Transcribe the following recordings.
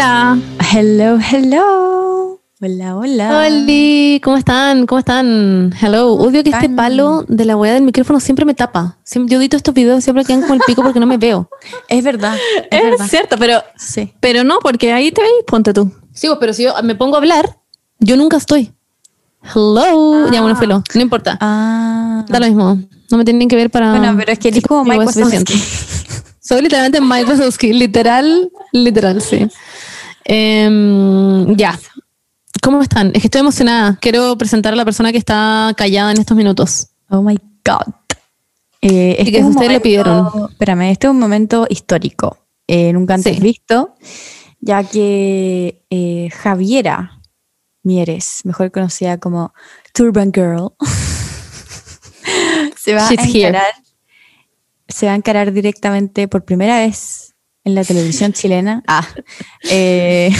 Hola. Hello, hello. Hola, hola. Hola, ¿cómo están? ¿Cómo están? Hello. Odio que este palo de la weá del micrófono siempre me tapa. Siempre, yo edito estos videos siempre quedan como el pico porque no me veo. Es verdad. Es, Es, verdad. cierto, pero, Sí. pero no, porque ahí te veis, ponte tú. Sí, pero si yo me pongo a hablar, yo nunca estoy. Hello. Ya, bueno, fue lo. No importa. Ah. Da lo mismo. No me tienen que ver para. Bueno, pero es que eres como Mike. Wazowski. Soy literalmente Mike Wazowski, literal, literal, sí. Em, ya. ¿Cómo están? Es que estoy emocionada. Quiero presentar a la persona que está callada en estos minutos. Oh my God. Eh, Y este que es ustedes lo momento- pidieron. Espérame, este es un momento histórico. eh, nunca antes Sí. visto, ya que eh, Javiera Mieres, mejor conocida como Turban Girl, se va a here. encarar, se va a encarar directamente por primera vez en la televisión chilena ah, eh,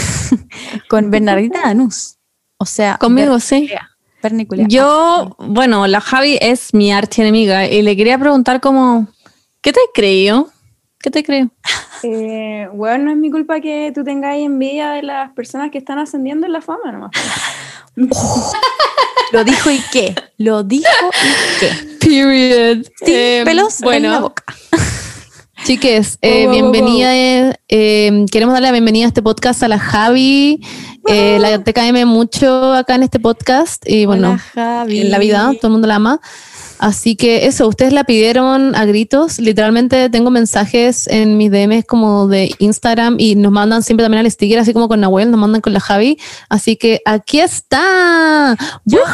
con Bernardita Danús. O sea, Conmigo, Ber- sí. Yo, bueno, la Javi es mi archienemiga y le quería preguntar como, ¿qué te creo? ¿Qué te creo? Eh, bueno, no es mi culpa que tú tengas envidia de las personas que están ascendiendo en la fama nomás. Lo dijo y qué. Lo dijo y qué. Period. Sin Em, pelos en la boca. Chiques, eh, Wow, wow, wow, bienvenida. eh, eh, queremos darle la bienvenida a este podcast a la Javi. Eh, la TKM mucho acá en este podcast y bueno, Hola, Javi. en la vida todo el mundo la ama. Así que eso, ustedes la pidieron a gritos. Literalmente tengo mensajes en mis DMs como de Instagram y nos mandan siempre también al sticker, así como con Nahuel, nos mandan con la Javi. Así que aquí está. ¡Woohoo!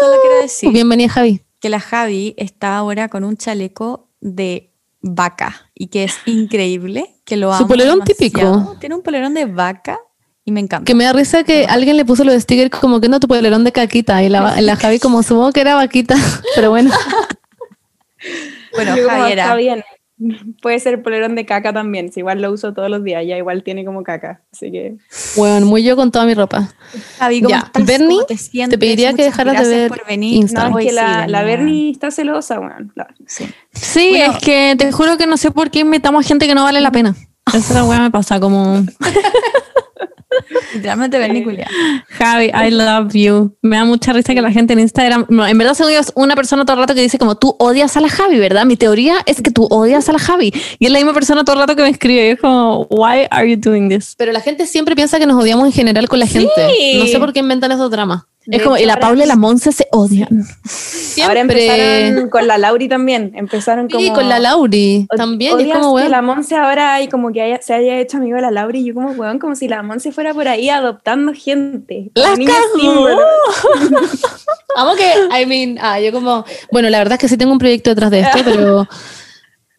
Solo quiero decir Bienvenida, Javi. que la Javi está ahora con un chaleco de vaca y que es increíble, que lo Su polerón demasiado. típico. Tiene un polerón de vaca y me encanta. Que me da risa que alguien le puso los stickers como que no tu polerón de caquita y la, la Javi como supongo que era vaquita, pero bueno. Bueno, está bien. Puede ser polerón de caca también, si igual lo uso todos los días, ya igual tiene como caca, así que... Bueno, muy yo con toda mi ropa. Javi, ¿cómo Ya, estás? Bernie, ¿Cómo te pediría que dejaras de ver por venir. Instagram. No, es que sí, la, la Bernie está celosa, weón. La- Sí. Sí, Bueno. es que te juro que no sé por qué invitamos a gente que no vale la pena. Esa weá me pasa como Literalmente verniculia. Javi, I love you. Me da mucha risa que la gente en Instagram, no, en verdad según yo es una persona todo el rato que dice como tú odias a la Javi, ¿verdad? Mi teoría es que tú odias a la Javi y es la misma persona todo el rato que me escribe y es como why are you doing this? Pero la gente siempre piensa que nos odiamos en general con la gente. No sé por qué inventan esos dramas. De es como y la ahora- Paula y la Monse se odian. Ahora Siempre. empezaron con la Lauri también, empezaron como... Sí, con la Lauri también. y es como, que weón, la Monse ahora hay como que haya- se haya hecho amigo de la Lauri y yo como weón, como si la Monse fuera por ahí adoptando gente. ¡La. Amo que, I mean, ah, yo como, bueno, la verdad es que sí tengo un proyecto detrás de esto, pero,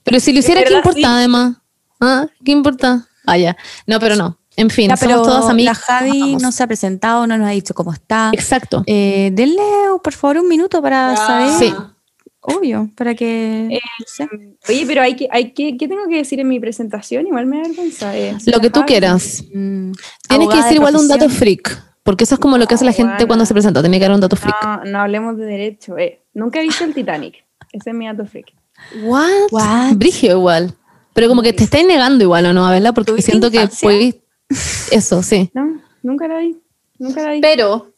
pero si lo hiciera, ¿qué importa sí. además? ¿Ah? ¿Qué importa? Ah, ya. No, pero no. En fin, Ya, somos pero todas la. Javi Vamos. no se ha presentado, no nos ha dicho cómo está. Exacto. Eh, denle, por favor, un minuto para saber. Sí. Obvio, para que. Eh, no sé. Oye, pero hay que, hay que, ¿qué tengo que decir en mi presentación? Igual me da vergüenza. eh. Lo que tú Javi. quieras. Mm, Tienes que decir de igual un dato freak, porque eso es como lo que hace la gente cuando se presenta. Tiene que dar un dato freak. No, no hablemos de derecho. Eh. Nunca he visto el Titanic. Ese es mi dato freak. What? What? Brigio igual. Pero como que te estáis negando igual, ¿o no? ¿Verdad? Porque ¿Tuviste siento que infancia? Eso, sí. No, nunca la vi. Nunca la vi. Pero,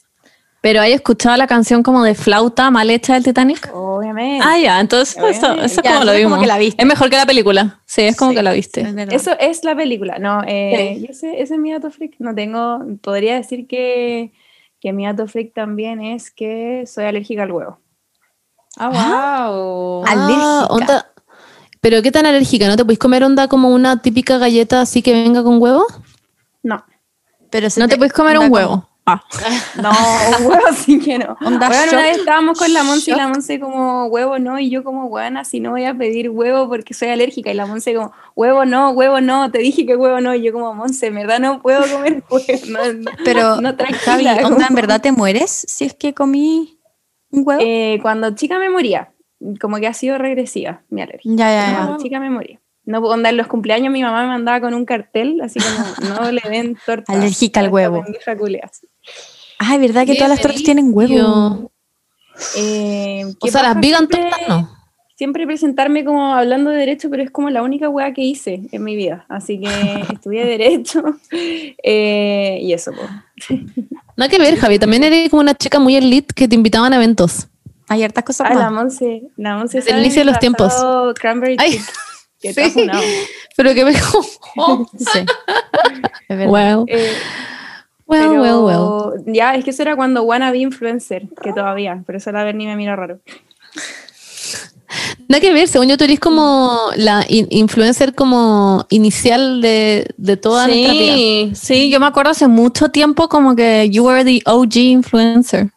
pero ¿hay escuchado la canción como de flauta mal hecha del Titanic? Obviamente. Ah, ya, entonces Bueno, eso, eso es como lo vimos. como que la viste. Es mejor que la película. Sí, es como Sí, que la viste. Eso es la película. No, eh, y ese, ese es mi dato freak. No tengo. Podría decir que, que mi dato freak también es que soy alérgica al huevo. Ah, wow. Alérgica. onda- pero ¿qué tan alérgica? ¿No te puedes comer onda como una típica galleta así que venga con huevo? No. Pero se No te puedes comer un como- huevo. Ah. No, un huevo sí que no. Onda Bueno, shock. una vez estábamos con la Monse y la Monse como huevo no, y yo como buena, si no voy a pedir huevo porque soy alérgica, y la Monse como huevo no, huevo no, te dije que huevo no, y yo como Monse, en verdad no puedo comer huevo. No, no, Pero, no, tranquila, Javi, onda, como- ¿en verdad te mueres si es que comí un huevo? Eh, cuando chica me moría, como que ha sido regresiva mi alergia. ya, ya, ya. Cuando chica me moría. No, onda, en los cumpleaños mi mamá me mandaba con un cartel, así como no le den torta. Alérgica al huevo. culia. Ay, ¿verdad que Qué todas las tortas tienen huevo? Eh, O ¿qué sea, las vegan siempre? tortas no. siempre presentarme como hablando de derecho, pero es como la única weá que hice en mi vida. Así que estudié derecho eh, y eso. pues. Nada que ver, Javi. También eres como una chica muy elite que te invitaban a eventos. Hay hartas cosas Ah, la. Monse, la Monse el inicio de los tiempos. Cranberry Ay, Sí. está funado. Pero que me... Sí. Es well, Eh, well, pero well, well. Ya, es que eso era cuando wannabe influencer, que todavía, pero eso la ver ni me mira raro. Nada que ver, según yo, tú eres como la in- influencer como inicial de, de toda nuestra vida. Sí, Sí, yo me acuerdo hace mucho tiempo como que you were the OG influencer.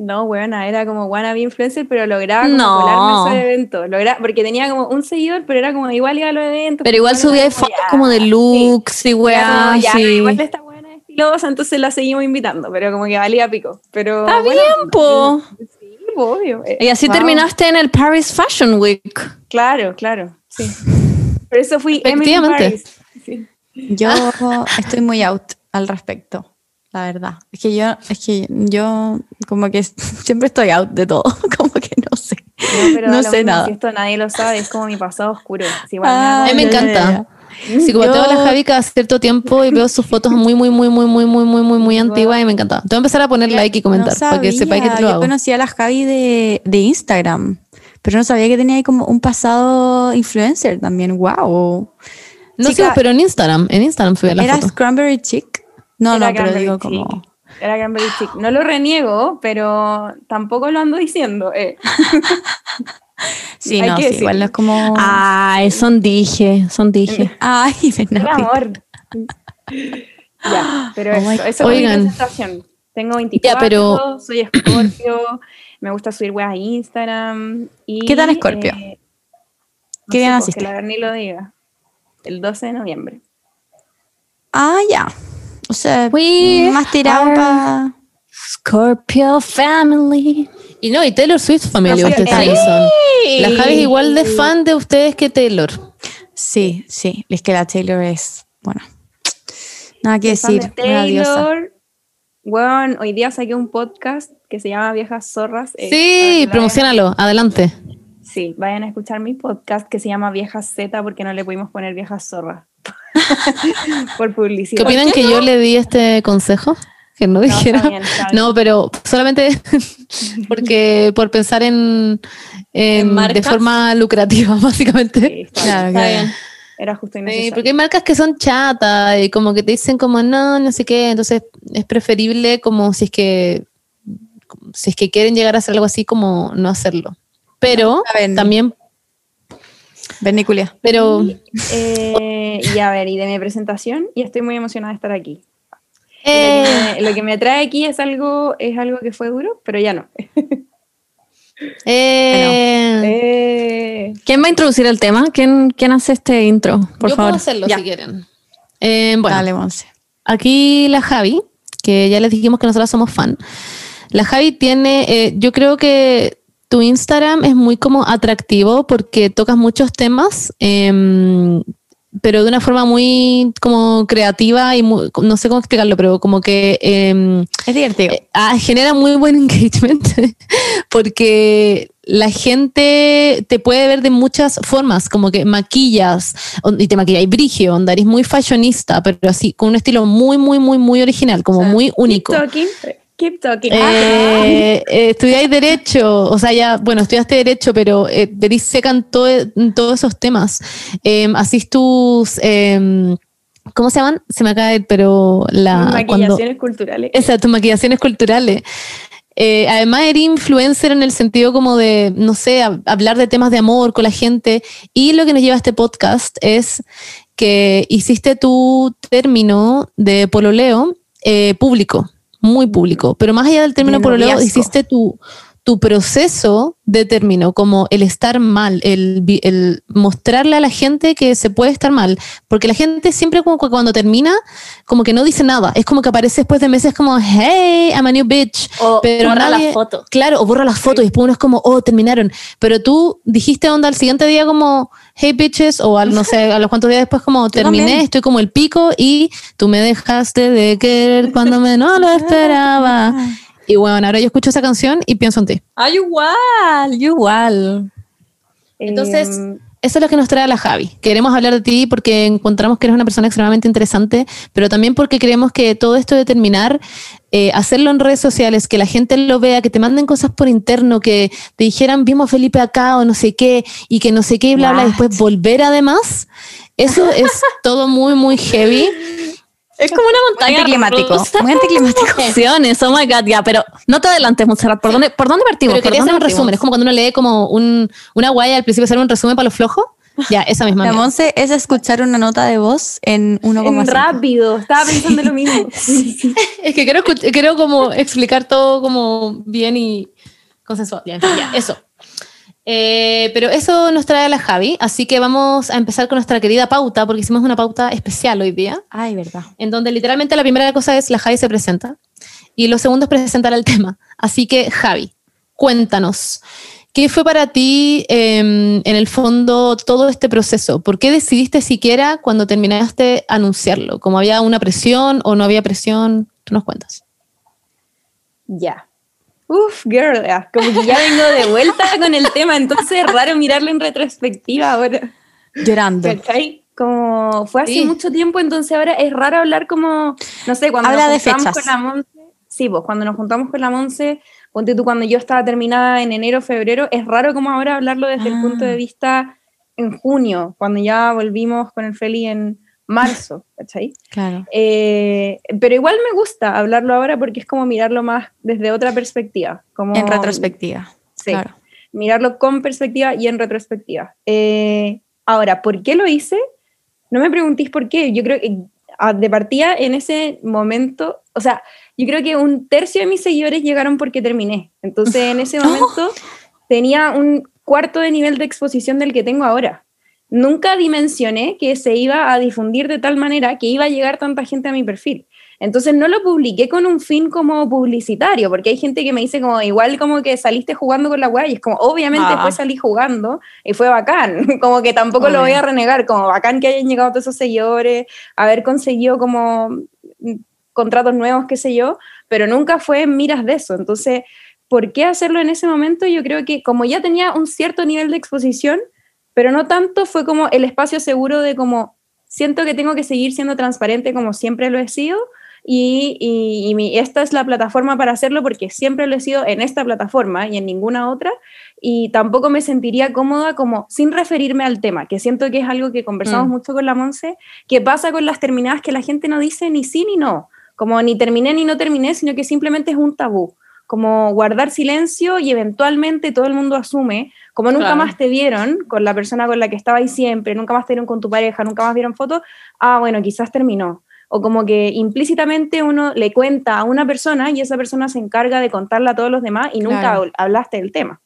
No, buena, era como wannabe influencer, pero lograba como No. colarme a esos eventos. Lograba, porque tenía como un seguidor, pero era como igual iba a los eventos. Pero igual subía fotos como de sí. looks y weá, como, ya, sí. igual esta buena estilosa, entonces la seguimos invitando, pero como que valía pico. Pero Está bueno, bien, po. Sí, po, obvio. Eh, Y así Wow. terminaste en el Paris Fashion Week. Claro, claro, sí. Por eso fui Emily. Paris. Sí. Yo estoy muy out al respecto, la verdad. Es que yo, es que yo como que siempre estoy out de todo, como que no sé. No, pero No sé nada. si esto nadie lo sabe, es como mi pasado oscuro. Si igual Ah, A mí me ya, ya, encanta. Sí, como Yo- tengo a la Javi cada cierto tiempo y veo sus fotos muy, muy, muy, muy, muy, muy, muy, muy, muy antiguas y me encanta. Te voy a empezar a poner like y comentar no para que sepáis que te lo Yo hago. conocí a la Javi de, de Instagram, pero no sabía que tenía ahí como un pasado influencer también. ¡Wow! No sé, pero en Instagram, en Instagram fui a la ¿Eras foto. Cranberry Chick? No, Era no, pero digo Chick. como... Era Cranberry Chick. No lo reniego, pero tampoco lo ando diciendo. eh. Sí, Hay no, que sí, igual no es como... Ay, son dije, son dije. Ay, Bernardita. amor. ya, pero Oh eso, eso mi Oigan. presentación. Tengo 24, pero- soy Scorpio, me gusta subir weas a Instagram. Y, ¿Qué tal Scorpio? eh, no ¿Qué día naciste? Que la Berni lo diga. El 12 de noviembre. Ah, ya. O sea, We más tirado are- para... Scorpio Family. Y no, y Taylor Swift Family, Scorpio ustedes también Family. son. La Javi es igual de fan de ustedes que Taylor. Sí, sí, es que la Taylor es, bueno, nada que decir, de. Taylor. Weón, hoy día saqué un podcast que se llama Viejas Zorras. eh, Sí, lo promocionalo, adelante. Sí, vayan a escuchar mi podcast que se llama Viejas Z porque no le pudimos poner Viejas Zorras. Por ¿Qué publicidad. opinan que yo le di este consejo? Que no No, está dijera. bien, está bien. No, pero solamente porque por pensar en, en- ¿En marcas? de forma lucrativa, básicamente. Sí, está bien. Claro, Está claro. bien. Era justo y Sí, porque hay marcas que son chatas y como que te dicen como no, no sé qué, entonces es preferible como si es que si es que quieren llegar a hacer algo así como no hacerlo. Pero Saben. también, Verniculia. pero Eh, y a ver, y de mi presentación, y estoy muy emocionada de estar aquí. Eh, Lo, que me, lo que me trae aquí es algo, es algo que fue duro, pero ya no. eh, Eh, ¿Quién va a introducir el tema? ¿Quién, quién hace este intro? Por yo favor. puedo hacerlo Ya. si quieren. Eh, bueno, Dale, Monse. aquí la Javi, que ya les dijimos que nosotros somos fan. La Javi tiene, eh, yo creo que tu Instagram es muy como atractivo porque tocas muchos temas, em, pero de una forma muy como creativa y muy- no sé cómo explicarlo, pero como que em, Es divertido. eh, ah, genera muy buen engagement porque la gente te puede ver de muchas formas, como que maquillas y te maquillas brigio, onda, eres muy fashionista, pero así, con un estilo muy, muy, muy, muy original, como muy único. Keep talking. Keep talking. Eh, eh, estudiáis Derecho, o sea, ya, bueno, estudiaste Derecho, pero eh, eres seca en, todo- todos esos temas. Eh, hacís tus, em, ¿cómo se llaman? Se me acaba de pero la... cuando, Maquillaciones culturales. Exacto, tus maquillaciones culturales. Eh, además, eres influencer en el sentido como de, no sé, hab- hablar de temas de amor con la gente. Y lo que nos lleva a este podcast es que hiciste tu término de pololeo eh, público, muy público. Pero más allá del término pololeo, hiciste tu, tu proceso de término, como el estar mal, el, mostrarle a la gente que se puede estar mal. Porque la gente siempre como que cuando termina, como que no dice nada. Es como que aparece después de meses como, hey, I'm a new bitch. O Pero borra nadie- la foto. Claro, o borra las fotos y después uno es como, oh, terminaron. Pero tú dijiste onda al siguiente día como, hey bitches, o al, no sé, a los cuantos días después como, terminé, también. estoy como el pico y tú me dejaste de querer cuando me no lo esperaba. Y bueno, ahora yo escucho esa canción y pienso en ti. ¡Ay, igual! yo igual! Entonces, Em, Eso es lo que nos trae a la Javi. Queremos hablar de ti porque encontramos que eres una persona extremadamente interesante, pero también porque creemos que todo esto de terminar, eh, hacerlo en redes sociales, que la gente lo vea, que te manden cosas por interno, que te dijeran vimos a Felipe acá o no sé qué, y que no sé qué, y bla, bla, y después volver además, eso es todo muy, muy heavy. Es como una montaña anticlimático, rusa muy anticlimático. de emociones, oh my god, ya, pero no te adelantes, Montserrat, ¿por dónde, por dónde partimos? Pero ¿Por dónde un resumen. Es como cuando uno lee como un, una guaya al principio hacer un resumen para los flojos. Ya, esa misma. La. Monse es escuchar una nota de voz en 1,5. en rápido, estaba pensando lo mismo. Es que quiero, quiero como explicar todo como bien y consensuado. Ya, ya, eso. Eh, pero eso nos trae a la Javi, así que vamos a empezar con nuestra querida pauta, porque hicimos una pauta especial hoy día, Ay, verdad. en donde literalmente la primera cosa es la Javi se presenta y lo segundo es presentar el tema. Así que Javi, cuéntanos, ¿qué fue para ti em, en el fondo todo este proceso? ¿Por qué decidiste siquiera cuando terminaste anunciarlo? ¿Como había una presión o no había presión? Tú nos cuentas. Ya. Uf, girl, como que ya vengo de vuelta con el tema, entonces es raro mirarlo en retrospectiva ahora. Llorando. ¿Cachai? Como fue hace Sí. mucho tiempo, entonces ahora es raro hablar como, no sé, cuando Habla de nos juntamos fechas. con la Monse. Sí, pues cuando nos juntamos con la Monse, ponte tú cuando yo estaba terminada en enero, febrero, es raro como ahora hablarlo desde el Ah. punto de vista en junio, cuando ya volvimos con el Feli en marzo, ¿cachai? Claro. Eh, pero igual me gusta hablarlo ahora porque es como mirarlo más desde otra perspectiva. Como, En retrospectiva. Sí, Claro. mirarlo con perspectiva y en retrospectiva. Eh, ahora, ¿por qué lo hice? No me preguntéis por qué. Yo creo que ah, de partida en ese momento, o sea, yo creo que un tercio de mis seguidores llegaron porque terminé. Entonces en ese momento tenía un cuarto de nivel de exposición del que tengo ahora. Nunca dimensioné que se iba a difundir de tal manera que iba a llegar tanta gente a mi perfil. Entonces no lo publiqué con un fin como publicitario, porque hay gente que me dice como igual como que saliste jugando con la weá y es como obviamente Ah. después salí jugando y fue bacán, como que tampoco lo voy a renegar, como bacán que hayan llegado todos esos seguidores, haber conseguido como mm, contratos nuevos, qué sé yo, pero nunca fue en miras de eso. Entonces, ¿por qué hacerlo en ese momento? Yo creo que como ya tenía un cierto nivel de exposición, pero no tanto fue como el espacio seguro de como siento que tengo que seguir siendo transparente como siempre lo he sido y, y- y mi- esta es la plataforma para hacerlo porque siempre lo he sido en esta plataforma y en ninguna otra y tampoco me sentiría cómoda como sin referirme al tema, que siento que es algo que conversamos Mm. mucho con la Monse, que pasa con las terminadas que la gente no dice ni sí ni no, como ni terminé ni no terminé, sino que simplemente es un tabú, como guardar silencio y eventualmente todo el mundo asume, como nunca Claro. más te vieron con la persona con la que estabas siempre, nunca más te vieron con tu pareja, nunca más vieron fotos, ah, bueno, quizás terminó. O como que implícitamente uno le cuenta a una persona y esa persona se encarga de contarla a todos los demás y nunca Claro. hablaste del tema.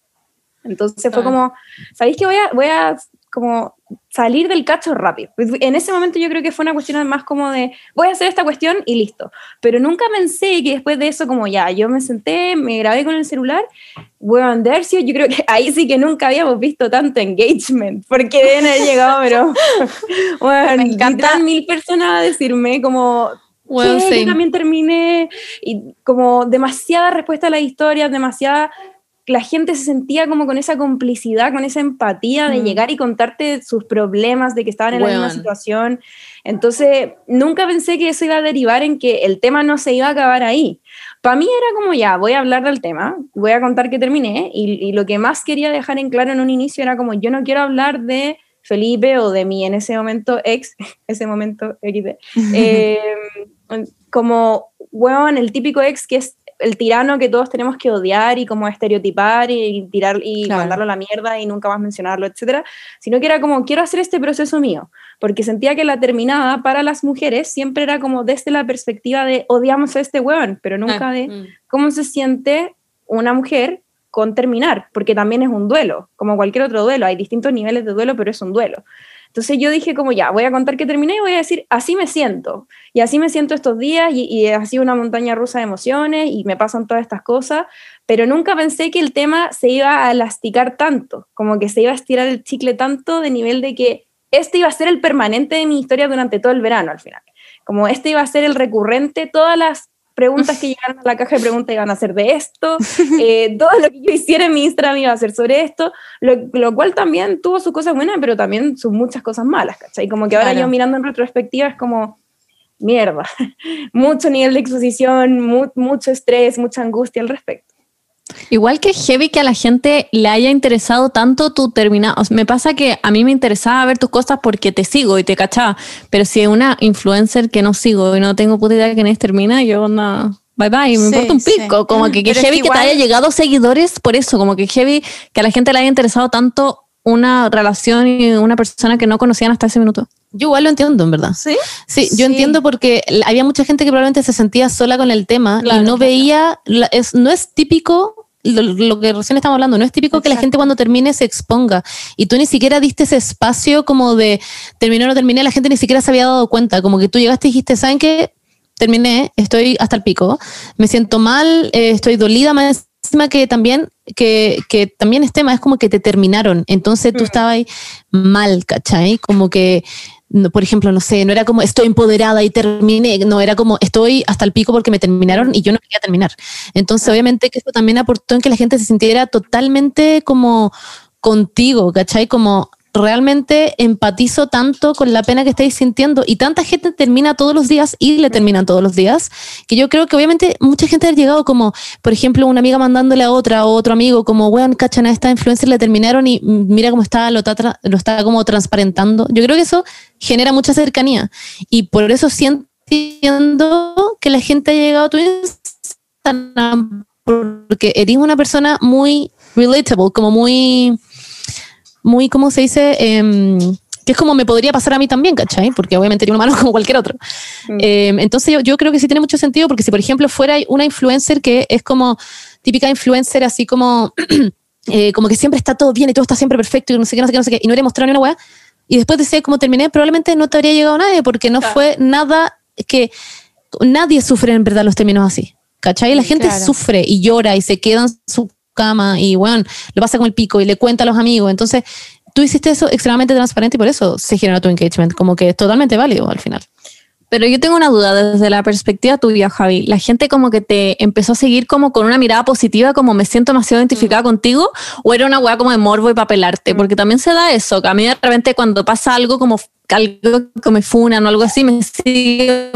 Entonces fue como, ¿sabéis que voy a, voy a como salir del cacho rápido? En ese momento yo creo que fue una cuestión más como de, voy a hacer esta cuestión y listo. Pero nunca pensé que después de eso, como ya, yo me senté, me grabé con el celular, bueno, Dercio, yo creo que ahí sí que nunca habíamos visto tanto engagement, porque deben haber llegado, pero, bueno, Me encanta. literal, mil personas a decirme como, "¿Qué? same. Yo también terminé, y como demasiada respuesta a las historias, demasiada la gente se sentía como con esa complicidad, con esa empatía de Mm. llegar y contarte sus problemas, de que estaban en la misma situación. Entonces, nunca pensé que eso iba a derivar en que el tema no se iba a acabar ahí. Para mí era como ya, voy a hablar del tema, voy a contar que terminé, y, y lo que más quería dejar en claro en un inicio era como yo no quiero hablar de Felipe o de mí en ese momento ex, ese momento XD, eh, como, weón, el típico ex que es el tirano que todos tenemos que odiar y como estereotipar y, tirar y Claro. mandarlo a la mierda y nunca más mencionarlo, etcétera, sino que era como, quiero hacer este proceso mío, porque sentía que la terminada para las mujeres siempre era como desde la perspectiva de odiamos a este weón, pero nunca Ah, de mm. cómo se siente una mujer con terminar, porque también es un duelo, como cualquier otro duelo, hay distintos niveles de duelo, pero es un duelo. Entonces yo dije como ya, voy a contar que terminé y voy a decir, así me siento, y así me siento estos días, y, y ha sido una montaña rusa de emociones, y me pasan todas estas cosas, pero nunca pensé que el tema se iba a elasticar tanto, como que se iba a estirar el chicle tanto de nivel de que este iba a ser el permanente de mi historia durante todo el verano al final, como este iba a ser el recurrente, todas las preguntas que llegaron a la caja de preguntas iban a ser de esto, eh, todo lo que yo hiciera en mi Instagram iba a ser sobre esto, lo, lo, cual también tuvo sus cosas buenas, pero también sus muchas cosas malas, ¿cachai? Como que ahora yo mirando en retrospectiva es como, mierda, mucho nivel de exposición, mucho estrés, mucha angustia al respecto. Igual que heavy que a la gente le haya interesado tanto tu terminado. me pasa que a mí me interesaba ver tus cosas porque te sigo y te cachaba. Pero si es una influencer que no sigo y no tengo puta idea de quién es termina, yo no. Bye bye, me importa un pico. Como que, que heavy que, te haya llegado seguidores por eso. Como que heavy que a la gente le haya interesado tanto una relación y una persona que no conocían hasta ese minuto. Yo igual lo entiendo, en verdad. ¿Sí? Sí, yo entiendo porque había mucha gente que probablemente se sentía sola con el tema y no veía, es, no es típico lo, que recién estamos hablando, no es típico que la gente cuando termine se exponga y tú ni siquiera diste ese espacio como de terminé o no terminé, la gente ni siquiera se había dado cuenta, como que tú llegaste y dijiste, ¿saben qué? Terminé, estoy hasta el pico, me siento mal, eh, estoy dolida, más que también que, que, también es tema, es como que te terminaron, entonces tú mm. estabas ahí mal, ¿cachai? Como que por ejemplo, no sé, no era como estoy empoderada y terminé, no, era como estoy hasta el pico porque me terminaron y yo no quería terminar. Entonces, obviamente que eso también aportó en que la gente se sintiera totalmente como contigo, ¿cachai? Como realmente empatizo tanto con la pena que estáis sintiendo y tanta gente termina todos los días y le terminan todos los días, que yo creo que obviamente mucha gente ha llegado como, por ejemplo, una amiga mandándole a otra o otro amigo como, weón, cachan a esta influencer, le terminaron y mira cómo está, lo está, lo está como transparentando. Yo creo que eso genera mucha cercanía y por eso siento que la gente ha llegado a tu Instagram porque eres una persona muy relatable, como muy muy, ¿cómo se dice? Em, que es como me podría pasar a mí también, ¿cachai? Porque obviamente tiene una mano como cualquier otro. Mm. Em, entonces yo, yo, creo que sí tiene mucho sentido porque si por ejemplo fuera una influencer que es como típica influencer así como, eh, como que siempre está todo bien y todo está siempre perfecto y no sé qué, no sé qué, no sé qué, y no le mostrado ni una weá, y después de ser como terminé, probablemente no te habría llegado nadie porque no fue nada que nadie sufre en verdad los términos así. ¿Cachai? La gente sufre y llora y se queda en su cama y bueno, lo pasa con el pico y le cuenta a los amigos. Entonces, tú hiciste eso extremadamente transparente y por eso se generó tu engagement, como que es totalmente válido al final. Pero yo tengo una duda desde la perspectiva tuya, Javi. La gente como que te empezó a seguir como con una mirada positiva, como me siento demasiado identificada mm. contigo, o era una weá como de morbo y papelarte, mm. porque también se da eso, que a mí de repente cuando pasa algo como algo que me funan o algo así, me sigue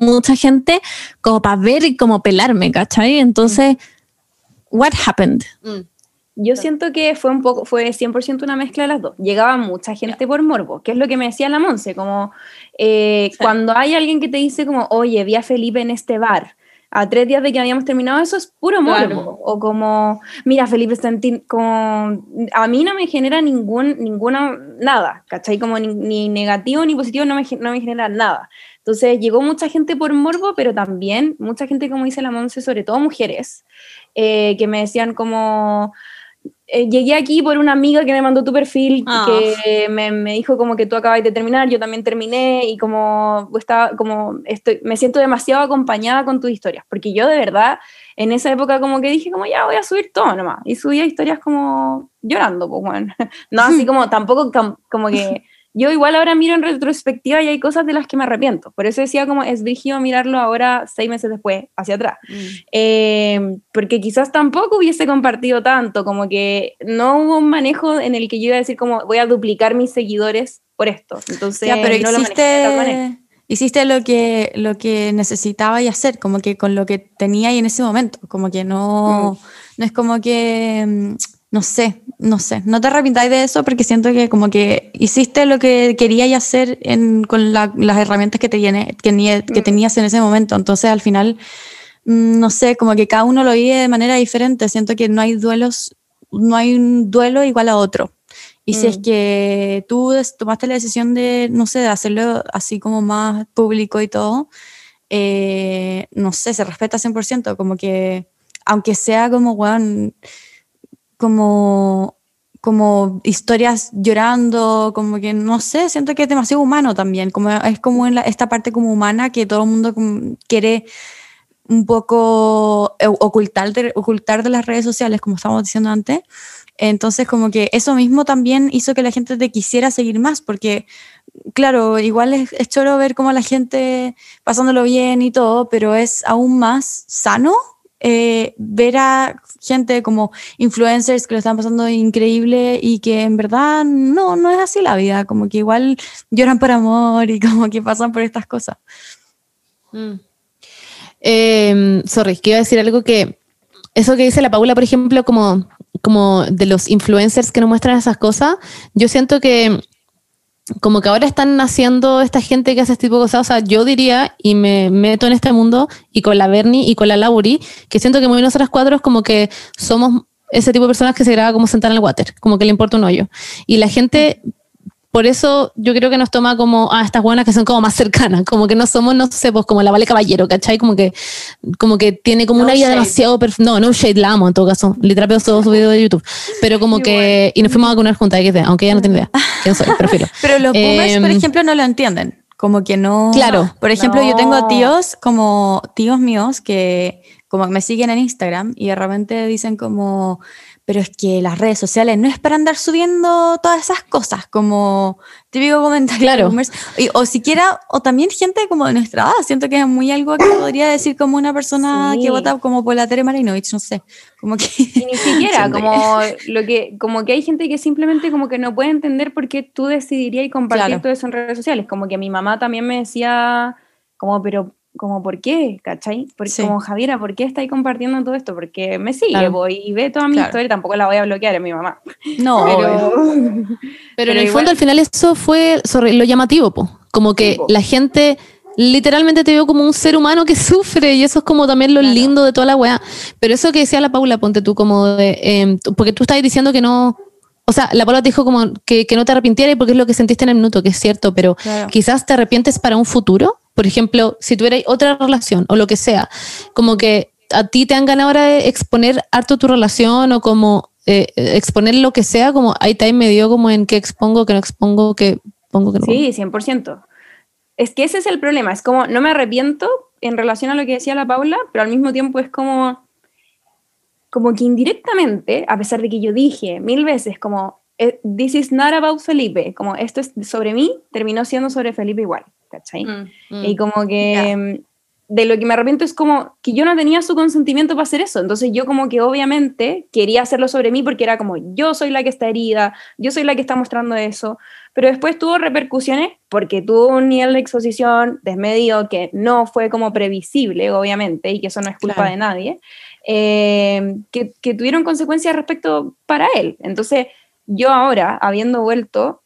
mucha gente como para ver y como pelarme, ¿cachai? Entonces... Mm what happened? Mm. Yo siento que fue un poco, fue 100% una mezcla de las dos. Llegaba mucha gente por morbo, que es lo que me decía la Monse, como eh, cuando hay alguien que te dice como, oye, vi a Felipe en este bar, a tres días de que habíamos terminado, eso es puro morbo. O como, mira, Felipe está en como, a mí no me genera ningún, ninguna, nada, ¿cachai? Como ni, negativo ni positivo no me, no me genera nada. Entonces llegó mucha gente por morbo, pero también mucha gente, como dice la Monse, sobre todo mujeres, eh, que me decían como, eh, llegué aquí por una amiga que me mandó tu perfil, ah. que me, me, dijo como que tú acabas de terminar, yo también terminé y como, estaba, como estoy, me siento demasiado acompañada con tus historias, porque yo de verdad en esa época como que dije como ya voy a subir todo nomás y subía historias como llorando, pues bueno, no así como tampoco como que yo igual ahora miro en retrospectiva y hay cosas de las que me arrepiento. Por eso decía como es dirigido mirarlo ahora seis meses después, hacia atrás. Mm. Eh, porque quizás tampoco hubiese compartido tanto, como que no hubo un manejo en el que yo iba a decir como voy a duplicar mis seguidores por esto. Entonces, pero no hiciste, hiciste lo que, lo que necesitaba y hacer, como que con lo que tenía y en ese momento, como que no, mm. no es como que mm, no sé, no sé, no te arrepintáis de eso porque siento que como que hiciste lo que querías hacer con las herramientas que, te que, que mm. tenías en ese momento. Entonces al final, mm, no sé, como que cada uno lo vive de manera diferente. Siento que no hay duelos, no hay un duelo igual a otro. Y si es mm. que tú tomaste la decisión de, no sé, de hacerlo así como más público y todo, eh, no sé, se respeta 100%, como que, aunque sea como, bueno, como, como historias llorando, como que no sé, siento que es demasiado humano también, como es como en esta parte como humana que todo el mundo quiere un poco eh, ocultar de, ocultar de las redes sociales, como estábamos diciendo antes. Entonces, como que eso mismo también hizo que la gente te quisiera seguir más, porque claro, igual es, es choro ver cómo la gente pasándolo bien y todo, pero es aún más sano eh, ver a gente como influencers que lo están pasando increíble y que en verdad no, no es así la vida, como que igual lloran por amor y como que pasan por estas cosas. Mm. Em, sorry, que iba a decir algo que eso que dice la Paula, por ejemplo, como, como de los influencers que nos muestran esas cosas, yo siento que como que ahora están naciendo esta gente que hace este tipo de cosas. O sea, yo diría, y me meto en este mundo, y con la Bernie y con la Lauri, que siento que muy nosotras cuatro es como que somos ese tipo de personas que se graba como sentar en el water, como que le importa un hoyo. Y la gente por eso yo creo que nos toma como, ah, estas buenas que son como más cercanas, como que no somos, no sé, pues como la Vale Caballero, ¿cachai? Como que, como que tiene como una vida demasiado, no, no shade, la amo en todo caso, literal todos sus videos de YouTube, pero como que, y nos fuimos a vacunar juntas, aunque ella no tiene idea quién soy, prefiero. pero los boomers, por em, ejemplo, no lo entienden, como que no. Claro. Por ejemplo, yo tengo tíos, como tíos míos que como me siguen en Instagram y de repente dicen como, pero es que las redes sociales no es para andar subiendo todas esas cosas, como típico comentario. Claro. o siquiera, o también gente como de nuestra edad, siento que es muy algo que podría decir como una persona que vota como por la Tere Marinovich, no sé. Como que, y ni siquiera, como, lo que, como que hay gente que simplemente como que no puede entender por qué tú decidirías compartir todo eso en redes sociales. Como que mi mamá también me decía, como, pero como, ¿por qué? ¿Cachai? Porque como, Javiera, ¿por qué estáis compartiendo todo esto? Porque me sigue, voy y ve toda mi historia, tampoco la voy a bloquear en mi mamá. No, pero, pero, en el fondo al final eso fue lo llamativo, po. como que la gente literalmente te veo como un ser humano que sufre y eso es como también lo lindo de toda la weá. Pero eso que decía la Paula, ponte tú como de, em, porque tú estás diciendo que no, o sea, la Paula te dijo como que, no te arrepintieras porque es lo que sentiste en el minuto, que es cierto, pero quizás te arrepientes para un futuro. Por ejemplo, si tuvieras otra relación o lo que sea, como que a ti te han ganado ahora de exponer harto tu relación o como eh, exponer lo que sea, como ahí time me dio como en qué expongo, que no expongo, que pongo, que no Sí, 100%. Es que ese es el problema, es como no me arrepiento en relación a lo que decía la Paula, pero al mismo tiempo es como como que indirectamente, a pesar de que yo dije mil veces como, eh, this is not about Felipe, como esto es sobre mí, terminó siendo sobre Felipe igual, ¿cachai? Mm, mm. y como que mm, de lo que me arrepiento es como que yo no tenía su consentimiento para hacer eso, entonces yo como que obviamente quería hacerlo sobre mí porque era como yo soy la que está herida, yo soy la que está mostrando eso, pero después tuvo repercusiones porque tuvo un nivel de exposición desmedido que no fue como previsible, obviamente, y que eso no es culpa de nadie. Eh, que, tuvieron consecuencias respecto para él. Entonces, yo ahora, habiendo vuelto,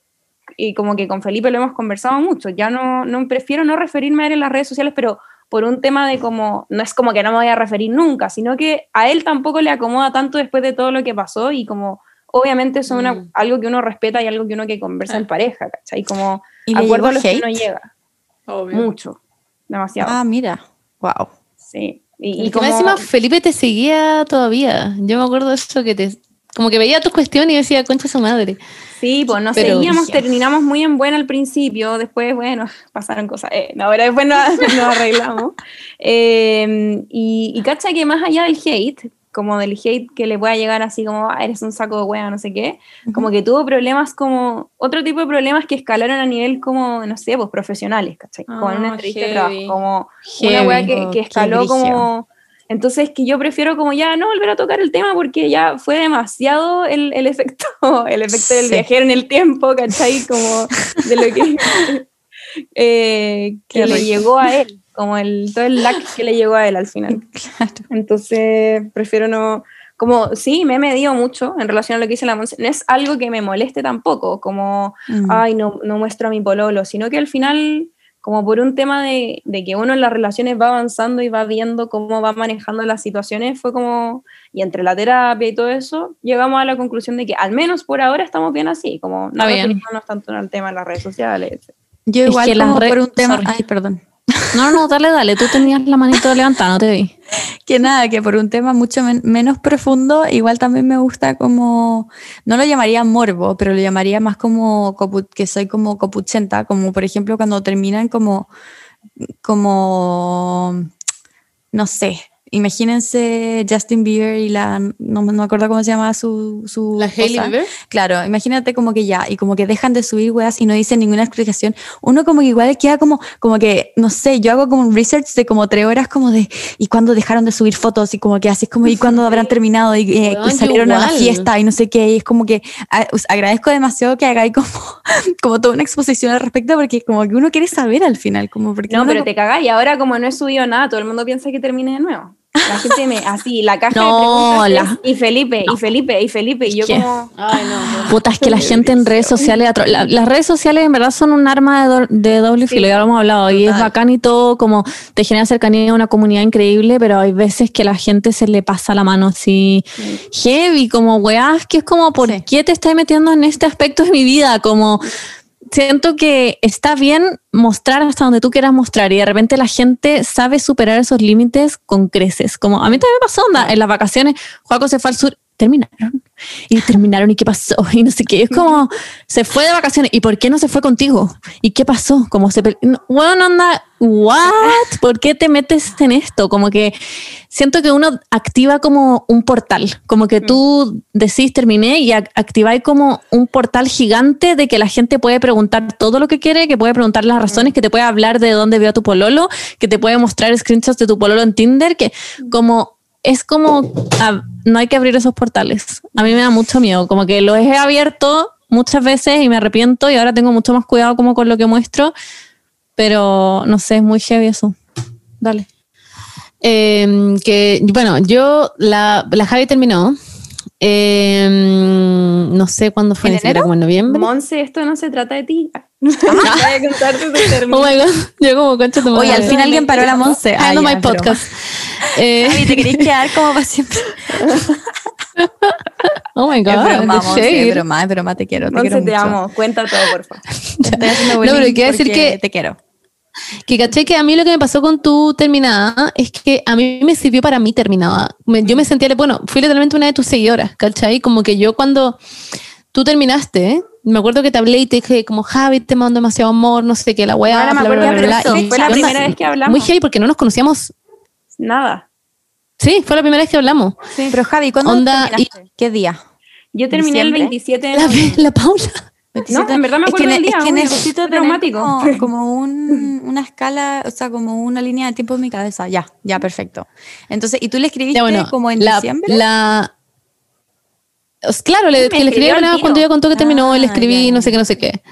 y como que con Felipe lo hemos conversado mucho, ya no, no prefiero no referirme a él en las redes sociales, pero por un tema de como, no es como que no me voy a referir nunca, sino que a él tampoco le acomoda tanto después de todo lo que pasó y como obviamente eso es mm. algo que uno respeta y algo que uno que conversa en ah. pareja, ¿cachai? Como ¿Y acuerdo a que uno llega. Mucho, demasiado. Ah, mira, wow. Sí. Y, como encima Felipe te seguía todavía. Yo me acuerdo de eso que te como que veía tus cuestiones y decía, concha su madre. Sí, pues nos seguíamos, terminamos muy en buena al principio, después, bueno, pasaron cosas, eh, ahora después nos, arreglamos. Eh, y, y cacha que más allá del hate, como del hate que le pueda llegar así como, ah, eres un saco de hueá, no sé qué, como que tuvo problemas como, otro tipo de problemas que escalaron a nivel como, no sé, pues profesionales, ¿cachai? Como en una ah, entrevista de trabajo, como una hueá que, que escaló como... Entonces que yo prefiero como ya no volver a tocar el tema porque ya fue demasiado el, el efecto, el efecto del viajero en el tiempo, ¿cachai? Como de lo que, eh, que le llegó a él como el, todo el lag que le llegó a él al final. Entonces, prefiero no, como sí, me he medido mucho en relación a lo que dice la Monse, no es algo que me moleste tampoco, como, mm. ay, no, no muestro a mi pololo, sino que al final, como por un tema de, de, que uno en las relaciones va avanzando y va viendo cómo va manejando las situaciones, fue como, y entre la terapia y todo eso, llegamos a la conclusión de que al menos por ahora estamos bien así, como no nos tanto en el tema de las redes sociales. Yo igual como por un tema, ay, perdón. No, no, dale, dale, tú tenías la manito levantada, no te vi. que nada, que por un tema mucho menos profundo, igual también me gusta como, no lo llamaría morbo, pero lo llamaría más como que soy como copuchenta, como por ejemplo cuando terminan como, como, no sé, imagínense Justin Bieber y la, no, no me acuerdo cómo se llama su... su ¿La Hailey. Bieber? Claro, imagínate como que ya, y como que dejan de subir weas y no dicen ninguna explicación. Uno como que igual queda como, como que, no sé, yo hago como un research de como tres horas como de, ¿y cuándo dejaron de subir fotos? Y como que así es como, ¿y cuándo habrán terminado? Y eh, yo salieron a la igual. fiesta y no sé qué. Y es como que a- us- agradezco demasiado que hagáis como, como toda una exposición al respecto porque como que uno quiere saber al final, como porque No, pero te cagás y ahora como no he subido nada, todo el mundo piensa que termine de nuevo. La gente me, así, la caja No, de la- preguntas y Felipe, y Felipe, y Felipe, y yo ¿Qué? como... Ay, no. Puta, es que la gente en redes sociales, atro- la- las redes sociales en verdad son un arma de, do- de doble filo, ya lo hemos hablado, y es bacán y todo, como te genera cercanía a una comunidad increíble, pero hay veces que la gente se le pasa la mano así heavy, como weás, que es como, ¿por Sí. qué te estás metiendo en este aspecto de mi vida? Como siento que está bien mostrar hasta donde tú quieras mostrar y de repente la gente sabe superar esos límites con creces. Como a mí también me pasó, onda, en las vacaciones, Juaco se fue al sur, terminaron. Y terminaron y qué pasó y no sé qué. Es como, se fue de vacaciones y ¿por qué no se fue contigo? ¿Y qué pasó? Como se... Bueno, onda, ¿what? ¿Por qué te metes en esto? Como que siento que uno activa como un portal, como que tú decís terminé y ac- activáis como un portal gigante de que la gente puede preguntar todo lo que quiere, que puede preguntar las razones, que te puede hablar de dónde vio a tu pololo, que te puede mostrar screenshots de tu pololo en Tinder, que como es como ah, no hay que abrir esos portales. A mí me da mucho miedo, como que los he abierto muchas veces y me arrepiento y ahora tengo mucho más cuidado como con lo que muestro, pero no sé, es muy heavy eso. Dale. Eh, que, bueno, yo, la, la Javi terminó. Eh, no sé cuándo fue, ¿En enero? como en noviembre. Monse, esto no se trata de ti. Voy a contarte tu término. Oh my god, yo como concha tu Oye, al fin alguien paró la Monse. Ah, ya, my podcast. Eh, Javi, te queréis quedar como para siempre. oh my god, es broma, Monse, es broma, es broma, te quiero, te Monse, quiero te mucho. amo. Cuenta todo, por favor. No, pero quiero decir que- te quiero. Que caché que a mí lo que me pasó con tu terminada es que a mí me sirvió para mí terminada. Me- yo me sentía, bueno, fui literalmente una de tus seguidoras, ¿cachai? Como que yo cuando tú terminaste, me acuerdo que te hablé y te dije como, Javi, te mando demasiado amor, no sé qué, la weá, Ahora me bla, bla, acuerdo bla, bla, y fue la onda, primera vez que hablamos. Muy heavy porque no nos conocíamos. Nada. Sí, fue la primera vez que hablamos. Pero Javi, ¿cuándo Onda, terminaste? ¿Qué día? Yo terminé el ¿Diciembre? 27 de La, la Paula. No, en verdad me es que, acuerdo del día, es que necesito traumático. como, como un- una escala, o sea, como una línea de tiempo en mi cabeza. Ya, ya, perfecto. Entonces, ¿y tú le escribiste Ya, bueno, como en la, diciembre? La, claro, le, que le escribí cuando ella contó que terminó, le Ah, escribí, ya. no sé qué, no sé qué.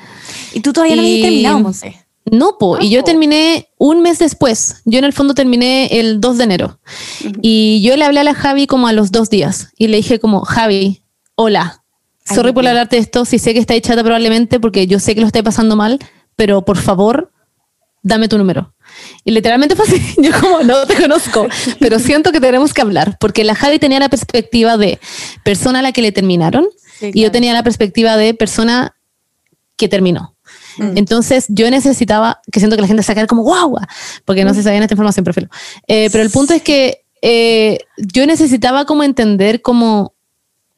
y tú todavía no habías y- terminado, Monse. No, po, y yo po. terminé un mes después. Yo en el fondo terminé el 2 de enero. Y yo le hablé a la Javi como a los dos días y le dije como, Javi, hola. Ay, Sorry por hablarte de esto, si sé que estáis chata probablemente porque yo sé que lo estáis pasando mal, pero por favor, dame tu número. Y literalmente fue así, yo como, no te conozco, pero siento que tenemos que hablar, porque la Javi tenía la perspectiva de persona a la que le terminaron Sí, y yo tenía la perspectiva de persona que terminó. Mm. Entonces yo necesitaba, que siento que la gente sacara como guau, porque no se sabía esta información, pero. Eh, pero el punto es que eh, yo necesitaba como entender como,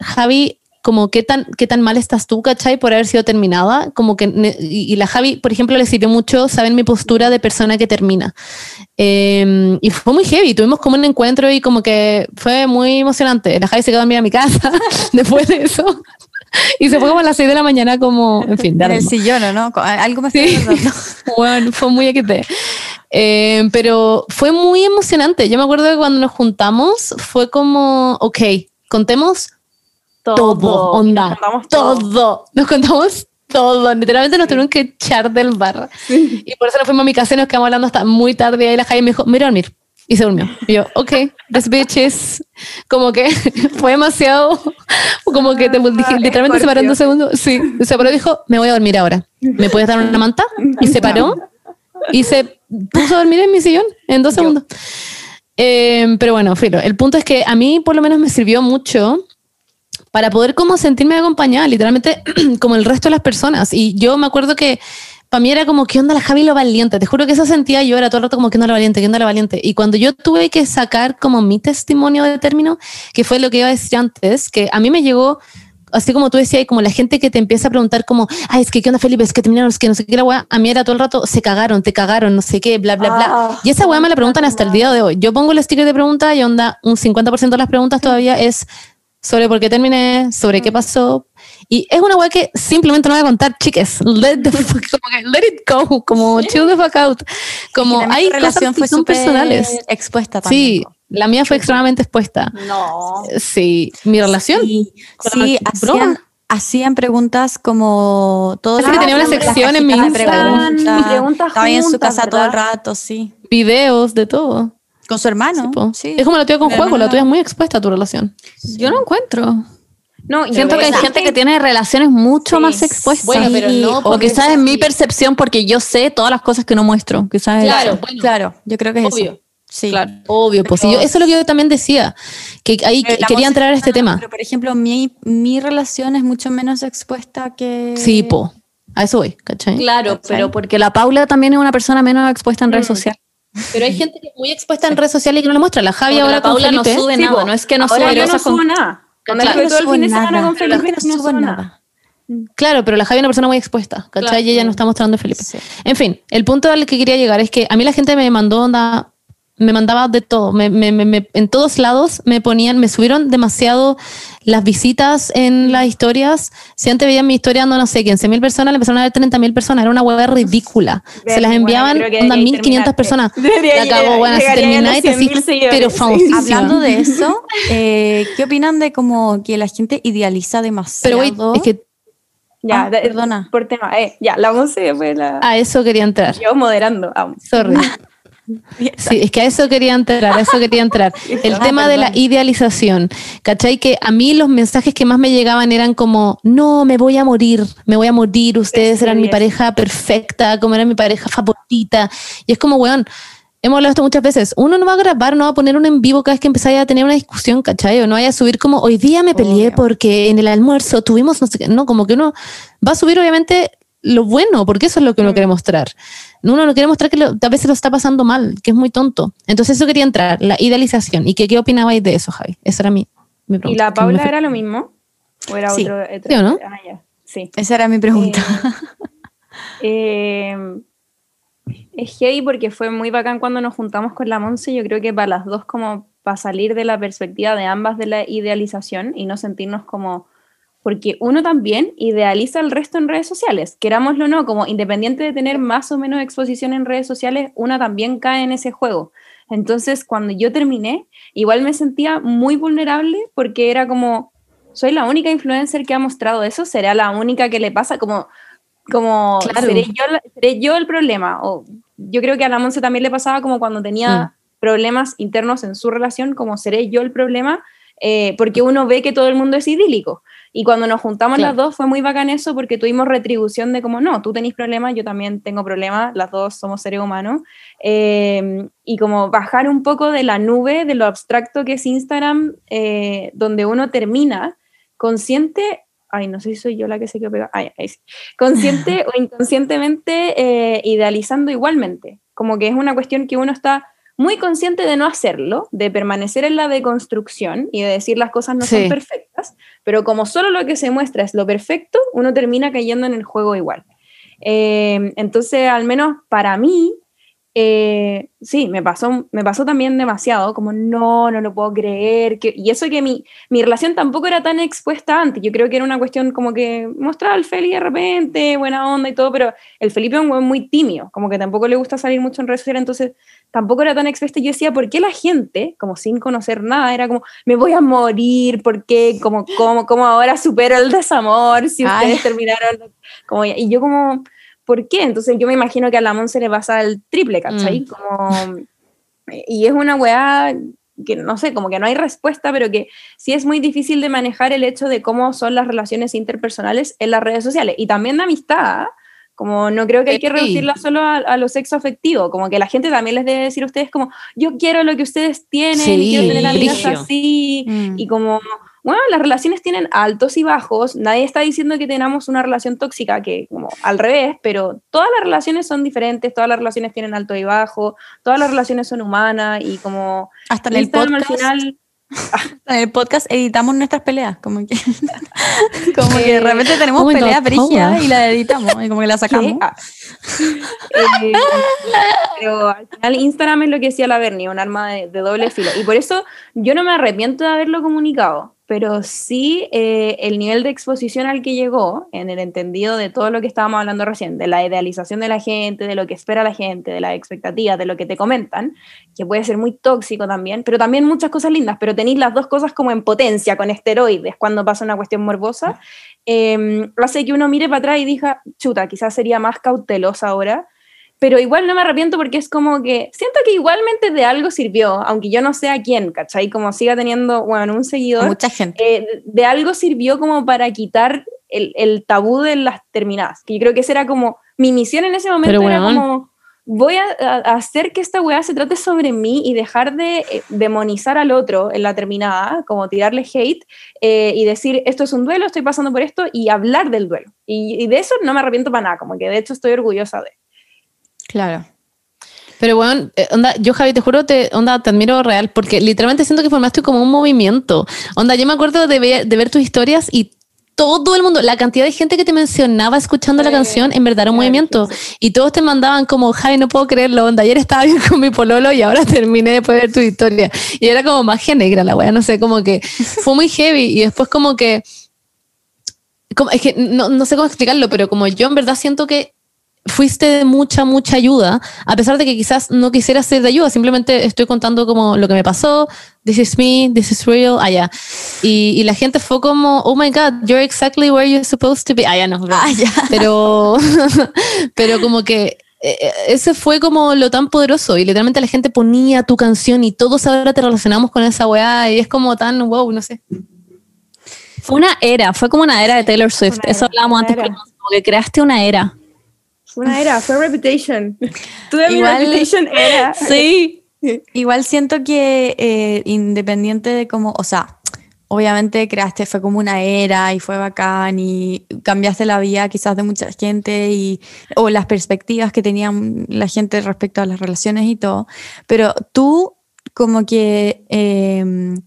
Javi, como qué tan, qué tan mal estás tú, ¿cachai? Por haber sido terminada. Como que, y, la Javi, por ejemplo, le sirvió mucho saber mi postura de persona que termina. Eh, y fue muy heavy, tuvimos como un encuentro y como que fue muy emocionante. La Javi se quedó a dormir a mi casa después de eso. Y se fue como a las 6 de la mañana, como, en fin, da En el sillón, ¿o ¿no? Algo estoy Sí. Bueno, fue muy XT. Eh, pero fue muy emocionante. Yo me acuerdo que cuando nos juntamos fue como, ok, contemos todo, onda, nos contamos todo. Nos contamos todo. Literalmente nos tuvieron que echar del bar. Y por eso nos fuimos a mi casa y nos quedamos hablando hasta muy tarde. Y ahí la Jaime me dijo, mira dormir. Y se durmió. Y yo, ok, this bitch is como que fue demasiado, como que te dije, literalmente se paró en dos segundos. Sí, se paró y dijo, me voy a dormir ahora. ¿Me puedes dar una manta? Y se paró y se puso a dormir en mi sillón en dos segundos. Eh, pero bueno, Filo, el punto es que a mí por lo menos me sirvió mucho para poder como sentirme acompañada, literalmente como el resto de las personas. Y yo me acuerdo que para mí era como, ¿qué onda la Javi lo valiente? Te juro que eso sentía yo, era todo el rato como, ¿qué onda la valiente? ¿Qué onda la valiente? Y cuando yo tuve que sacar como mi testimonio de término, que fue lo que iba a decir antes, que a mí me llegó así como tú decías, como la gente que te empieza a preguntar como, ay, es que qué onda Felipe, es que terminaron, es que no sé qué, la weá, a mí era todo el rato, se cagaron, te cagaron, no sé qué, bla, bla, bla. Ah, y esa weá me la preguntan hasta el día de hoy. Yo pongo el sticker de pregunta y onda, un 50% de las preguntas todavía es sobre por qué terminé, sobre qué pasó. Y es una weá que simplemente no voy a contar, chiques. Let, the fuck- como que let it go, como chill the fuck out. Como hay relación cosas que fue son personales. expuesta también. Sí, la mía fue extremadamente expuesta. No. Sí, mi relación. Sí, sí, hacían, hacían preguntas como todo Parece que tenía una sección en mi Instagram. Preguntas Estaba ahí en su casa todo el ¿verdad? rato, sí. videos, de todo. Con su hermano. Sí, po. sí. Es como la tuya con juego, la tuya es muy expuesta a tu relación. Yo no encuentro. No, Siento que hay gente que tiene relaciones mucho Sí. más expuestas. Bueno, pero no o quizás es mi percepción porque yo sé todas las cosas que no muestro. Quizás es- Claro. Claro, claro, yo creo que es Obvio. eso. Sí. Claro, obvio, pues yo, eso es lo que yo también decía, que ahí quería entrar a este tema. Pero, por ejemplo, mi, mi relación es mucho menos expuesta que... Sí, po, a eso voy, ¿cachai? Claro, ¿Cachai? pero porque la Paula también es una persona menos expuesta en redes sociales. Pero hay gente que es muy expuesta en redes sociales y que no lo muestra. La Javi Porque ahora la con Paula no Felipe. sube Sí, nada, no es que no Ahora sube yo no con- subo nada. Cuando Claro. todo el fin de semana con pero Felipe, no no subo nada. nada. Claro, pero la Javi es una persona muy expuesta, ¿cachai? Claro. Y ella no está mostrando a Felipe. Sí. En fin, el punto al que quería llegar es que a mí la gente me mandó onda, me mandaba de todo, me, me- me- me- en todos lados me ponían, me subieron demasiado las visitas en las historias. Si antes veían mi historia dando, no sé, 15 mil personas, le empezaron a ver 30 mil personas, era una hueá ridícula. Se las Bueno, enviaban que onda debería 1500 terminarte. personas. La llegar- bueno, los termináis, así, 100.000 seguidores, pero famosísima. Hablando de eso, eh, ¿qué opinan de como que la gente idealiza Pero demasiado? wait, es que Ya, Ah, de- perdona. Por tema, eh, ya, la once después la... a eso quería entrar. Yo moderando. aún. Sorry. Sí, es que a eso quería entrar, a eso quería entrar. El tema de la idealización. ¿Cachai? Que a mí los mensajes que más me llegaban eran como, no, me voy a morir, me voy a morir, ustedes eran mi pareja perfecta, como era mi pareja favorita. Y es como, weón, hemos hablado esto muchas veces, uno no va a grabar, no va a poner un en vivo cada vez que empezáis a tener una discusión, ¿cachai? O no vaya a subir como, hoy día me peleé Obvio. porque en el almuerzo tuvimos, no sé qué, no, como que uno va a subir obviamente lo bueno, porque eso es lo que uno Mm. quiere mostrar. Uno no quiere mostrar que lo- a veces lo está pasando mal, que es muy tonto. Entonces eso quería entrar, la idealización. ¿Y que, qué opinabais de eso, Javi? Esa era mi, mi pregunta. ¿Y la Paula era lo mismo? ¿O era Sí. otro? otro- ¿Sí o no? Ah, ya. Sí. Esa era mi pregunta. Eh, es heavy porque fue muy bacán cuando nos juntamos con la Monse. Yo creo que para las dos, como para salir de la perspectiva de ambas de la idealización y no sentirnos como. Porque uno también idealiza al resto en redes sociales, querámoslo o no, como independiente de tener más o menos exposición en redes sociales, una también cae en ese juego. Entonces, cuando yo terminé, igual me sentía muy vulnerable porque era como, soy la única influencer que ha mostrado eso, será la única que le pasa, como, como Claro. ¿seré, yo, la- seré yo el problema. O yo creo que a la Monse también le pasaba como cuando tenía problemas internos en su relación, como seré yo el problema, eh, porque uno ve que todo el mundo es idílico. Y cuando nos juntamos Claro. las dos fue muy bacán eso porque tuvimos retribución de como, no, tú tenés problemas, yo también tengo problemas, las dos somos seres humanos. Eh, y como bajar un poco de la nube, de lo abstracto que es Instagram, eh, donde uno termina consciente, ay, no sé si soy yo la que se quedó pegada, ay, sí. consciente o inconscientemente eh, idealizando igualmente. Como que es una cuestión que uno está muy consciente de no hacerlo, de permanecer en la deconstrucción y de decir las cosas no Sí. son perfectas, pero como solo lo que se muestra es lo perfecto, uno termina cayendo en el juego igual. Eh, entonces, al menos para mí, eh, sí, me pasó, me pasó también demasiado, como no, no lo puedo creer, que, y eso que mi, mi relación tampoco era tan expuesta antes, yo creo que era una cuestión como que mostraba al Feli de repente, buena onda y todo, pero el Felipe es un weón muy tímido, como que tampoco le gusta salir mucho en redes sociales, entonces tampoco era tan expuesta, yo decía, ¿por qué la gente, como sin conocer nada, era como, me voy a morir, ¿por qué? Como, como, como ahora supero el desamor, si Ay. ustedes terminaron, como, y yo como ¿por qué? Entonces yo me imagino que a la Monse le pasa el triple, ¿cachai? Mm. Como, y es una weá que no sé, como que no hay respuesta, pero que sí es muy difícil de manejar el hecho de cómo son las relaciones interpersonales en las redes sociales y también de amistad. ¿ah? Como no creo que hay que reducirla solo a, a lo sexo afectivo, como que la gente también les debe decir a ustedes como, yo quiero lo que ustedes tienen, y Sí, quiero tener amigas así, Mm. y como, bueno, las relaciones tienen altos y bajos, nadie está diciendo que tengamos una relación tóxica, que como al revés, pero todas las relaciones son diferentes, todas las relaciones tienen alto y bajo, todas las relaciones son humanas y como Hasta en el podcast. al final... en el podcast editamos nuestras peleas, como que, como que de repente tenemos peleas brígidas y la editamos y como que la sacamos. Ah. Eh, pero al final Instagram es lo que decía la Bernie, un arma de, de doble filo. Y por eso yo no me arrepiento de haberlo comunicado pero sí eh, el nivel de exposición al que llegó, en el entendido de todo lo que estábamos hablando recién, de la idealización de la gente, de lo que espera la gente, de las expectativas, de lo que te comentan, que puede ser muy tóxico también, pero también muchas cosas lindas, pero tenéis las dos cosas como en potencia, con esteroides, cuando pasa una cuestión morbosa, eh, hace que uno mire para atrás y diga, chuta, quizás sería más cautelosa ahora, pero igual no me arrepiento porque es como que siento que igualmente de algo sirvió, aunque yo no sé a quién, ¿cachai? Como siga teniendo, bueno, un seguidor. Mucha gente. Eh, de algo sirvió como para quitar el, el, tabú de las terminadas, que yo creo que esa era como, mi misión en ese momento era como, voy a, a, hacer que esta weá se trate sobre mí y dejar de eh, demonizar al otro en la terminada, como tirarle hate eh, y decir, esto es un duelo, estoy pasando por esto, y hablar del duelo. Y, y de eso no me arrepiento para nada, como que de hecho estoy orgullosa de. Claro. Pero bueno, eh, onda, yo Javi, te juro, te, onda, te admiro real, porque literalmente siento que formaste como un movimiento. Onda, yo me acuerdo de ver, de ver tus historias y todo el mundo, la cantidad de gente que te mencionaba escuchando la canción, en verdad era un movimiento. Y todos te mandaban como, Javi, no puedo creerlo, onda, ayer estaba bien con mi pololo y ahora terminé de ver tu historia. Y era como magia negra la wea, no sé, como que fue muy heavy. Y después como que, como, es que no, no sé cómo explicarlo, pero como yo en verdad siento que fuiste de mucha, mucha ayuda, a pesar de que quizás no quisiera ser de ayuda, simplemente estoy contando como lo que me pasó, this is me, this is real, allá. y, y, la gente fue como, oh my God, you're exactly where you're supposed to be. Allá no, ah, pero, pero como que eh, ese fue como lo tan poderoso y literalmente la gente ponía tu canción y todos ahora te relacionamos con esa weá y es como tan, wow, no sé. Fue una era, fue como una era de Taylor Swift, eso hablábamos antes, como que creaste una era. Fue una era, fue Reputation. Tuve mi Reputation era. Sí. Igual siento que eh, independiente de cómo, o sea, obviamente creaste, fue como una era y fue bacán y cambiaste la vida quizás de mucha gente y, o las perspectivas que tenían la gente respecto a las relaciones y todo, pero tú como que eh, en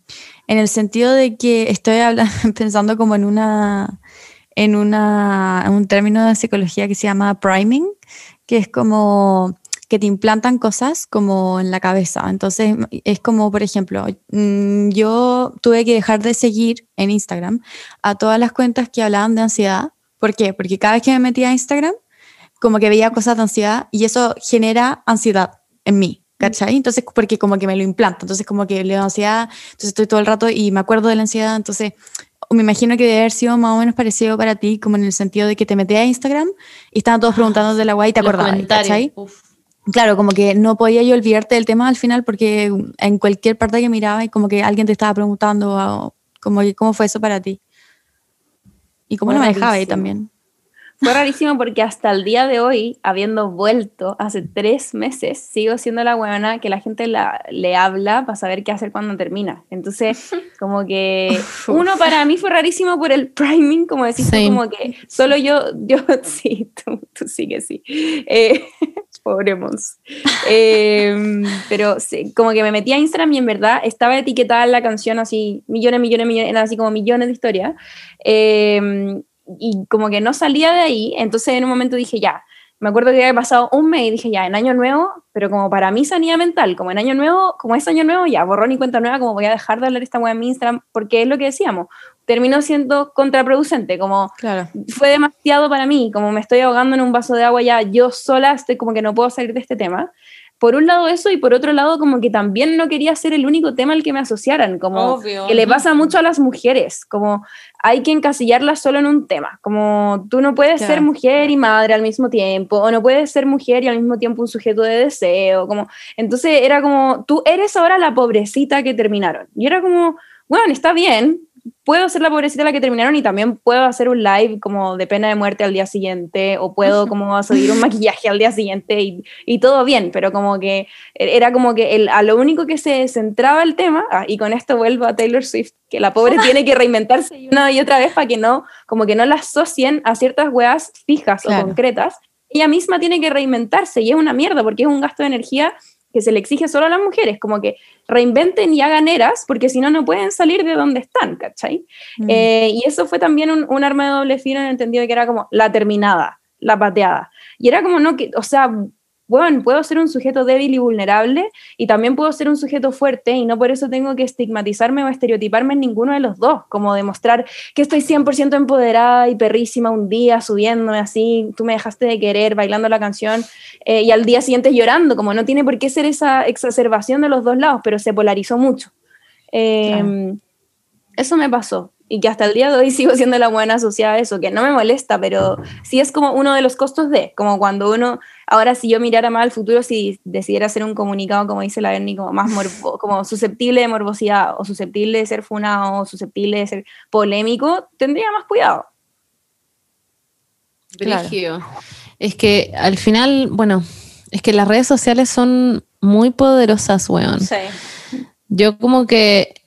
el sentido de que estoy hablando, pensando como en una en, una, un término de psicología que se llama priming, que es como que te implantan cosas como en la cabeza. Entonces, es como, por ejemplo, mm, yo tuve que dejar de seguir en Instagram a todas las cuentas que hablaban de ansiedad. ¿Por qué? Porque cada vez que me metía a Instagram, como que veía cosas de ansiedad y eso genera ansiedad en mí. ¿Cachai? Entonces, porque como que me lo implanta, entonces como que le da ansiedad, entonces estoy todo el rato y me acuerdo de la ansiedad, entonces me imagino que debe haber sido más o menos parecido para ti, como en el sentido de que te metías a Instagram y estaban todos preguntando de la guay y te acordabas, ¿cachai? Claro, como que no podía yo olvidarte del tema al final porque en cualquier parte que miraba y como que alguien te estaba preguntando, como ¿cómo fue eso para ti? Y cómo lo manejaba ahí también. Fue rarísimo porque hasta el día de hoy, habiendo vuelto hace tres meses, sigo siendo la buena que la gente la, le habla para saber qué hacer cuando termina. Entonces, como que uno para mí fue rarísimo por el priming, como decís, como que solo yo, yo sí, tú, tú sí que sí. Eh, pobremos. Eh, pero sí, como que me metí a Instagram y en verdad estaba etiquetada en la canción así, millones, millones, millones, así como millones de historias. Eh, y como que no salía de ahí, entonces en un momento dije, ya, me acuerdo que había pasado un mes y dije, ya, en año nuevo, pero como para mí sanidad mental, como en año nuevo, como es año nuevo, ya, borrón y cuenta nueva, como voy a dejar de hablar esta web en mi Instagram, porque es lo que decíamos, terminó siendo contraproducente, como claro. fue demasiado para mí, como me estoy ahogando en un vaso de agua ya, yo sola estoy como que no puedo salir de este tema por un lado eso y por otro lado como que también no quería ser el único tema al que me asociaran, como Obvio. que le pasa mucho a las mujeres, como hay que encasillarlas solo en un tema, como tú no puedes Claro. ser mujer y madre al mismo tiempo, o no puedes ser mujer y al mismo tiempo un sujeto de deseo, como entonces era como tú eres ahora la pobrecita que terminaron. Y era como, bueno, está bien, puedo ser la pobrecita la que terminaron y también puedo hacer un live como de pena de muerte al día siguiente o puedo como subir un maquillaje al día siguiente y, y todo bien, pero como que era como que el, a lo único que se centraba el tema, ah, y con esto vuelvo a Taylor Swift, que la pobre tiene que reinventarse una y otra vez para que no, como que no la asocien a ciertas weas fijas Claro. o concretas, ella misma tiene que reinventarse y es una mierda porque es un gasto de energía que se le exige solo a las mujeres, como que reinventen y hagan eras, porque si no, no pueden salir de donde están, ¿cachai? Mm. Eh, y eso fue también un, un, arma de doble filo en el entendido de que era como la terminada, la pateada. Y era como, no, que, o sea, bueno, puedo ser un sujeto débil y vulnerable y también puedo ser un sujeto fuerte y no por eso tengo que estigmatizarme o estereotiparme en ninguno de los dos, como demostrar que estoy 100% empoderada y perrísima un día subiéndome así, tú me dejaste de querer bailando la canción eh, y al día siguiente llorando, como no tiene por qué ser esa exacerbación de los dos lados, pero se polarizó mucho. Em, eso me pasó y que hasta el día de hoy sigo siendo la buena asociada a eso, que no me molesta, pero sí es como uno de los costos de, como cuando uno, ahora si yo mirara más al futuro, si decidiera hacer un comunicado, como dice la Berni, como más como susceptible de morbosidad, o susceptible de ser funado, o susceptible de ser polémico, tendría más cuidado. Es que al final, bueno, es que las redes sociales son muy poderosas, weón. Sí. Yo como que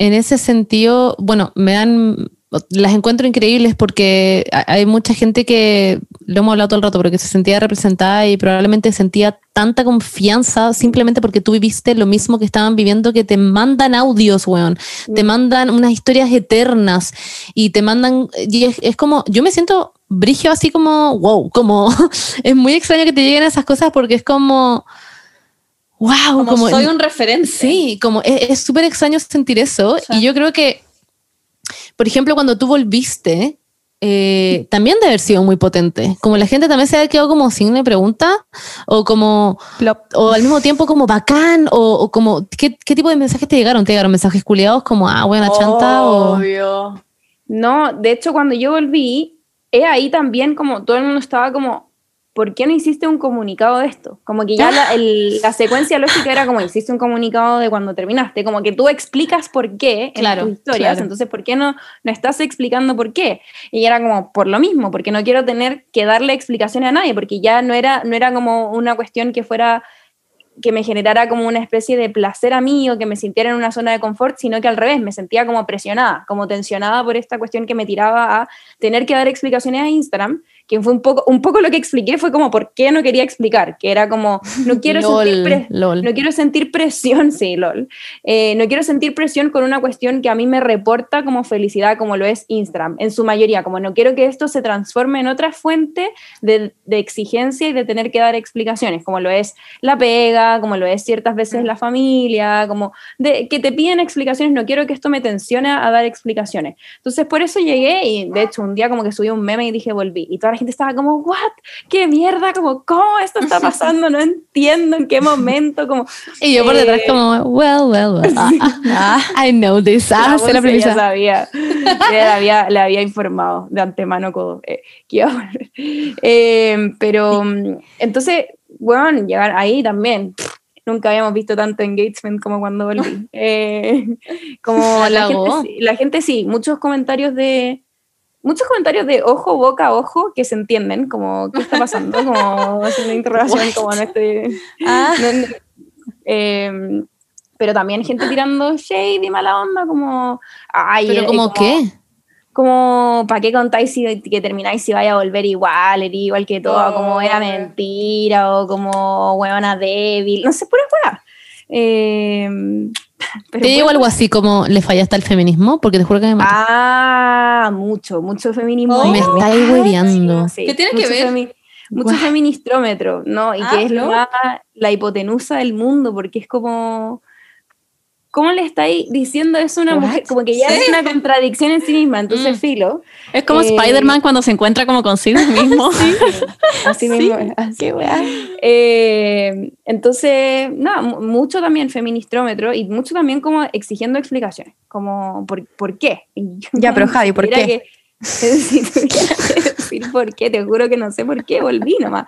en ese sentido, bueno, me dan, las encuentro increíbles porque hay mucha gente que, lo hemos hablado todo el rato, pero que se sentía representada y probablemente sentía tanta confianza simplemente porque tú viviste lo mismo que estaban viviendo, que te mandan audios, weón, te mandan unas historias eternas y te mandan, y es, como, yo me siento brigio así como, wow, como, es muy extraño que te lleguen esas cosas porque es como wow, como, soy un referente. Sí, como es súper extraño sentir eso. Y yo creo que, por ejemplo, cuando tú volviste, eh, también debe haber sido muy potente. Como la gente también se ha quedado como sin de pregunta, o como, o al mismo tiempo como bacán, o, como, ¿qué, tipo de mensajes te llegaron? ¿Te llegaron mensajes culiados como, ah, buena chanta? Obvio. No, de hecho, cuando yo volví, es ahí también como todo el mundo estaba como, ¿por qué no hiciste un comunicado de esto? Como que ya la, secuencia lógica era como, hiciste un comunicado de cuando terminaste, como que tú explicas por qué en tus historias, entonces, ¿por qué no, no estás explicando por qué? Y era como, por lo mismo, porque no quiero tener que darle explicaciones a nadie, porque ya no era, no era como una cuestión que fuera que me generara como una especie de placer a mí o que me sintiera en una zona de confort, sino que al revés, me sentía como presionada, como tensionada por esta cuestión que me tiraba a tener que dar explicaciones a Instagram que fue un poco, un poco lo que expliqué, fue como por qué no quería explicar, que era como, no quiero, sentir, No quiero sentir presión, sí, lol, eh, no quiero sentir presión con una cuestión que a mí me reporta como felicidad, como lo es Instagram, en su mayoría, como no quiero que esto se transforme en otra fuente de, de exigencia y de tener que dar explicaciones, como lo es la pega, como lo es ciertas veces la familia, como de que te piden explicaciones, no quiero que esto me tensione a dar explicaciones. Entonces, por eso llegué y de hecho un día como que subí un meme y dije, volví, y toda la gente estaba como, ¿what? ¿Qué mierda? Como, ¿cómo esto está pasando? No entiendo en qué momento. Como, y yo por detrás, eh, como, well, well, well. Ah, ah, I know this. Ah, la, la premisa. sabía. le, había, le había informado de antemano eh, que iba eh, pero entonces, bueno, llegar ahí también nunca habíamos visto tanto engagement como cuando volví. como la gente, la gente sí, muchos comentarios de muchos comentarios de ojo, boca, ojo, que se entienden, como, ¿qué está pasando? Como, es una interrogación, como no estoy... Ah. Em, pero también gente tirando shade y mala onda, como... Ay, ¿Pero como, qué? Como, ¿para qué contáis si, que termináis si vaya a volver igual, era igual que todo, como era mentira, o como huevona débil, no sé, pura hueá. Eh, ¿Te digo algo así como le fallaste al feminismo? Porque te juro que me mata. Ah, mucho, mucho feminismo. me está hueveando. ¿Qué tiene que ver? mucho feministrómetro, ¿no? Y que ah, es la hipotenusa del mundo, porque es como ¿Cómo le estáis diciendo eso a una mujer? Como que ya es una contradicción en sí misma, entonces mm. filo. Es como eh, Spider-Man cuando se encuentra como consigo mismo. sí, así mismo. Qué eh, entonces, nada, mucho también feministrómetro y mucho también como exigiendo explicaciones, como ¿por, ¿por qué? ya, pero Javi, ¿por qué? decir por qué, te juro que no sé por qué, volví nomás.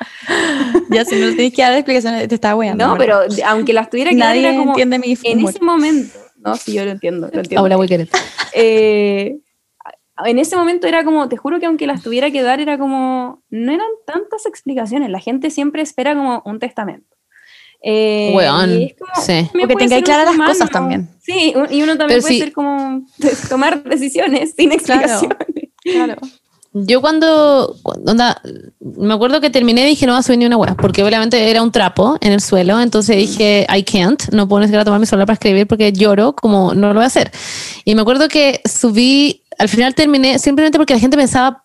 Ya, si no tienes que dar explicaciones, te estaba weando. No, pero aunque las tuviera que Nadie dar, como entiende mi en ese momento, no, sí, yo lo entiendo, lo entiendo. Ahora voy a querer. Eh, en ese momento era como, te juro que aunque las tuviera que dar, era como, no eran tantas explicaciones, la gente siempre espera como un testamento. Eh, y sí. Porque tenga claras las cosas también. Sí, y uno también puede ser como tomar decisiones sin explicaciones. Claro. Yo cuando, onda, me acuerdo que terminé y dije no va a subir ni una web, porque obviamente era un trapo en el suelo, entonces dije I can't, no puedo ni siquiera tomar mi celular para escribir porque lloro, como no lo voy a hacer. Y me acuerdo que subí, al final terminé simplemente porque la gente pensaba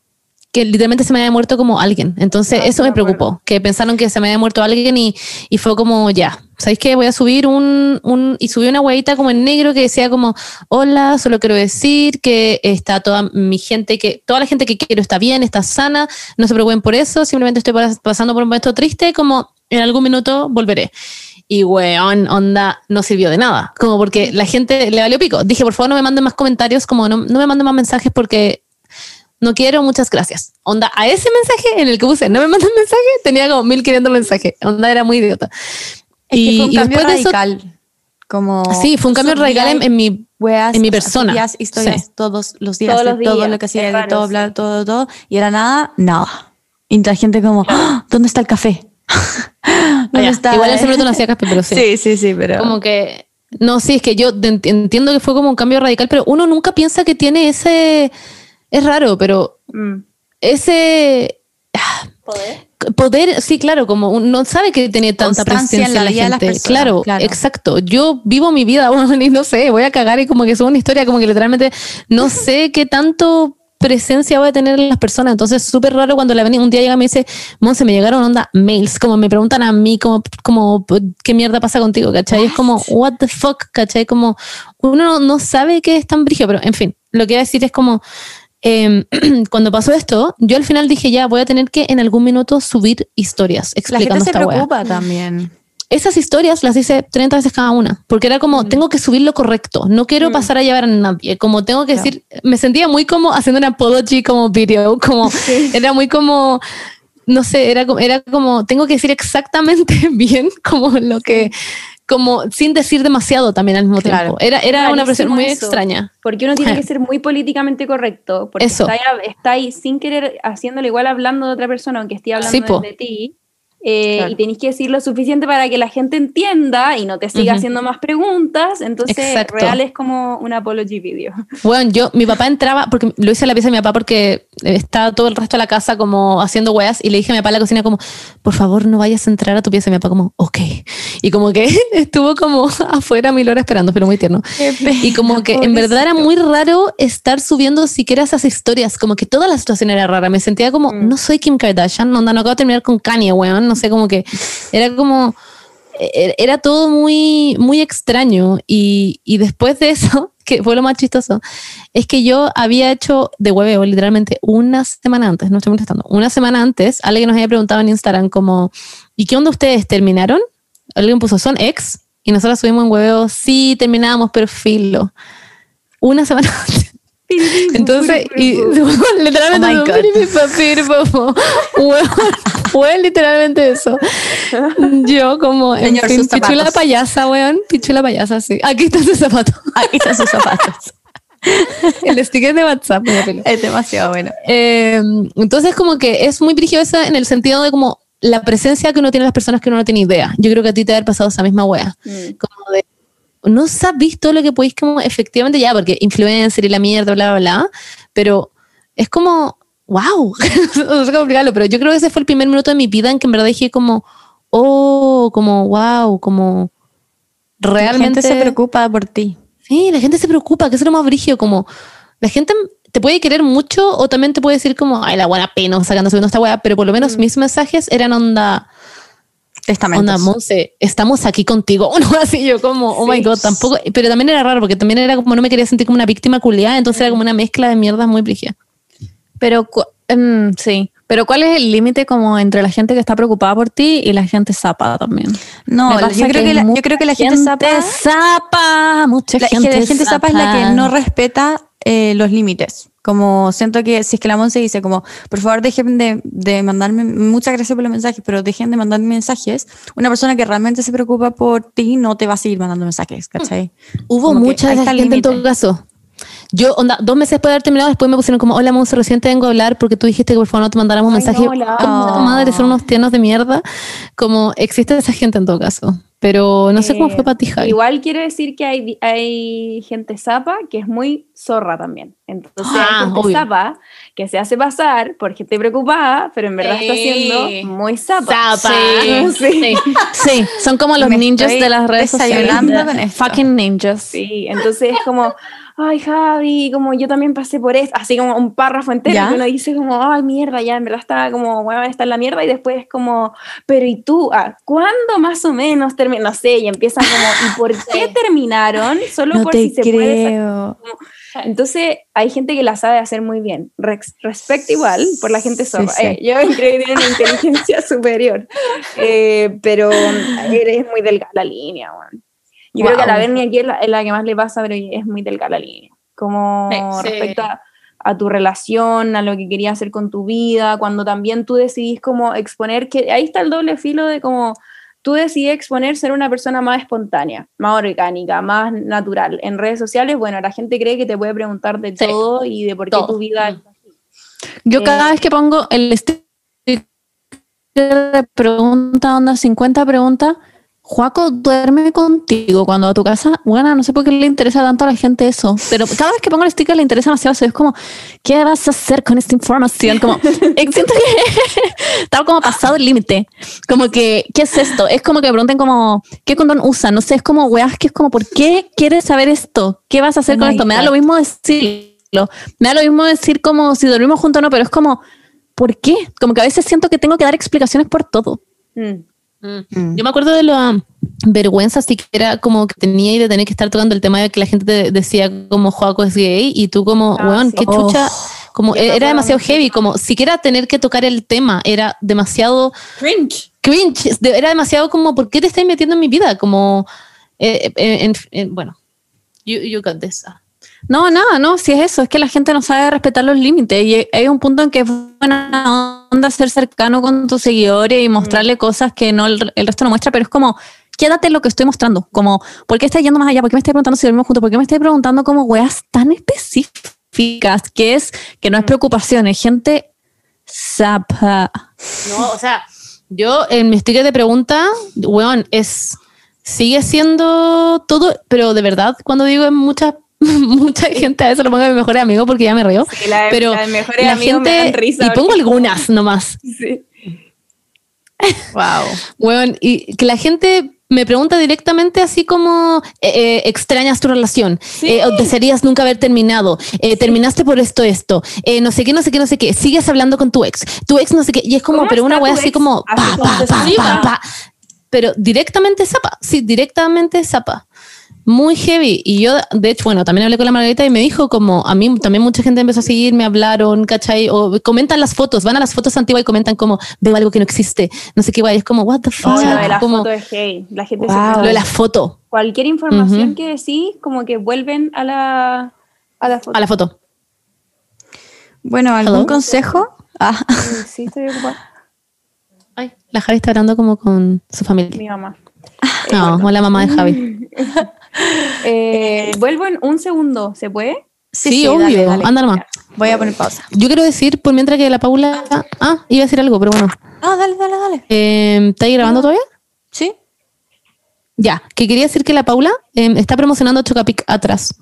que literalmente se me había muerto como alguien. Entonces, Ah, eso me preocupó, que pensaron que se me había muerto alguien y, y fue como, ya, ¿sabéis qué? Voy a subir un, un y subí una huevita como en negro que decía como, hola, solo quiero decir que está toda mi gente, que toda la gente que quiero está bien, está sana, no se preocupen por eso, simplemente estoy pas- pasando por un momento triste, como en algún minuto volveré. Y weón, onda, no sirvió de nada. Como porque la gente le valió pico. Dije, por favor, no me manden más comentarios, como no, no me manden más mensajes porque no quiero, muchas gracias. Onda, a ese mensaje en el que puse, no me mandan mensaje, tenía como 1500 mensajes. Onda, era muy idiota. Es que fue un cambio después de eso- radical. como sí, fue un cambio radical en, en mi. weas, en mi persona. subías historias Sí. todos los días, Todos de los todo días, lo que hacía, de raro, todo, bla, todo, todo, y era nada, nada. Y la gente como, "Ah, ¿dónde está el café? ¿Dónde Ya, está? Igual en ese minuto no hacía café, pero sí. Sí, sí, sí, pero Como que. No, sí, es que yo ent- entiendo que fue como un cambio radical, pero uno nunca piensa que tiene ese. Es raro, pero Mm. ese Poder. poder, sí, claro, como uno sabe que tiene tanta Constancia presencia en la en la vida de las gente. personas, claro, claro. exacto. Yo vivo mi vida, bueno, y no sé, voy a cagar y como que subo una historia, como que literalmente no sé qué tanto presencia voy a tener en las personas. Entonces, súper raro cuando la ven un día llega y me dice, Monse, me llegaron onda mails, como me preguntan a mí, como, como ¿qué mierda pasa contigo? ¿Cachai? Es como, what the fuck? ¿Cachai? Como, uno no, no sabe que es tan brígido, pero en fin, lo que iba a decir es como, eh, cuando pasó esto, yo al final dije, ya, voy a tener que en algún minuto subir historias la explicando gente se esta wea preocupa también. esas historias las hice 30 veces cada una, porque era como, tengo que subir lo correcto, no quiero pasar a llevar a nadie, como tengo que decir, me sentía muy como haciendo una apology como video, como, era muy como, no sé, era era como, tengo que decir exactamente bien como lo que, como sin decir demasiado también al mismo Claro. tiempo. Era, era una presión muy eso. extraña. Porque uno tiene que ser muy políticamente correcto. Porque Eso. está ahí, está ahí sin querer haciéndolo igual hablando de otra persona, aunque esté hablando Sí, de ti. Eh, Claro. Y tenéis que decir lo suficiente para que la gente entienda y no te siga Ujú. haciendo más preguntas. Entonces, Exacto. real es como un apology video. Bueno, yo, mi papá entraba, porque lo hice en la pieza de mi papá porque estaba todo el resto de la casa como haciendo weas y le dije a mi papá en la cocina como, por favor no vayas a entrar a tu pieza. Y mi papá como, ok. Y como que estuvo como afuera mil horas esperando, pero muy tierno. Y como que en verdad era muy raro estar subiendo siquiera esas historias, como que toda la situación era rara. Me sentía como, Mm. no soy Kim Kardashian, no, no acabo de terminar con Kanye, weón. No sé, como que era como, e- era todo muy, muy extraño. Y, y después de eso, que fue lo más chistoso, es que yo había hecho de hueveo literalmente una semana antes, no estoy molestando, una semana antes, alguien nos había preguntado en Instagram como, ¿y qué onda ustedes terminaron? Alguien puso, ¿son ex? Y nosotros subimos en hueveo, sí, terminamos, pero filo. Una semana antes. Entonces, y, literalmente, Oh fue literalmente eso. Yo como, en Señor, fin, sus zapatos. pichula payasa, weón, pichula payasa, sí. Aquí está su zapato. Aquí están sus zapatos. El sticker de WhatsApp. es demasiado bueno. Eh, entonces, como que es muy brillosa en el sentido de como la presencia que uno tiene en las personas que uno no tiene idea. Yo creo que a ti te ha pasado esa misma wea. Mm. Como de, no sabes todo lo que podéis como efectivamente ya, porque influencer y la mierda, bla, bla, bla, pero es como, wow, no sé cómo explicarlo, pero yo creo que ese fue el primer minuto de mi vida en que en verdad dije como, oh, como, wow, como realmente La gente se preocupa por ti. Sí, la gente se preocupa, que es lo más brígido, como la gente te puede querer mucho o también te puede decir como, ay, la buena pena sacando subiendo esta weá, pero por lo menos mis mensajes eran onda, Testamentos. onda, Monse, estamos aquí contigo, uno así, yo como, oh my god, tampoco, pero también era raro porque también era como, no me quería sentir como una víctima culiada, entonces era como una mezcla de mierdas muy brígida. Pero mm, sí. Pero ¿cuál es el límite como entre la gente que está preocupada por ti y la gente zapa también? no, yo creo que, la, yo creo que la gente zapa, zapa, mucha la, gente, la gente zapa es la que no respeta eh, los límites. Como siento que si es que la Monse dice como, por favor dejen de, de mandarme, muchas gracias por los mensajes, pero dejen de mandarme mensajes, una persona que realmente se preocupa por ti no te va a seguir mandando mensajes, ¿cachai? Hubo Como mucha de gente en todo caso. Yo, onda, dos meses después de haber terminado, después me pusieron como, hola, Monse, recién te vengo a hablar porque tú dijiste que por favor no te mandáramos un Ay, mensaje. no, amo. tu madre, son unos tiernos de mierda. Como, existe esa gente en todo caso. Pero no sé cómo Eh, fue para ti, Javi. Igual quiere decir que hay, hay gente zapa que es muy zorra también. Entonces Ah, hay gente obvio. zapa que se hace pasar por gente preocupada, pero en verdad está Sí. siendo muy zapa. Zapa. Sí. Sí. Sí, son como los Me ninjas de las redes sociales. con esto. Fucking ninjas. Sí, entonces es como, ay Javi, como yo también pasé por esto, así como un párrafo entero ¿Ya? que uno dice como, ay mierda, ya en verdad estaba como, bueno, está en la mierda y después es como, pero ¿y tú? Ah, ¿Cuándo más o menos terminó? No sé, y empiezan como, ¿y por qué terminaron? Solo No por te si se puede creo. Entonces, hay gente que la sabe hacer muy bien. Rex- Respect igual por la gente sorda. sí. Eh, yo creo que tiene una inteligencia superior. Eh, pero eres muy delgada la línea, weón. Yo creo que a la. Bernie aquí es la, es la que más le pasa, pero es muy delgada la línea. Como Sí. respecto a, a tu relación, a lo que querías hacer con tu vida, cuando también tú decidís como exponer, que ahí está el doble filo de como tú decidís exponer ser una persona más espontánea, más orgánica, más natural. En redes sociales, bueno, la gente cree que te puede preguntar de Sí. todo y de por qué Todo. tu vida es Yo Eh, cada vez que pongo el de pregunta, onda 50 preguntas, Juaco duerme contigo cuando va a tu casa. Bueno, no sé por qué le interesa tanto a la gente eso, pero cada vez que pongo el sticker le interesa demasiado. eso. Es como, ¿qué vas a hacer con esta información? Como, eh, siento que estaba como pasado el límite. Como que, ¿qué es esto? Es como que pregunten como, ¿qué condón usan? No sé, es como, weas, que es como, ¿por qué quieres saber esto? ¿Qué vas a hacer Oh con esto? Me da God. lo mismo decirlo. Me da lo mismo decir como si dormimos juntos o no, pero es como, ¿por qué? Como que a veces siento que tengo que dar explicaciones por todo. Mm. Mm. Yo me acuerdo de la vergüenza, así que era como que tenía y de tener que estar tocando el tema de que la gente te decía como Joaco es gay y tú como, Ah, weón, sí. qué Oh. chucha. Como Yo me era demasiado heavy, como siquiera tener que tocar el tema era demasiado Cringe. cringe, era demasiado como, ¿por qué te estás metiendo en mi vida? Como, eh, eh, en- en- bueno, you, you got this. Ah. No, nada, no, si es eso, es que la gente no sabe respetar los límites y hay un punto en que es buena onda ser cercano con tus seguidores y mostrarle cosas que no el, el resto no muestra, pero es como, quédate en lo que estoy mostrando, como, ¿por qué estás yendo más allá? ¿Por qué me estás preguntando si dormimos juntos? ¿Por qué me estás preguntando como weas tan específicas que es, que no es preocupación, es gente zapa. No, o sea, yo en mi sticker de pregunta, weón, es, sigue siendo todo, pero de verdad, cuando digo en mucha, mucha gente, a veces lo pongo a mi mejor amigo porque ya me río. Sí, la, pero la la gente, dan risa y pongo algunas nomás. Sí. Wow. Weón, y que la gente me pregunta directamente así como eh, eh, extrañas tu relación, eh, o desearías nunca haber terminado, eh, terminaste por esto, esto, eh, no sé qué, no sé qué, no sé qué, sigues hablando con tu ex, tu ex no sé qué, y es como, ¿Cómo pero una wea así como Así pa, como pa, se pa, escriba. pa, pa. pero directamente zapa, sí, directamente zapa. Muy heavy. Y yo, de hecho, bueno, también hablé con la Margarita y me dijo como, a mí también mucha gente empezó a seguir, me hablaron, ¿cachai? O comentan las fotos, van a las fotos antiguas y comentan como, veo algo que no existe, no sé qué guay. Es como, what the fuck. Oh, lo de la como, foto es gay. La gente se Wow. pone- lo de la foto, Cualquier información que decís, como que vuelven a la, a la foto. a la foto. Bueno, ¿algún Hello. consejo? Ah, Sí, estoy ocupada. Ay, la Javi está hablando como con su familia. Mi mamá. No, hola mamá de Javi. Eh, vuelvo en un segundo, ¿se puede? Sí, dale, obvio. dale. Anda nomás. Voy a poner pausa. Yo quiero decir, por mientras que la Paula. Ah, iba a decir algo, pero bueno. Ah, dale, dale, dale. Eh, ¿Está ahí grabando todavía? Sí. Ya, que quería decir que la Paula eh, está promocionando Chocapic atrás.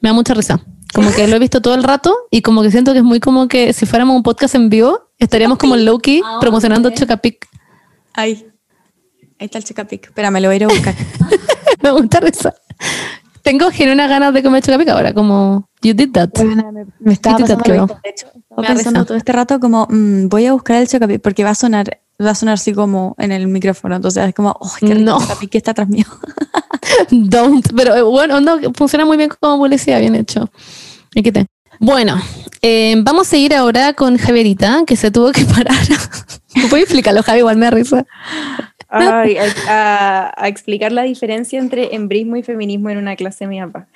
Me da mucha risa. Como que lo he visto todo el rato y como que siento que es muy como que si fuéramos un podcast en vivo, estaríamos como Loki promocionando Chocapic. Ahí. Ahí está el checapic. Espérame, lo voy a ir a buscar. Me mucha risa. Tengo genuinas ganas de comer Chocapic ahora, como you did that. Me estaba Sí, te pasando mismo. De hecho, estaba Me pensando todo este rato como, mm, voy a buscar el chocapic porque va a sonar, va a sonar así como en el micrófono. Entonces es como, oh, qué rico No. que está atrás mío. Don't. Pero eh, bueno, no, funciona muy bien como publicidad, bien hecho. Me quité. Bueno, eh, vamos a ir ahora con Javierita, que se tuvo que parar. ¿Puedes explicarlo, Javi? Igual me da risa. Ay, a, a- a explicar la diferencia entre embrismo y feminismo en una clase de mi papá.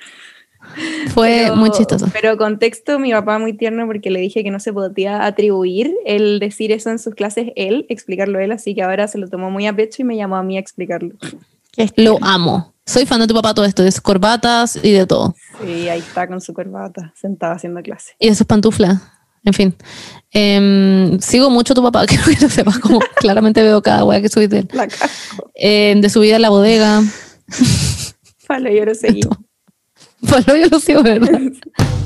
Fue Pero- muy chistoso. Pero contexto, mi papá muy tierno porque le dije que no se podía atribuir el decir eso en sus clases él, explicarlo él, así que ahora se lo tomó muy a pecho y me llamó a mí a explicarlo. Lo amo. Soy fan de tu papá todo esto, de sus corbatas y de todo. Sí, ahí está con su corbata, sentado haciendo clase. Y de sus pantuflas. En fin. Em, sigo mucho a tu papá, quiero que lo sepas, como claramente veo cada wea que subís de él. La. Em, de su vida en la bodega. Palo, yo lo seguí. Bueno, yo lo sigo, ¿verdad?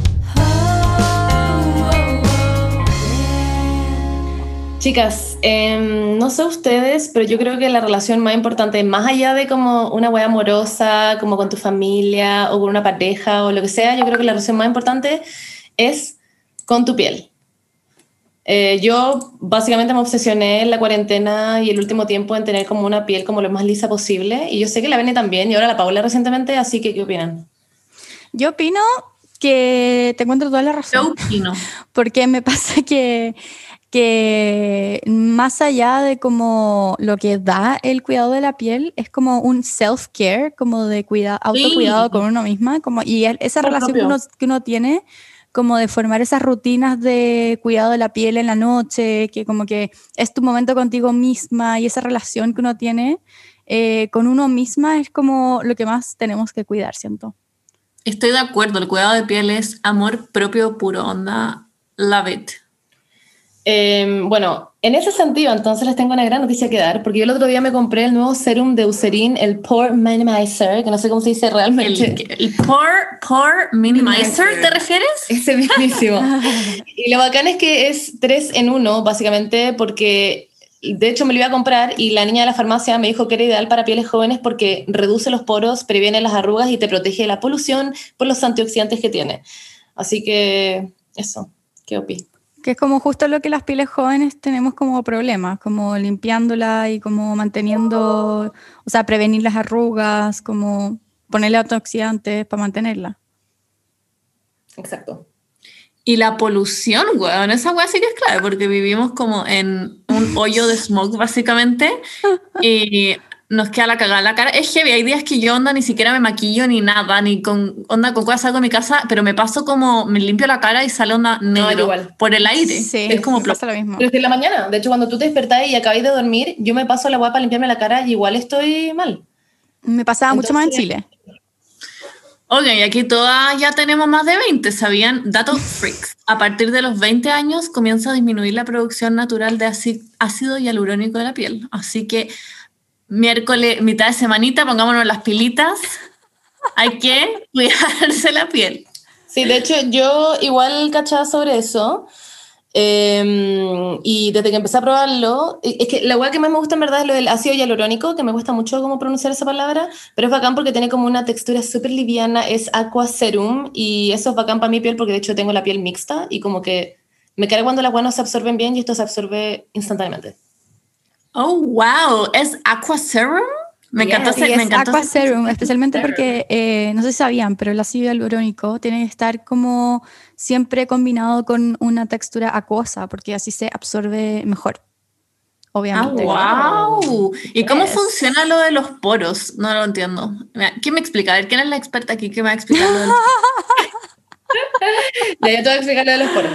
Chicas, em, no sé ustedes, pero yo creo que la relación más importante, más allá de como una wea amorosa, como con tu familia o con una pareja o lo que sea, yo creo que la relación más importante es con tu piel. Eh, yo básicamente me obsesioné en la cuarentena y el último tiempo en tener como una piel como lo más lisa posible y yo sé que la Bene también y ahora la Paula recientemente, así que ¿qué opinan? Yo opino que te encuentro toda la razón. Yo opino. Porque me pasa que, que más allá de como lo que da el cuidado de la piel, es como un self-care, como de cuida, autocuidado con uno misma, como, y esa Por relación que uno, que uno tiene, como de formar esas rutinas de cuidado de la piel en la noche, que como que es tu momento contigo misma y esa relación que uno tiene eh, con uno misma es como lo que más tenemos que cuidar, siento. Estoy de acuerdo, el cuidado de piel es amor propio puro, onda, love it. Em, bueno, en ese sentido, entonces les tengo una gran noticia que dar, porque yo el otro día me compré el nuevo serum de Eucerin, el Pore Minimizer, que no sé cómo se dice realmente. El, el pore, pore minimizer, ¿te refieres? Ese mismísimo. y lo bacán es que es tres en uno, básicamente, porque de hecho me lo iba a comprar y la niña de la farmacia me dijo que era ideal para pieles jóvenes porque reduce los poros, previene las arrugas y te protege de la polución por los antioxidantes que tiene. Así que eso, ¿qué opinas? Que es como justo lo que las pieles jóvenes tenemos como problemas, como limpiándola y como manteniendo, o sea, prevenir las arrugas, como ponerle antioxidantes para mantenerla. Exacto. Y la polución, weón, esa weá sí que es clave, porque vivimos como en un hoyo de smoke, básicamente, y nos queda la cagada en la cara. Es heavy, hay días que yo onda ni siquiera me maquillo ni nada, ni con onda con cosas salgo de mi casa, pero me paso como, me limpio la cara y sale onda negro igual. por el aire. Sí, es como pasa lo mismo. Pero es que en la mañana, de hecho, cuando tú te despertás y acabáis de dormir, yo me paso la guapa para limpiarme la cara y igual estoy mal. Me pasaba mucho más en Entonces- Chile. Y aquí todas ya tenemos más de 20, ¿sabían? Datos freaks. A partir de los 20 años comienza a disminuir la producción natural de áci- ácido hialurónico de la piel. Así que miércoles, mitad de semanita, pongámonos las pilitas. Hay que cuidarse la piel. Sí, de hecho, yo igual cachaba sobre eso. eh, y desde que empecé a probarlo, eh, es que la hueá que más me gusta en verdad es lo del ácido hialurónico, que me cuesta mucho como pronunciar esa palabra, pero es bacán porque tiene como una textura súper liviana, es Aqua Serum, y eso es bacán para mi piel porque de hecho tengo la piel mixta y como que me cae cuando las hueas no se absorben bien y esto se absorbe instantáneamente. Oh, wow. ¿Es Aqua Serum? Me encantó. Ese- me es encantó Aqua Serum, especialmente porque, eh, no sé si sabían, pero el ácido hialurónico tiene que estar como siempre combinado con una textura acuosa, porque así se absorbe mejor, Ah, obviamente. wow. ¿Y cómo Yes. funciona lo de los poros? No lo entiendo. ¿Quién me explica? A ver, ¿quién es la experta aquí que me va a explicar lo de los Ya, yo te voy a explicar lo de los poros.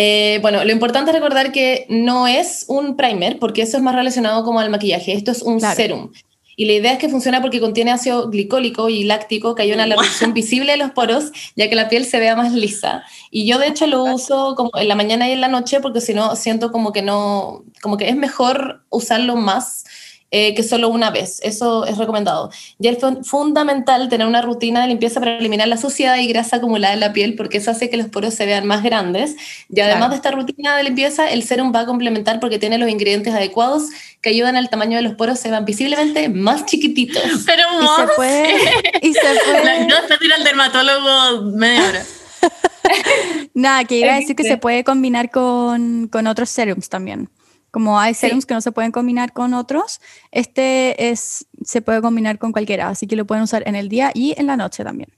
Eh, bueno, lo importante es recordar que no es un primer, porque eso es más relacionado como al maquillaje. Esto es un Claro. serum. Y la idea es que funciona porque contiene ácido glicólico y láctico que ayudan a la reducción visible de los poros, ya que la piel se vea más lisa. Y yo de hecho lo uso como en la mañana y en la noche porque si no siento como que no, como que es mejor usarlo más eh, que solo una vez. Eso es recomendado. Y es fun- fundamental tener una rutina de limpieza para eliminar la suciedad y grasa acumulada en la piel porque eso hace que los poros se vean más grandes. Y además Claro. de esta rutina de limpieza, el serum va a complementar porque tiene los ingredientes adecuados que ayudan al tamaño de los poros se vean visiblemente más chiquititos. Pero Y se puede, y se puede, no se tira al dermatólogo media hora. nada, que iba a decir que se puede combinar con, con otros serums también. Como hay serums que no se pueden combinar con otros, este es, se puede combinar con cualquiera, así que lo pueden usar en el día y en la noche también.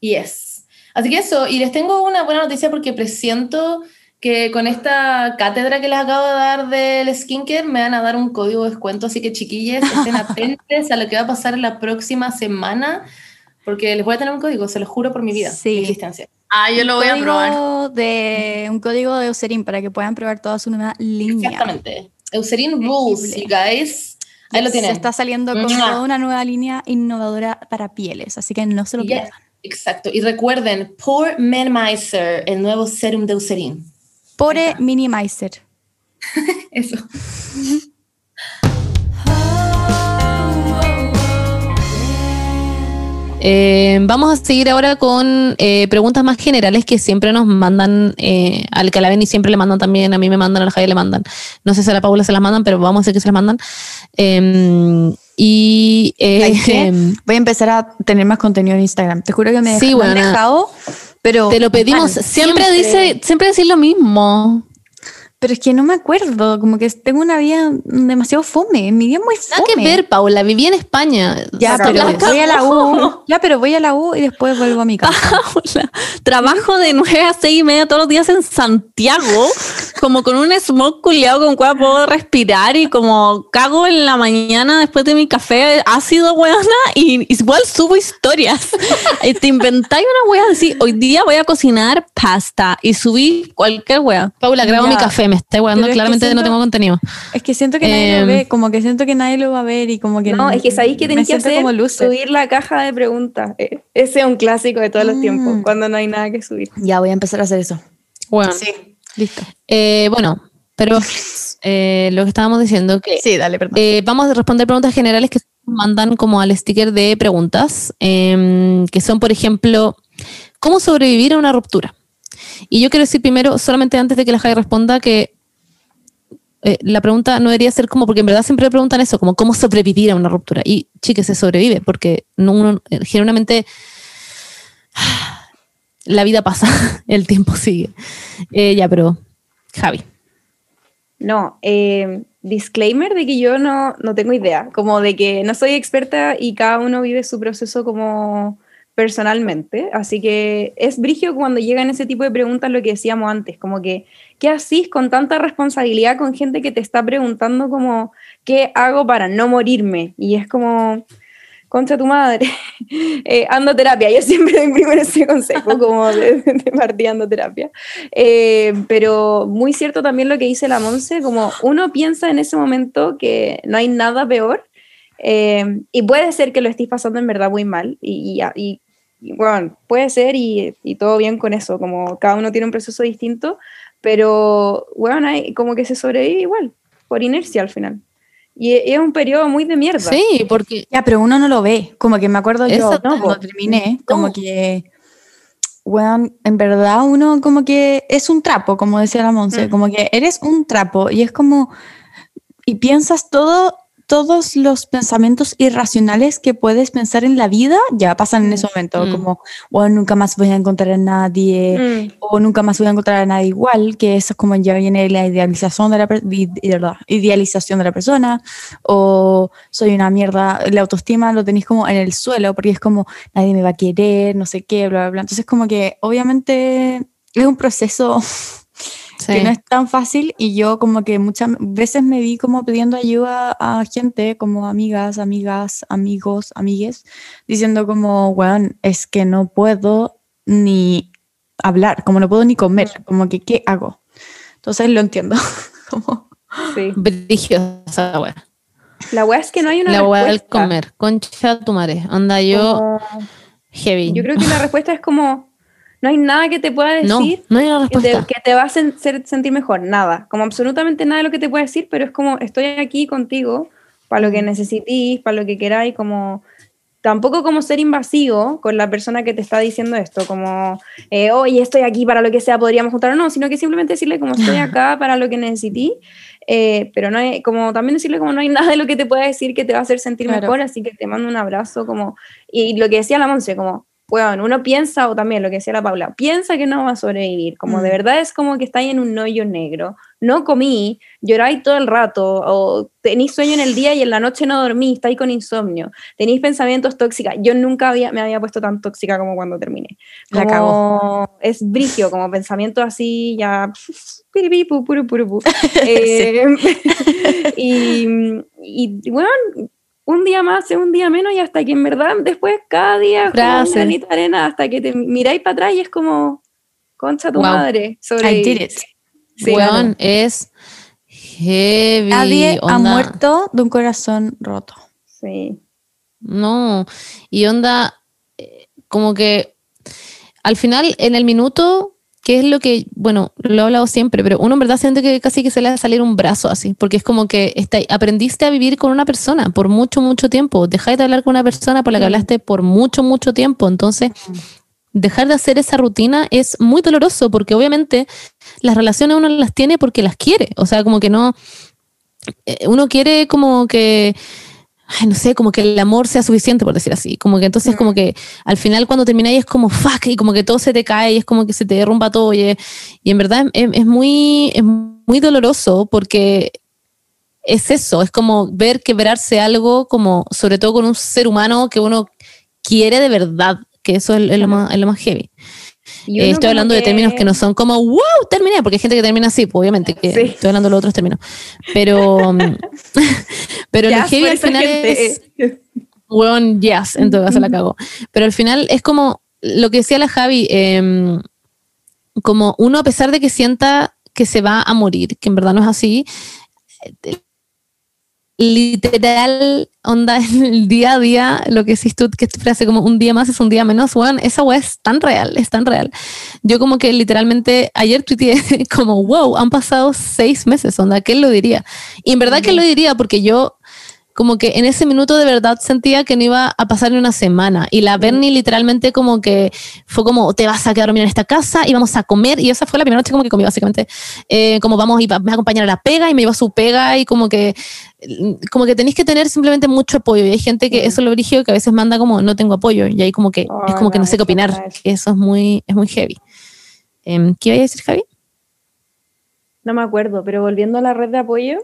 Yes. Así que eso, y les tengo una buena noticia porque presiento que con esta cátedra que les acabo de dar del skincare me van a dar un código de descuento, así que chiquillas, estén atentos a lo que va a pasar la próxima semana, porque les voy a tener un código, se lo juro por mi vida, Sí. mi existencia. Ah, yo lo voy a probar. De, un código de Eucerin para que puedan probar toda su nueva línea. Exactamente. Eucerin Rules, you guys. Ahí lo tienen. Se está saliendo con Mua. toda una nueva línea innovadora para pieles, así que no se lo pierdan. Exacto. Y recuerden, Pore Minimizer, el nuevo serum de Eucerin. Pore Minimizer. Eso. Eh, vamos a seguir ahora con eh, preguntas más generales que siempre nos mandan eh, al que la ven y siempre le mandan también, a mí me mandan, al Javier le mandan. No sé si a la Paula se las mandan, pero vamos a decir que se las mandan. Eh, y eh. Voy a empezar a tener más contenido en Instagram. Te juro que me, Sí, me han dejado, pero te lo pedimos. mal. Siempre, dice, siempre decir lo mismo. Pero es que no me acuerdo, como que tengo una vida demasiado fome, mi vida es muy Nada fome. que ver, Paula, viví en España. Ya, pero voy a la U. Ya, pero voy a la U y después vuelvo a mi casa. Paula, trabajo de 9 a 6 y media todos los días en Santiago, como con un smog culiado con cual puedo respirar y como cago en la mañana después de mi café ácido, weona, y igual subo historias. Y te inventáis una wea así, hoy día voy a cocinar pasta y subí cualquier wea. Paula, grabo Ya. mi café, me está guardando, Pero es que claramente no tengo contenido. Es que siento que nadie lo ve, como que siento que nadie lo va a ver y como que No, es que sabéis que tenéis que hacer como subir la caja de preguntas. Eh, Ese es un clásico de todos los Mm. tiempos, cuando no hay nada que subir. Ya voy a empezar a hacer eso. Bueno, Listo. eh, bueno pero eh, lo que estábamos diciendo que Sí, dale, perdón. eh, vamos a responder preguntas generales que mandan como al sticker de preguntas, em, que son, por ejemplo, ¿cómo sobrevivir a una ruptura? Y yo quiero decir primero, solamente antes de que la Jai responda, que eh, la pregunta no debería ser como, porque en verdad siempre preguntan eso, como cómo sobrevivir a una ruptura. Y chiques, se sobrevive, porque eh, generalmente la vida pasa, el tiempo sigue. Eh, ya, pero Javi. No, disclaimer de que yo no, no tengo idea, como de que no soy experta y cada uno vive su proceso como personalmente, así que es brigio cuando llegan ese tipo de preguntas lo que decíamos antes, como que, ¿qué haces con tanta responsabilidad con gente que te está preguntando como, ¿qué hago para no morirme? Y es como, contra tu madre, eh, ando terapia, yo siempre doy primero ese consejo, como de, de partida terapia. Eh, pero muy cierto también lo que dice la Monse, como uno piensa en ese momento que no hay nada peor, eh, y puede ser que lo estéis pasando en verdad muy mal, y, bueno, puede ser y, y todo bien con eso, como cada uno tiene un proceso distinto, pero bueno, hay, como que se sobrevive igual, por inercia al final. Y e- es un periodo muy de mierda. Sí, porque Ya, pero uno no lo ve. Como que me acuerdo yo Exacto. cuando terminé, No. como que, weón, en verdad uno como que es un trapo, como decía la Monse, Mm. como que eres un trapo y es como, y piensas todo, todos los pensamientos irracionales que puedes pensar en la vida, ya pasan en ese momento, Mm. como, weón, nunca más voy a encontrar a nadie, Mm. o nunca más voy a encontrar a nadie igual, que eso es como ya viene la idealización de la, idealización de la persona, o soy una mierda, la autoestima lo tenéis como en el suelo, porque es como nadie me va a querer, no sé qué, bla, bla, bla. Entonces como que obviamente es un proceso que no es tan fácil y yo como que muchas veces me vi como pidiendo ayuda a gente, como amigas, amigas, amigos, amigues, diciendo como, weón, es que no puedo ni hablar, como no puedo ni comer, como que, ¿qué hago? Entonces lo entiendo. como, Sí. Brigiosa, wea. La weá es que no hay una La wea del respuesta. comer. Concha tu madre. Onda yo, Como- heavy. Yo creo que la respuesta es como, no hay nada que te pueda decir no hay una que, te, que te va a sen- sentir mejor, nada, como absolutamente nada de lo que te pueda decir, pero es como, estoy aquí contigo para lo que necesitís, para lo que queráis, como, tampoco como ser invasivo con la persona que te está diciendo esto, como, eh, oye, estoy aquí para lo que sea, podríamos juntar o no, sino que simplemente decirle como, estoy acá para lo que necesitís, eh, pero no hay, como también decirle como no hay nada de lo que te pueda decir que te va a hacer sentir Claro. mejor, así que te mando un abrazo, como, y lo que decía la Monse, como, bueno, uno piensa, o también lo que decía la Paula, piensa que no va a sobrevivir, como de Mm. verdad es como que estáis en un hoyo negro, no comí, lloráis todo el rato, o tenéis sueño en el día y en la noche no dormí, estáis con insomnio, tenéis pensamientos tóxicos, yo nunca había, me había puesto tan tóxica como cuando terminé. La Como cagó. Es brigio, como pensamiento así, ya. Eh, y, y bueno, un día más, un día menos, y hasta que en verdad después cada día es como un Frase. granito de arena, hasta que te miráis para atrás y es como, concha tu Wow. madre, I sobre did it. Sí, Weón, es Heavy. Nadie ha muerto de un corazón roto. Sí. No. Y onda, eh, como que al final, en el minuto, que es lo que, bueno, lo he hablado siempre, pero uno en verdad siente que casi que se le va a salir un brazo así, porque es como que está, aprendiste a vivir con una persona por mucho, mucho tiempo. Dejáis de hablar con una persona por la que hablaste por mucho, mucho tiempo. Entonces, dejar de hacer esa rutina es muy doloroso, porque obviamente las relaciones uno las tiene porque las quiere. O sea, como que no. eh, Uno quiere como que ay, no sé, como que el amor sea suficiente, por decir así. Como que entonces, como que al final cuando termináis es como fuck, y como que todo se te cae y es como que se te derrumba todo. Y, es- y en verdad es, es muy, es muy doloroso porque es eso, es como ver quebrarse algo, como sobre todo con un ser humano que uno quiere de verdad, que eso es, es lo, más, es lo más heavy. Eh, estoy hablando de términos que no son como, wow, terminé, porque hay gente que termina así, pues, obviamente, que Sí. estoy hablando de los otros términos. Pero, mm, pero lo heavy al final gente, es. Weón, yes, en todo caso la cago. Pero al final es como lo que decía la Javi, em, como uno a pesar de que sienta que se va a morir, que en verdad no es así, literal, onda, en el día a día, lo que decís tú, que esta frase como un día más es un día menos, weón, esa weá es tan real, es tan real. Yo como que literalmente ayer tuiteé como, wow, han pasado seis meses, onda, ¿quién lo diría? Y en verdad que lo diría porque yo como que en ese minuto de verdad sentía que no iba a pasar ni una semana. Y la Bernie literalmente como que fue como, te vas a quedar a dormir en esta casa y vamos a comer. Y esa fue la primera noche como que comí básicamente. Eh, como vamos y va- me acompañar a la pega y me lleva a su pega y como que como que tenéis que tener simplemente mucho apoyo. Y hay gente que eso es lo brígido que a veces manda como, no tengo apoyo. Y ahí como que Oh, es como que no, no sé qué eso opinar. no es. Eso es muy, es muy heavy. Em, ¿Qué iba a decir, Javi? No me acuerdo, pero volviendo a la red de apoyo,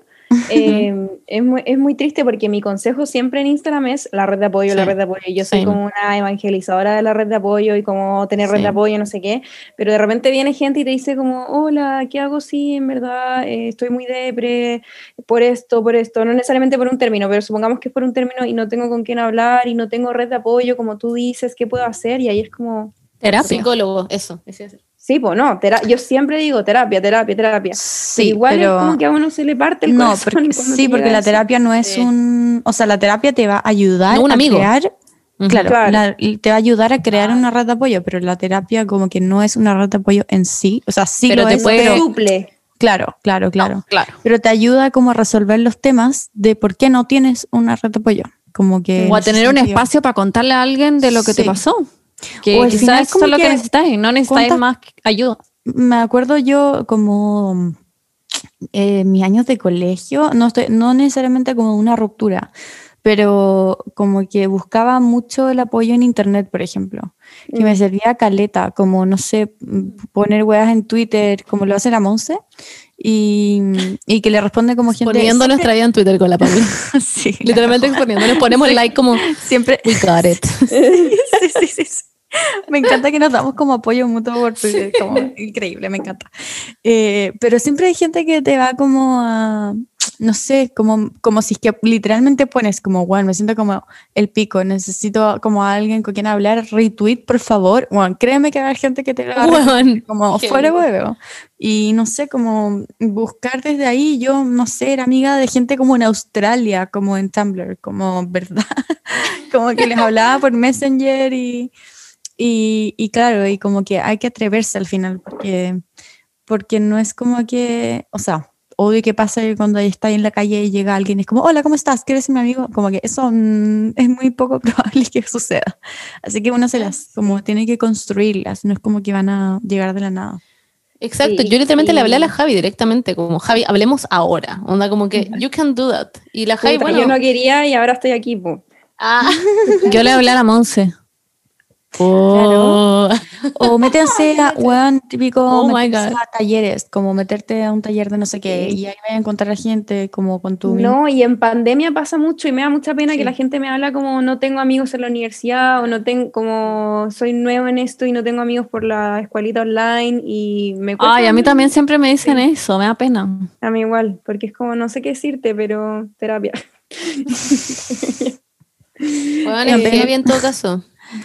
eh, es, muy, es muy triste porque mi consejo siempre en Instagram es la red de apoyo, la red de apoyo. Yo soy como una evangelizadora de la red de apoyo y como tener red Sí. de apoyo, no sé qué, pero de repente viene gente y te dice como, hola, ¿qué hago si en verdad eh, estoy muy depre por esto, por esto? No necesariamente por un término, pero supongamos que es por un término y no tengo con quién hablar y no tengo red de apoyo, como tú dices, ¿qué puedo hacer? Y ahí es como... Terapia. Psicólogo, eso. ese es. Sí, pues no, tera- yo siempre digo terapia, terapia, terapia. Sí, pero igual pero- es como que a uno se le parte el No, corazón porque, sí, te porque la eso. terapia no es Sí. un... O sea, la terapia te va a ayudar No un a amigo. crear... Ujú. Claro, Claro. la- te va a ayudar a crear una red de apoyo, pero la terapia como que no es una red de apoyo en sí. O sea, sí Pero lo te es, puede- pero- suple. Claro, claro, claro. Claro. Pero te ayuda como a resolver los temas de por qué no tienes una red de apoyo. Como que... O a tener un espacio para contarle a alguien de lo que te pasó. Que quizás eso es lo que, que necesitáis, no necesitáis más ayuda. Me acuerdo yo como eh, mis años de colegio, no, estoy, no necesariamente como una ruptura, pero como que buscaba mucho el apoyo en internet, por ejemplo, que me servía caleta, como no sé, poner weas en Twitter, como lo hace la Monse, y, y que le responde como gente... Poniendo nuestra vida en Twitter con la Paula. Sí, Literalmente exponiendo. Nos ponemos like como, siempre we got it. sí, sí, sí, sí. Me encanta que nos damos como apoyo mutuo por Twitter, como increíble, me encanta. Eh, pero siempre hay gente que te va como a, no sé, como, como si es que literalmente pones como, bueno, me siento como el pico, necesito como a alguien con quien hablar, retweet, por favor. Bueno, créeme que haber gente que te va Weón, como fuera huevo. Y no sé, como buscar desde ahí, yo no sé, era amiga de gente como en Australia, como en Tumblr, como verdad, como que les hablaba por Messenger y, y, y claro, y como que hay que atreverse al final, porque, porque no es como que, o sea, obvio que pasa que cuando está en la calle y llega alguien y es como, hola, ¿cómo estás? ¿Quieres ser mi amigo? Como que eso mm, es muy poco probable que suceda. Así que uno se las, como tiene que construirlas, no es como que van a llegar de la nada. Exacto, Sí, yo literalmente le hablé a la Javi directamente, como Javi, hablemos ahora. Onda como que, you can do that. Y la Javi, Puta, bueno, Yo no quería y ahora estoy aquí. po. ah, Yo le hablé a la Monse. Oh, O métanse a, weón, típico, Oh a talleres, como meterte a un taller de no sé qué, y ahí vas a encontrar a gente como con tu... No, y en pandemia pasa mucho y me da mucha pena Sí. que la gente me habla como no tengo amigos en la universidad o no tengo como soy nuevo en esto y no tengo amigos por la escuelita online y me cuesta Ay, a mí también siempre me dicen Sí. eso, me da pena. a mí igual, porque es como no sé qué decirte, pero terapia. Bueno, es heavy en todo caso.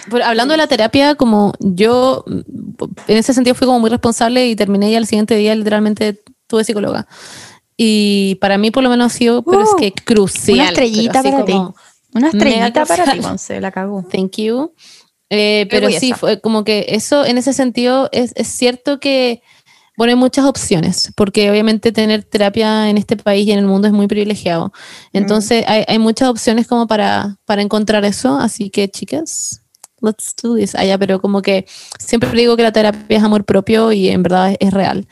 Pero hablando de la terapia, como yo mm, en ese sentido fui como muy responsable y terminé y al siguiente día literalmente tuve psicóloga. Y para mí por lo menos ha sido, pero es Uh, que crucial. una estrellita para ti. Una estrellita para ti. Monse, la cagó. Thank you. Eh, pero sí, fue como que eso en ese sentido es, es cierto que, bueno, hay muchas opciones, porque obviamente tener terapia en este país y en el mundo es muy privilegiado. Entonces hay, hay muchas opciones como para, para encontrar eso, así que chicas, let's do this. Allá, pero como que siempre digo que la terapia es amor propio y en verdad es, es real.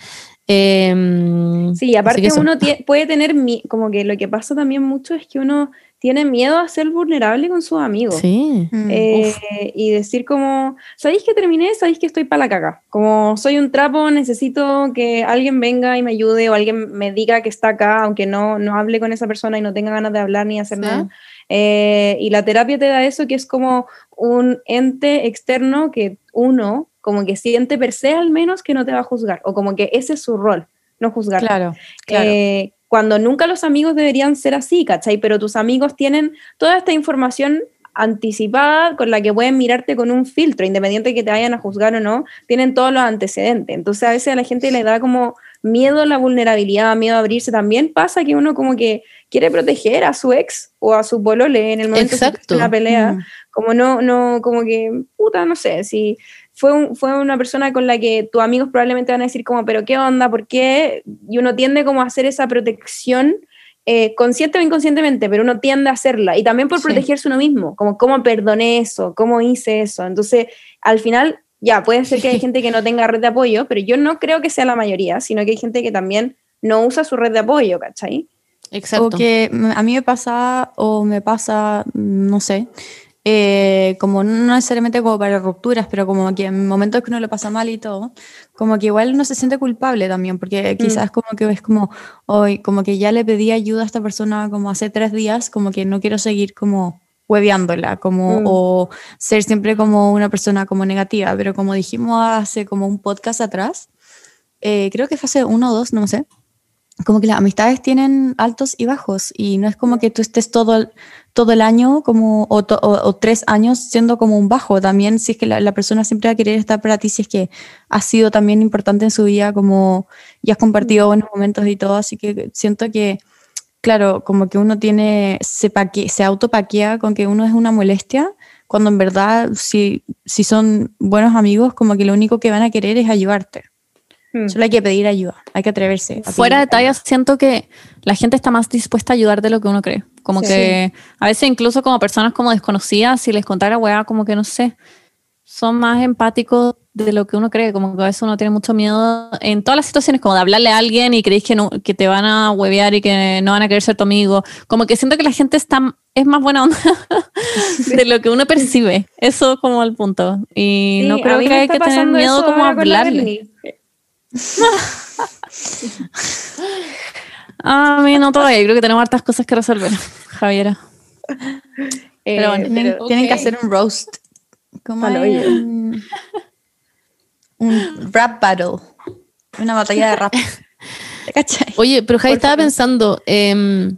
Em, Sí, aparte uno puede tener, como que lo que pasa también mucho es que uno tiene miedo a ser vulnerable con sus amigos. Sí. Mm. Eh, y decir como, ¿sabéis que terminé? ¿Sabéis que estoy para la caca? Como soy un trapo, necesito que alguien venga y me ayude o alguien me diga que está acá, aunque no, no hable con esa persona y no tenga ganas de hablar ni hacer Sí. nada. Eh, y la terapia te da eso, que es como un ente externo que uno como que siente per se al menos que no te va a juzgar, o como que ese es su rol, no juzgar. Claro, claro. Eh, cuando nunca los amigos deberían ser así, ¿cachai? Pero tus amigos tienen toda esta información anticipada con la que pueden mirarte con un filtro, independiente de que te vayan a juzgar o no, tienen todos los antecedentes. Entonces a veces a la gente le da como miedo a la vulnerabilidad, miedo a abrirse. También pasa que uno como que quiere proteger a su ex o a su polole en el momento de una pelea Mm. como no, no, como que, puta, no sé, si fue, un- fue una persona con la que tus amigos probablemente van a decir como, pero qué onda, por qué, y uno tiende como a hacer esa protección, eh, consciente o inconscientemente, pero uno tiende a hacerla, y también por Sí. protegerse uno mismo, como cómo perdoné eso, cómo hice eso, entonces, al final, ya, puede ser que hay gente que no tenga red de apoyo, pero yo no creo que sea la mayoría, sino que hay gente que también no usa su red de apoyo, ¿cachai? Exacto. O que mm, a mí me pasa, o me pasa, mm, no sé, eh, como no necesariamente como para rupturas, pero como que en momentos que uno lo pasa mal y todo, como que igual uno se siente culpable también, porque quizás como que es como, hoy, como que ya le pedí ayuda a esta persona como hace tres días, como que no quiero seguir como hueveándola, como, Mm. o ser siempre como una persona como negativa, pero como dijimos hace como un podcast atrás, eh, creo que fue hace uno o dos, no sé, como que las amistades tienen altos y bajos y no es como que tú estés todo el, todo el año como o, to- o- o tres años siendo como un bajo. También si es que la, la persona siempre va a querer estar para ti si es que ha sido también importante en su vida como y has compartido buenos momentos y todo así que siento que claro como que uno tiene se paque, se autopaquea con que uno es una molestia cuando en verdad si, si son buenos amigos como que lo único que van a querer es ayudarte Mm. solo hay que pedir ayuda hay que atreverse Fuera de talla, siento que la gente está más dispuesta a ayudar de lo que uno cree. Como Sí. que a veces incluso como personas como desconocidas, si les contara weá, como que no sé, son más empáticos de lo que uno cree. Como que a veces uno tiene mucho miedo en todas las situaciones, como de hablarle a alguien y creéis que, no, que te van a huevear y que no van a querer ser tu amigo. Como que siento que la gente está, es más buena onda de lo que uno percibe. Eso como el punto. Y Sí, no creo que hay que tener miedo como a hablarle. Berni. A mí no todavía, creo que tenemos hartas cosas que resolver, Javiera. Eh, Pero bueno, Tienen, que hacer un roast. Hoyo. un, un rap battle. Una batalla de rap. ¿Te cachai? Oye, pero Javi, estaba favor. pensando, em,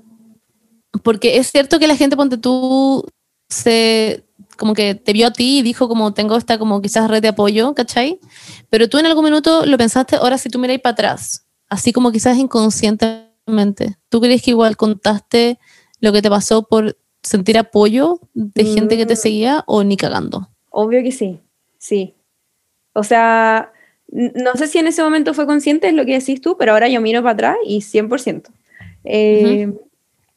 porque es cierto que la gente, ponte tú, se como que te vio a ti y dijo como tengo esta como quizás red de apoyo, ¿cachai? Pero tú en algún minuto lo pensaste, ahora si tú miráis para atrás, así como quizás inconscientemente, ¿tú crees que igual contaste lo que te pasó por sentir apoyo de gente que te Mm. seguía o ni cagando? Obvio que sí, sí. O sea, no sé si en ese momento fue consciente de lo que decís tú, pero ahora yo miro para atrás y 100%. Eh,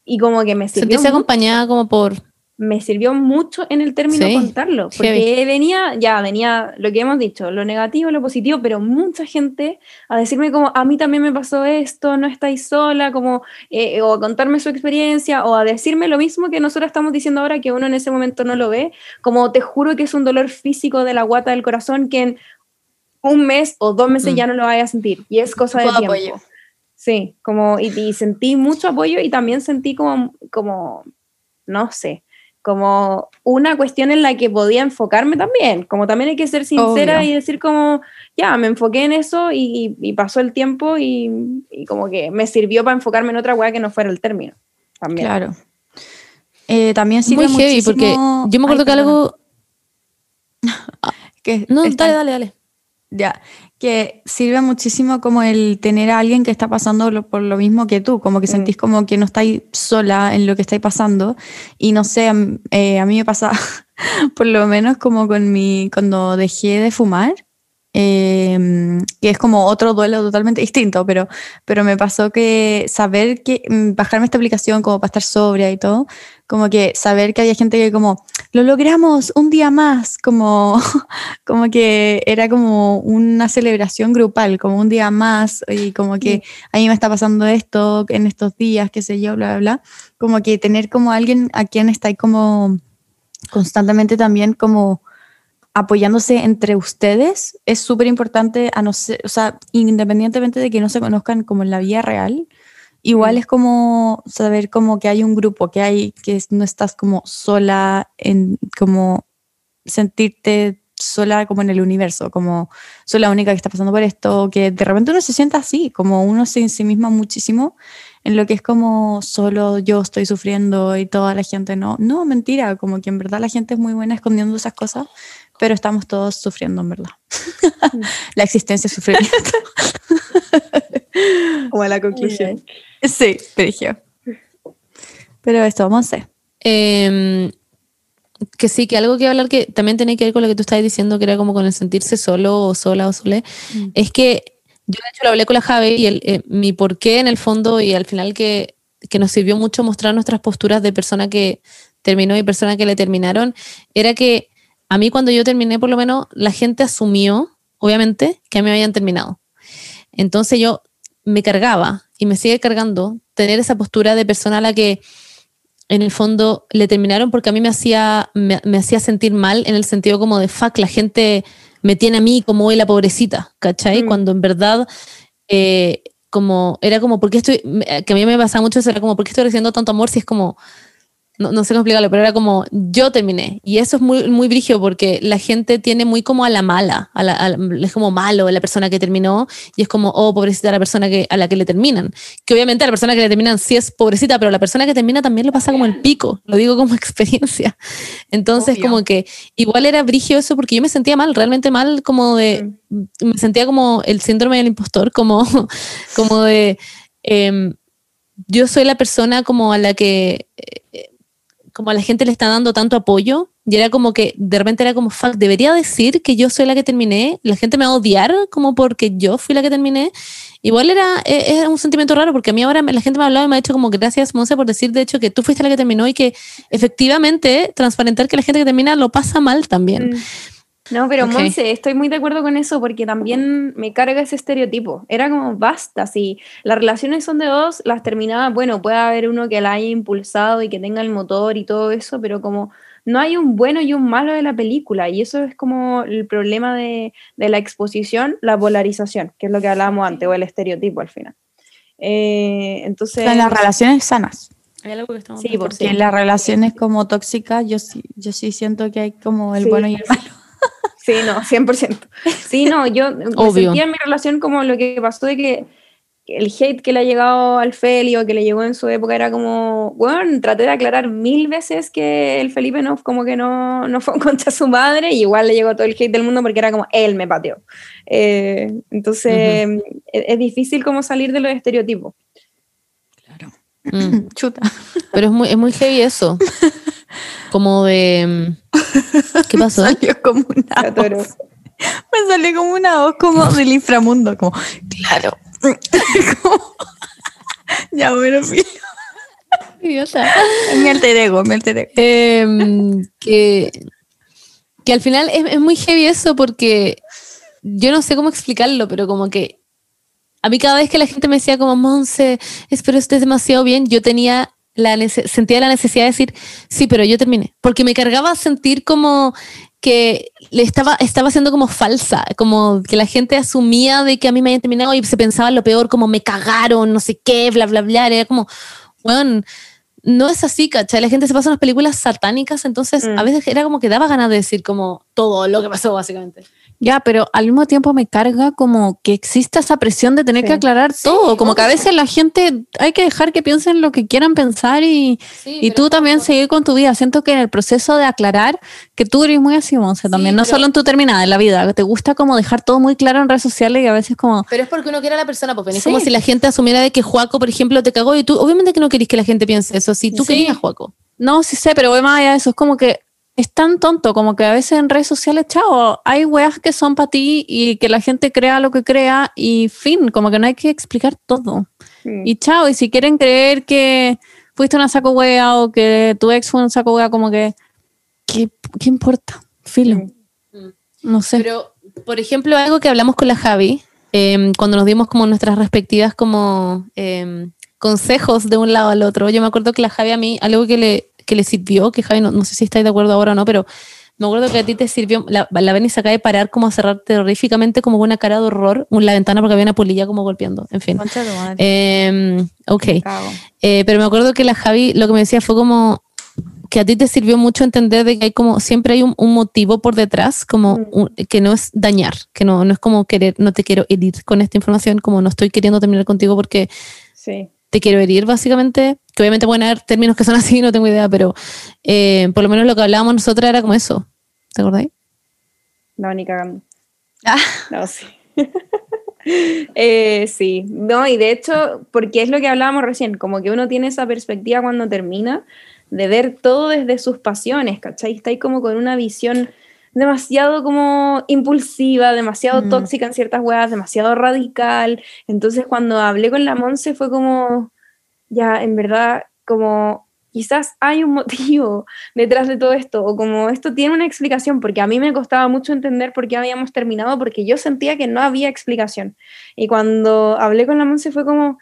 Y como que me mu- acompañada como por... me sirvió mucho en el término Sí, contarlo, porque heavy. venía, ya venía lo que hemos dicho, lo negativo, lo positivo, pero mucha gente a decirme como, a mí también me pasó esto, no estáis sola, como, eh, o a contarme su experiencia, o a decirme lo mismo que nosotros estamos diciendo ahora, que uno en ese momento no lo ve, como te juro que es un dolor físico de la guata del corazón que en un mes o dos meses Mm. ya no lo vaya a sentir, y es cosa de tiempo. apoyo. Sí, como, y, y sentí mucho apoyo y también sentí como, como, no sé, como una cuestión en la que podía enfocarme también, como también hay que ser sincera Obvio. y decir como, ya, me enfoqué en eso y, y pasó el tiempo y, y como que me sirvió para enfocarme en otra weá que no fuera el término. También. Claro. Eh, también sirve Muy heavy, porque yo me acuerdo Ay, que algo... Que No, dale, dale, dale. Ya, que sirve muchísimo como el tener a alguien que está pasando por lo mismo que tú, como que mm. sentís como que no estáis sola en lo que estáis pasando. Y no sé, eh, a mí me pasa, por lo menos como con mi, cuando dejé de fumar, eh, que es como otro duelo totalmente distinto, pero, pero me pasó que saber que mm, bajarme esta aplicación como para estar sobria y todo, como que saber que había gente que como, lo logramos un día más, como, como que era como una celebración grupal, como un día más, y como que a mí me está pasando esto en estos días, qué sé yo, bla, bla, bla, como que tener como alguien a quien está como constantemente también como apoyándose entre ustedes es súper importante, a no ser, o sea, independientemente de que no se conozcan como en la vida real, igual mm. es como saber como que hay un grupo, que hay, que no estás como sola en, como sentirte sola como en el universo, como soy la única que está pasando por esto, que de repente uno se sienta así, como uno se en sí misma muchísimo en lo que es como solo yo estoy sufriendo y toda la gente no. No, mentira, como que en verdad la gente es muy buena escondiendo esas cosas, pero estamos todos sufriendo en verdad. la existencia es sufrimiento. Como la conclusión. Sí, pero Pero esto vamos a hacer. Em, que sí, que algo que hablar que también tiene que ver con lo que tú estabas diciendo, que era como con el sentirse solo o sola o sole, mm. es que yo de hecho lo hablé con la Javi y el, eh, mi porqué en el fondo y al final que, que nos sirvió mucho mostrar nuestras posturas de persona que terminó y persona que le terminaron, era que a mí cuando yo terminé, por lo menos, la gente asumió, obviamente, que a mí me habían terminado. Entonces yo me cargaba y me sigue cargando tener esa postura de persona a la que en el fondo le terminaron porque a mí me hacía, me, hacía sentir mal en el sentido como de fuck, la gente me tiene a mí como hoy la pobrecita, ¿cachai? Mm. Cuando en verdad eh, como era como, ¿por qué estoy? Que a mí me pasaba mucho eso, era como, ¿por qué estoy recibiendo tanto amor si es como no, no, sé cómo explicarlo, pero era como yo terminé. Y eso es muy, muy brígido porque la gente tiene muy como a la mala, a la, es como malo la persona que terminó y es como, oh, pobrecita la persona que, a la que le terminan. Que obviamente a la persona que le terminan sí es pobrecita, pero la persona que termina también le pasa como el pico, lo digo como experiencia. Entonces, como que igual era brígido eso porque yo me sentía mal, realmente mal, como de, mm. me sentía como el síndrome del impostor, como, como de... Em, yo soy la persona como a la que eh, como a la gente le está dando tanto apoyo, y era como que de repente era como, fuck, debería decir que yo soy la que terminé, la gente me va a odiar como porque yo fui la que terminé. Igual era, e, un sentimiento raro porque a mí ahora la gente me ha hablado y me ha dicho como gracias, Monse, por decir de hecho que tú fuiste la que terminó y que efectivamente transparentar que la gente que termina lo pasa mal también. Mm. No, pero Monse, estoy muy de acuerdo con eso porque también me carga ese estereotipo. Era como, basta, si las relaciones son de dos, las terminaba, bueno, puede haber uno que la haya impulsado y que tenga el motor y todo eso, pero como no hay un bueno y un malo de la película y eso es como el problema de, la exposición, la polarización, que es lo que hablábamos antes, o el estereotipo al final. Eh, entonces... En las relaciones sanas. sí, porque en las relaciones como tóxicas, yo sí, yo sí siento que hay como el bueno y el malo. Sí, no, 100%. Sí, no, yo sentía en mi relación como lo que pasó de que el hate que le ha llegado al Feli o que le llegó en su época era como, bueno, traté de aclarar mil veces que el Felipe no, como que no, no fue contra su madre y igual le llegó todo el hate del mundo porque era como, él me pateó. Eh, entonces, es, difícil como salir de los estereotipos. Claro. Mm. Chuta. Pero es muy, es muy heavy eso. Como de... ¿Qué pasó? Salió como una voz. Me salió como una voz como del inframundo, como, claro. ya, bueno. Idiota. Mi alter ego, mi alter ego. Em, que, que al final es, es muy heavy eso porque yo no sé cómo explicarlo, pero como que a mí cada vez que la gente me decía como, Monse, espero estés demasiado bien, yo tenía la sentía la necesidad de decir, sí, pero yo terminé, porque me cargaba sentir como que le estaba, estaba siendo como falsa, como que la gente asumía de que a mí me habían terminado y se pensaba lo peor, como me cagaron, no sé qué, bla, bla, bla, era como, bueno, no es así, ¿cachai? La gente se pasa unas películas satánicas, entonces a mm. veces era como que daba ganas de decir como todo lo que pasó, básicamente. Ya, pero al mismo tiempo me carga como que exista esa presión de tener que aclarar todo. Como que a veces la gente hay que dejar que piensen lo que quieran pensar y, y tú también seguir con tu vida. Siento que en el proceso de aclarar, que tú eres muy así, Monse, también, no solo en tu terminada, en la vida, que te gusta como dejar todo muy claro en redes sociales y a veces como... Pero es porque uno quiere a la persona, pues es como si la gente asumiera de que Juaco, por ejemplo, te cagó y tú, obviamente que no querís que la gente piense eso, si tú querías Juaco. No, sí sé, pero voy más allá de eso, es como que es tan tonto como que a veces en redes sociales, chao, hay weas que son para ti y que la gente crea lo que crea y fin, como que no hay que explicar todo. Y chao, y si quieren creer que fuiste una saco wea o que tu ex fue un saco wea, como que, ¿qué, importa? Filo. Mm. No sé. Pero, por ejemplo, algo que hablamos con la Javi, em, cuando nos dimos como nuestras respectivas como em, consejos de un lado al otro, yo me acuerdo que la Javi a mí, algo que le que le sirvió, que Javi, no, sé si estáis de acuerdo ahora o no, pero me acuerdo que a ti te sirvió, la, la Benny se acaba de parar como a cerrar terroríficamente como una cara de horror en la ventana porque había una polilla como golpeando, en fin. Eh, ok. Eh, pero me acuerdo que la Javi lo que me decía fue como que a ti te sirvió mucho entender de que hay como siempre hay un, motivo por detrás, como mm. que no es dañar, que no, no es como querer, no te quiero herir con esta información, como no estoy queriendo terminar contigo porque sí te quiero herir, básicamente, que obviamente pueden haber términos que son así, no tengo idea, pero eh, por lo menos lo que hablábamos nosotras era como eso. ¿Te acordáis? No, ni cagando. Ah. No, sí. Eh, sí, no, y de hecho, porque es lo que hablábamos recién, como que uno tiene esa perspectiva cuando termina de ver todo desde sus pasiones, ¿cachai? Está ahí como con una visión demasiado como impulsiva, demasiado mm. tóxica en ciertas weas, demasiado radical. Entonces cuando hablé con la Monse fue como, ya, en verdad, como quizás hay un motivo detrás de todo esto, o como esto tiene una explicación, porque a mí me costaba mucho entender por qué habíamos terminado, porque yo sentía que no había explicación. Y cuando hablé con la Monse fue como,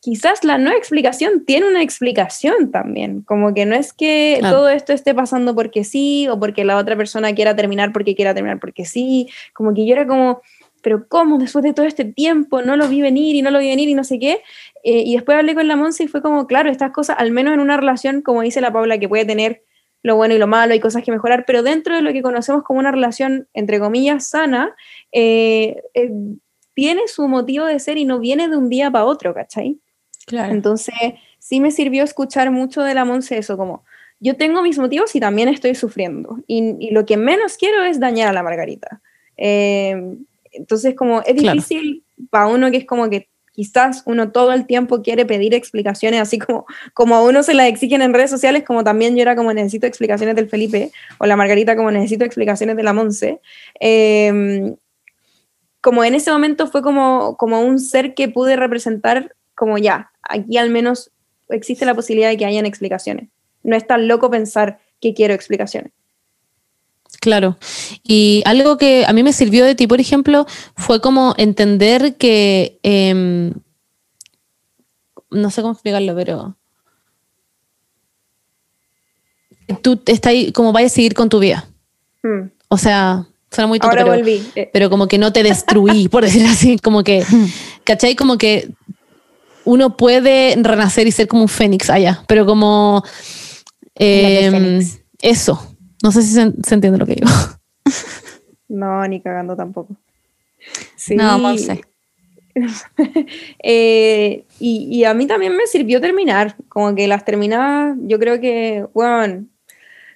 quizás la no explicación tiene una explicación también, como que no es que todo esto esté pasando porque sí o porque la otra persona quiera terminar porque quiera terminar porque sí, como que yo era como, pero ¿cómo después de todo este tiempo no lo vi venir y no lo vi venir y no sé qué? Eh, y después hablé con la Monse y fue como, claro, estas cosas, al menos en una relación, como dice la Paula, que puede tener lo bueno y lo malo, hay cosas que mejorar, pero dentro de lo que conocemos como una relación, entre comillas, sana, eh, eh, tiene su motivo de ser y no viene de un día para otro, ¿cachai? Entonces, sí me sirvió escuchar mucho de la Monse eso, como yo tengo mis motivos y también estoy sufriendo. Y, lo que menos quiero es dañar a la Margarita. Eh, entonces, como es difícil para uno que es como que quizás uno todo el tiempo quiere pedir explicaciones, así como, como a uno se las exigen en redes sociales, como también yo era como necesito explicaciones del Felipe, o la Margarita como necesito explicaciones de la Monse. Eh, como en ese momento fue como, como un ser que pude representar como ya, aquí al menos existe la posibilidad de que hayan explicaciones. No es tan loco pensar que quiero explicaciones. Claro. Y algo que a mí me sirvió de ti, por ejemplo, fue como entender que, em, no sé cómo explicarlo, pero tú estás ahí, como vayas a seguir con tu vida. Hmm. O sea, suena muy tonto, pero, eh. pero, como que no te destruí, por decir así, como que, ¿cachai? Como que uno puede renacer y ser como un fénix allá, pero como em, eso. No sé si se, entiende lo que digo. No, ni cagando tampoco. Sí. No, no sé. Eh, y, a mí también me sirvió terminar, como que las terminadas, yo creo que, bueno,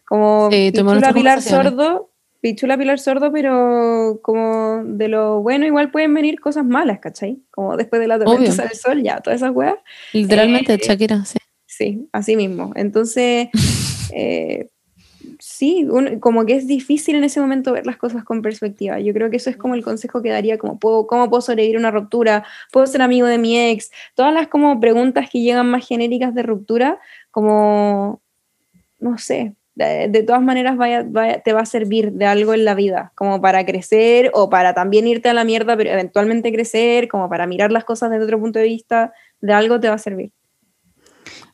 como sí, Pilar Sordo, Pichula Pilar Sordo, pero como de lo bueno igual pueden venir cosas malas, ¿cachai? Como después de la tormenta sale el sol, ya, todas esas weas. Literalmente, eh, Shakira, sí. Sí, así mismo. Entonces, eh, sí, como que es difícil en ese momento ver las cosas con perspectiva. Yo creo que eso es como el consejo que daría, como puedo, cómo puedo sobrevivir una ruptura, puedo ser amigo de mi ex, todas las como preguntas que llegan más genéricas de ruptura, como, no sé, de, todas maneras vaya, te va a servir de algo en la vida, como para crecer o para también irte a la mierda, pero eventualmente crecer, como para mirar las cosas desde otro punto de vista, de algo te va a servir.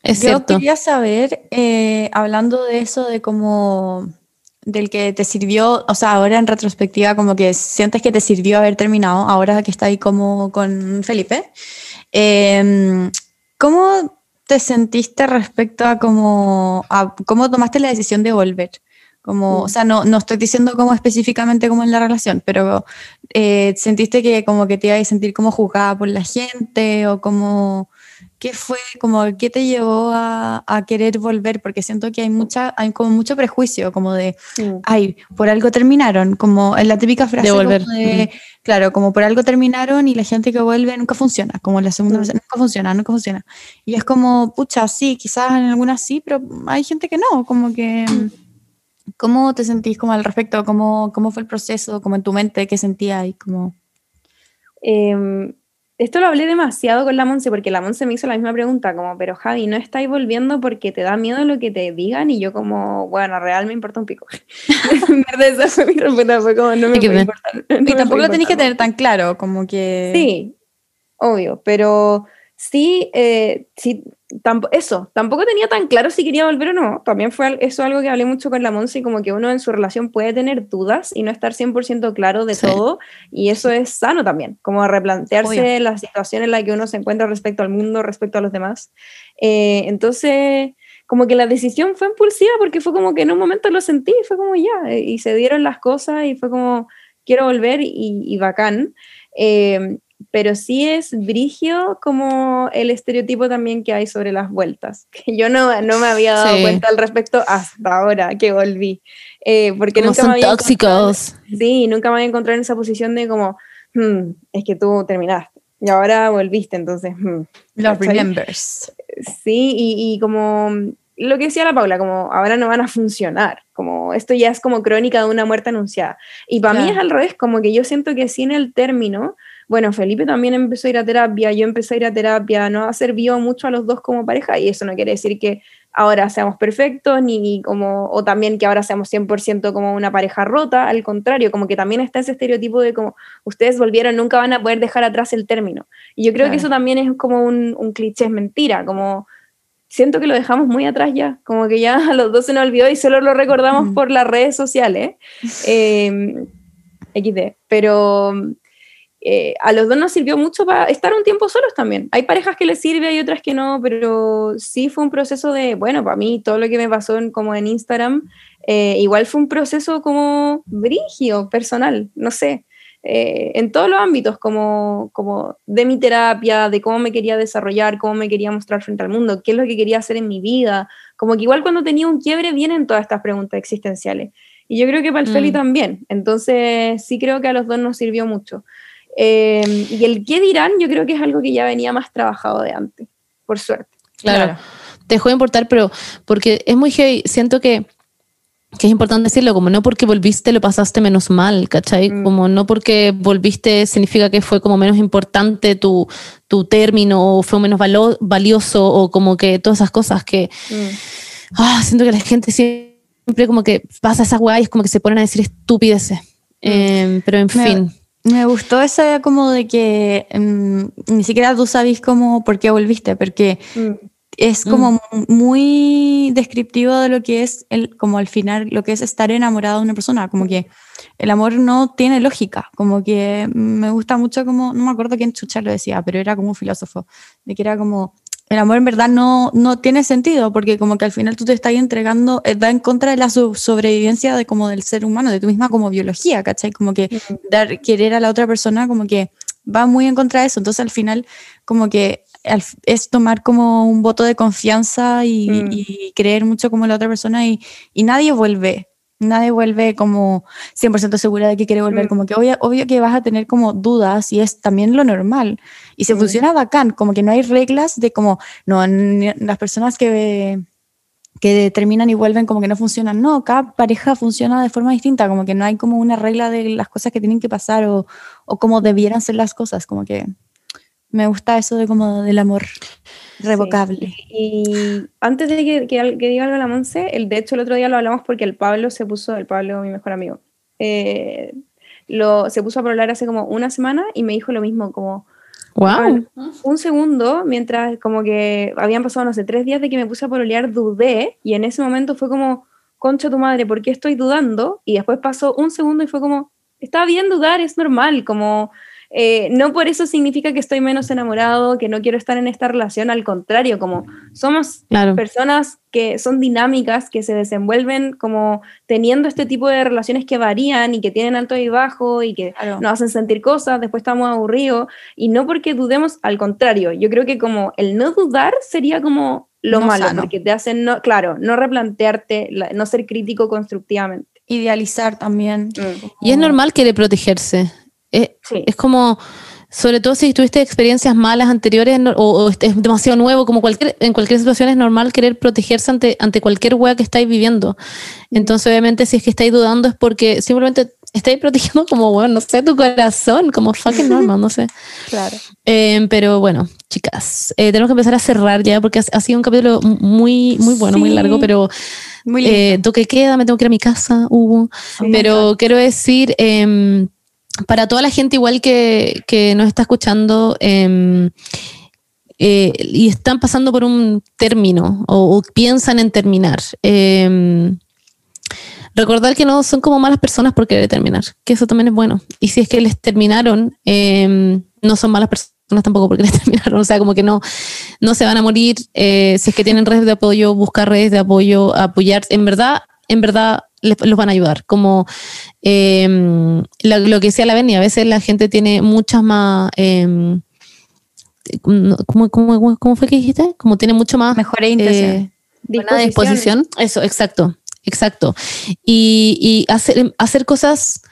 Es Yo quería saber, eh, hablando de eso, de cómo del que te sirvió, o sea, ahora en retrospectiva, como que sientes que te sirvió haber terminado, ahora que está ahí como con Felipe. Eh, ¿Cómo te sentiste respecto a cómo, a cómo tomaste la decisión de volver? Como, o sea, no, no estoy diciendo como específicamente como en la relación, pero eh, sentiste que como que te ibas a sentir como juzgada por la gente o como, ¿qué fue, como, qué te llevó a, a querer volver? Porque siento que hay mucha, hay como mucho prejuicio, como de, ay, por algo terminaron, como en la típica frase De volver. como de, claro, como por algo terminaron y la gente que vuelve nunca funciona, como la segunda Mm. vez, nunca funciona, nunca funciona. Y es como, pucha, sí, quizás en algunas sí, pero hay gente que no, como que... ¿Cómo te sentís como al respecto? ¿Cómo, cómo fue el proceso? ¿Cómo en tu mente? ¿Qué sentías? Y como... Em, esto lo hablé demasiado con la Monse porque la Monse me hizo la misma pregunta, como, pero Javi, ¿no estáis volviendo porque te da miedo lo que te digan? Y yo como, bueno, real me importa un pico. en verdad esa fue mi respuesta, fue como, no me puede ver. importar. no Y me tampoco lo tenés que tener tan claro, como que... Sí, obvio, pero sí, eh, sí tamp- eso, tampoco tenía tan claro si quería volver o no. También fue eso algo que hablé mucho con la Monse, como que uno en su relación puede tener dudas y no estar 100% claro de Sí. todo, y eso es sano también, como replantearse Obvio. la situación en la que uno se encuentra respecto al mundo, respecto a los demás. Eh, entonces, como que la decisión fue impulsiva porque fue como que en un momento lo sentí y fue como ya, y se dieron las cosas y fue como, quiero volver y, y bacán. Eh, pero sí es brigio como el estereotipo también que hay sobre las vueltas, que yo no, no me había dado Sí. cuenta al respecto hasta ahora que volví, Eh, porque Como nunca son me había tóxicos. Sí, nunca me había encontrado en esa posición de como, "Hmm, es que tú terminaste y ahora volviste, entonces, hmm". Los remembers. Sí, y, y como lo que decía la Paula, como ahora no van a funcionar, como esto ya es como crónica de una muerte anunciada. Y para mí es al revés, como que yo siento que sin el término, bueno, Felipe también empezó a ir a terapia, yo empecé a ir a terapia, nos ha servido mucho a los dos como pareja y eso no quiere decir que ahora seamos perfectos ni como o también que ahora seamos 100% como una pareja rota, al contrario, como que también está ese estereotipo de como ustedes volvieron, nunca van a poder dejar atrás el término. Y yo creo Claro. que eso también es como un, un cliché, es mentira, como siento que lo dejamos muy atrás ya, como que ya a los dos se nos olvidó y solo lo recordamos por las redes sociales. Eh, XD, pero eh, a los dos nos sirvió mucho para estar un tiempo solos también. Hay parejas que les sirve, hay otras que no, pero sí fue un proceso de, bueno, para mí todo lo que me pasó en, como en Instagram, eh, igual fue un proceso como brigio, personal, no sé, eh, en todos los ámbitos, como, como de mi terapia, de cómo me quería desarrollar, cómo me quería mostrar frente al mundo, qué es lo que quería hacer en mi vida, como que igual cuando tenía un quiebre vienen todas estas preguntas existenciales. Y yo creo que para el Mm. Feli también. Entonces, sí creo que a los dos nos sirvió mucho. Eh, y el qué dirán, yo creo que es algo que ya venía más trabajado de antes, por suerte. Claro. Te dejó de importar, pero porque es muy heavy. Siento que, que es importante decirlo, como no porque volviste lo pasaste menos mal, ¿cachai? Mm. Como no porque volviste significa que fue como menos importante tu, tu término o fue menos valo- valioso o como que todas esas cosas que Mm. ah, siento que la gente siempre como que pasa esas weas y es como que se ponen a decir estupideces. Eh, pero en Me- fin. Me gustó esa como de que mm, ni siquiera tú sabes cómo, por qué volviste, porque Mm. es como muy descriptivo de lo que es el, como al final, lo que es estar enamorado de una persona, como que el amor no tiene lógica, como que me gusta mucho como, no me acuerdo quién chucha lo decía, pero era como un filósofo, de que era como, el amor en verdad no, no tiene sentido, porque como que al final tú te estás entregando, eh, va en contra de la so- sobrevivencia de como del ser humano, de tu misma como biología, ¿cachai? Como que dar, querer a la otra persona como que va muy en contra de eso, entonces al final como que es tomar como un voto de confianza y, Mm. y creer mucho como la otra persona y, y nadie vuelve, nadie vuelve como 100% segura de que quiere volver, Mm. como que obvio, obvio que vas a tener como dudas y es también lo normal y se Mm. funciona bacán, como que no hay reglas de como, no, las personas que que terminan y vuelven como que no funcionan. No, cada pareja funciona de forma distinta, como que no hay como una regla de las cosas que tienen que pasar o, o cómo debieran ser las cosas, como que me gusta eso de como del amor revocable. Y antes de que, que, diga algo la Monse, el, de hecho el otro día lo hablamos porque el Pablo se puso, el Pablo, mi mejor amigo, eh, lo, se puso a hablar hace como una semana y me dijo lo mismo, como Wow. un segundo, mientras como que habían pasado, no sé, tres días de que me puse a pololear, dudé y en ese momento fue como, concha tu madre, ¿por qué estoy dudando? Y después pasó un segundo y fue como, está bien dudar, es normal, como eh, no por eso significa que estoy menos enamorado, que no quiero estar en esta relación, al contrario, como somos personas que son dinámicas, que se desenvuelven como teniendo este tipo de relaciones que varían y que tienen alto y bajo y que nos hacen sentir cosas, después estamos aburridos, y no porque dudemos, al contrario, yo creo que como el no dudar sería como lo malo, porque te hacen, no, claro, no replantearte, no ser crítico constructivamente. Idealizar también. Mm. Y es normal querer protegerse. Es, es como sobre todo si tuviste experiencias malas anteriores o, es demasiado nuevo, como cualquier, en cualquier situación es normal querer protegerse ante, ante cualquier wea que estáis viviendo. Entonces, obviamente, si es que estáis dudando es porque simplemente estáis protegiendo como, bueno, no sé, tu corazón, como fucking normal, no sé. Claro. Eh, pero bueno, chicas, eh, tenemos que empezar a cerrar ya porque ha, sido un capítulo muy, muy bueno, muy largo, pero muy eh, toque queda, me tengo que ir a mi casa, Hugo. pero quiero decir... Eh, para toda la gente igual que, que nos está escuchando em, eh, y están pasando por un término o, piensan en terminar, eh, recordar que no son como malas personas por querer terminar, que eso también es bueno. Y si es que les terminaron, em, no son malas personas tampoco porque les terminaron, o sea, como que no, no se van a morir. Eh, si es que tienen redes de apoyo, buscar redes de apoyo, apoyar. En verdad, en verdad, los van a ayudar. Como em, lo, que decía la Benny, a veces la gente tiene muchas más... Eh, ¿cómo, fue que dijiste? Como tiene mucho más... Mejores intenciones. Eh, disposición. Eso, exacto, exacto. Y, y hacer, hacer cosas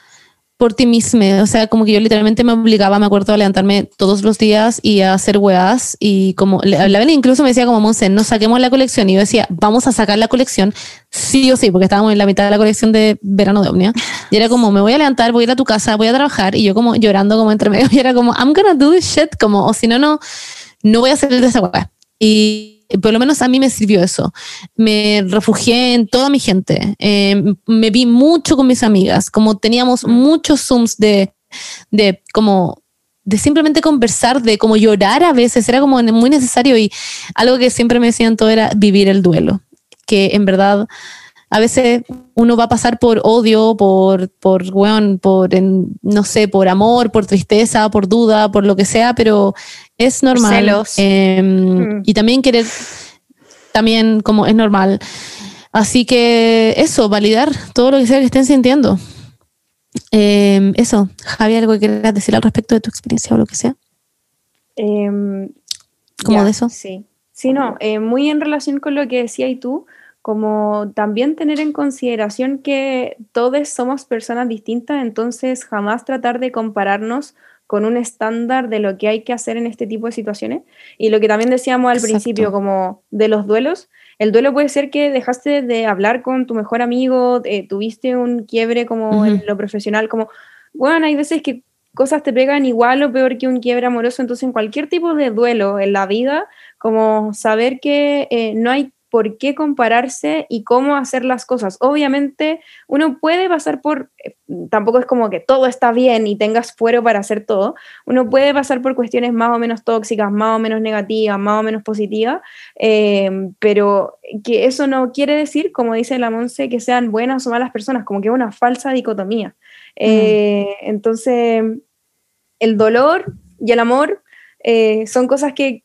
por ti misma. O sea, como que yo literalmente me obligaba, me acuerdo, a levantarme todos los días y a hacer weas. Y como la Belén incluso me decía como, Monse, no saquemos la colección. Y yo decía, vamos a sacar la colección sí o sí, porque estábamos en la mitad de la colección de verano de Omnia. Y era como, me voy a levantar, voy a ir a tu casa, voy a trabajar. Y yo como llorando como entre medio. Y era como, I'm gonna do this shit. Como, o si no, no, no voy a hacer esa wea. Y por lo menos a mí me sirvió eso. Me refugié en toda mi gente. Eh, me vi mucho con mis amigas, como teníamos muchos Zooms de, de como de simplemente conversar, de como llorar a veces, era como muy necesario y algo que siempre me decían todo era vivir el duelo, que en verdad a veces uno va a pasar por odio, por, por, por no sé, por amor, por tristeza, por duda, por lo que sea, pero es normal. Celos. Em, mm. Y también querer, también como es normal. Así que eso, validar todo lo que sea que estén sintiendo. Em, eso, Javi, ¿algo que quieras decir al respecto de tu experiencia o lo que sea? Em, ¿Cómo de eso? Sí, sí, no, eh, muy en relación con lo que decías y tú, como también tener en consideración que todos somos personas distintas, entonces jamás tratar de compararnos con un estándar de lo que hay que hacer en este tipo de situaciones. Y lo que también decíamos al principio, como de los duelos, el duelo puede ser que dejaste de hablar con tu mejor amigo, eh, tuviste un quiebre como en lo profesional, como, bueno, hay veces que cosas te pegan igual o peor que un quiebre amoroso, entonces en cualquier tipo de duelo en la vida, como saber que eh, no hay por qué compararse y cómo hacer las cosas. Obviamente uno puede pasar por, eh, tampoco es como que todo está bien y tengas fuero para hacer todo, uno puede pasar por cuestiones más o menos tóxicas, más o menos negativas, más o menos positivas, em, pero que eso no quiere decir, como dice la Monse, que sean buenas o malas personas, como que es una falsa dicotomía. Eh, entonces, el dolor y el amor eh, son cosas que,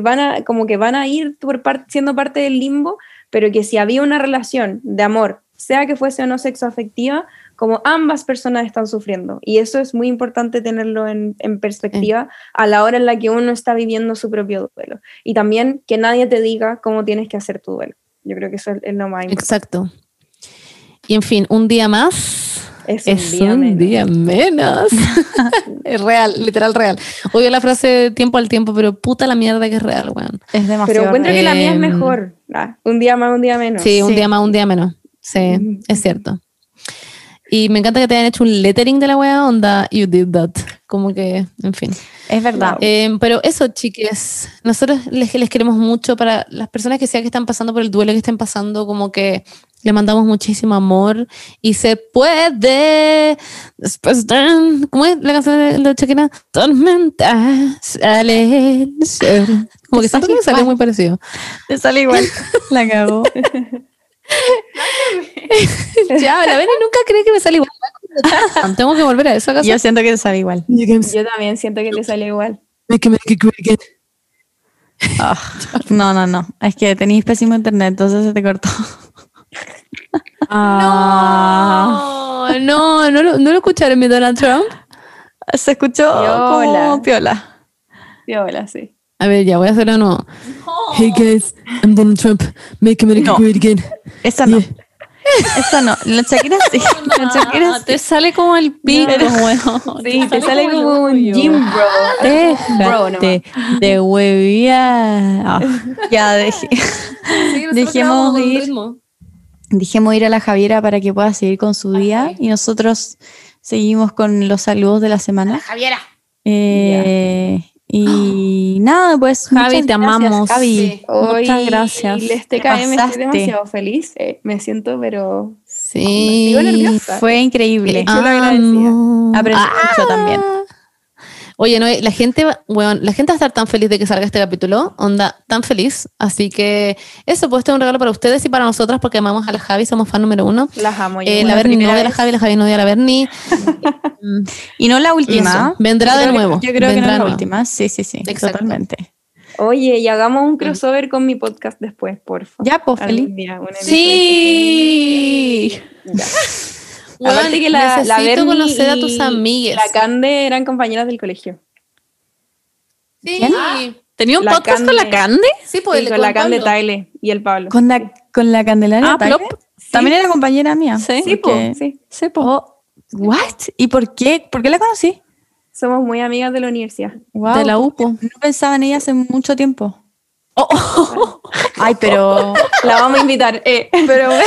van a, como que van a ir por siendo parte del limbo, pero que si había una relación de amor, sea que fuese o no sexo afectiva, como ambas personas están sufriendo. Y eso es muy importante tenerlo en, perspectiva a la hora en la que uno está viviendo su propio duelo. Y también que nadie te diga cómo tienes que hacer tu duelo. Yo creo que eso es, lo más importante. Exacto. Y en fin, un día más es un, día, menos. es real, literal real. Odio la frase tiempo al tiempo, pero puta la mierda que es real, weón. Es demasiado. Pero encuentro que la mía es em, mejor. Ah, un día más, un día menos. Sí, un día más, un día menos. Sí, es cierto. Y me encanta que te hayan hecho un lettering de la wea onda, you did that. Como que, en fin. Es verdad. Em, pero eso, chiques, nosotros les, les queremos mucho para las personas que sea que están pasando por el duelo que estén pasando, como que le mandamos muchísimo amor y se puede. Después de. ¿Cómo es la canción de, la Shakira? Tormenta sale el sol. Como que siento que me sale muy parecido. Te sale igual. la cago. ya, la Beni nunca cree que me sale igual. Tengo que volver a eso acaso. Yo siento que te sabe igual. Yo también siento que le sale igual. Ah, no, no, no. Es que tenéis pésimo internet, entonces se te cortó. Ah. No, no, no, lo- no lo escucharon mi Donald Trump. Se escuchó Piola. como piola. Sí, hola, sí. A ver, ya voy a hacerlo de nuevo. Hey guys, I'm Donald Trump. Make America No. great again. Esa no. Esa no. La Shakira sí. La Shakira sí. te sale como el pico. Sí, te sale como un gym bro. Déjate de huevía. Ah. Ya, deje- dejemos ir. Dejemos ir a la Javiera para que pueda seguir con su día y nosotros seguimos con los saludos de la semana. Javiera. Eh, y nada, pues. Javi, muchas te gracias, amamos. Javi. Sí. Hoy Muchas gracias. Les Te pasaste. estoy demasiado feliz. eh, me siento, pero Sí. Sigo nerviosa. Fue increíble. Yo lo agradecía. Aprendí mucho también. Oye, no, la gente, va- weón, la gente va a estar tan feliz de que salga este capítulo, onda, tan feliz. Así que eso, pues este es un regalo para ustedes y para nosotras porque amamos a la Javi, somos fan número uno. las amo. yo Eh, la Berni no a la. Javi, la Javi no a la Berni. Y no la última. eso, vendrá de que- nuevo. Yo creo que no es la nuevo. última. Sí, sí, sí. Exacto. Totalmente. Oye, y hagamos un crossover con mi podcast después, por favor. Ya, pues, feliz. día. Sí. Ya. Weón, Aparte que la, la necesito Berni conocer a tus amigues. La Cande eran compañeras del colegio. Sí. ¿Tenía un La podcast con la Cande. Sí, pues Sí, con la Cande. Taile y el Pablo. Con la, con la Candelaria. Ah. También era compañera mía. Sí. Sí, po, sí. Sí, po. Oh, ¿What? ¿Y por qué? ¿Por qué la conocí? Somos muy amigas de la universidad. Wow. De la UPO. No pensaba en ella hace mucho tiempo. Oh, Ay, pero. La vamos a invitar. Eh, pero bueno,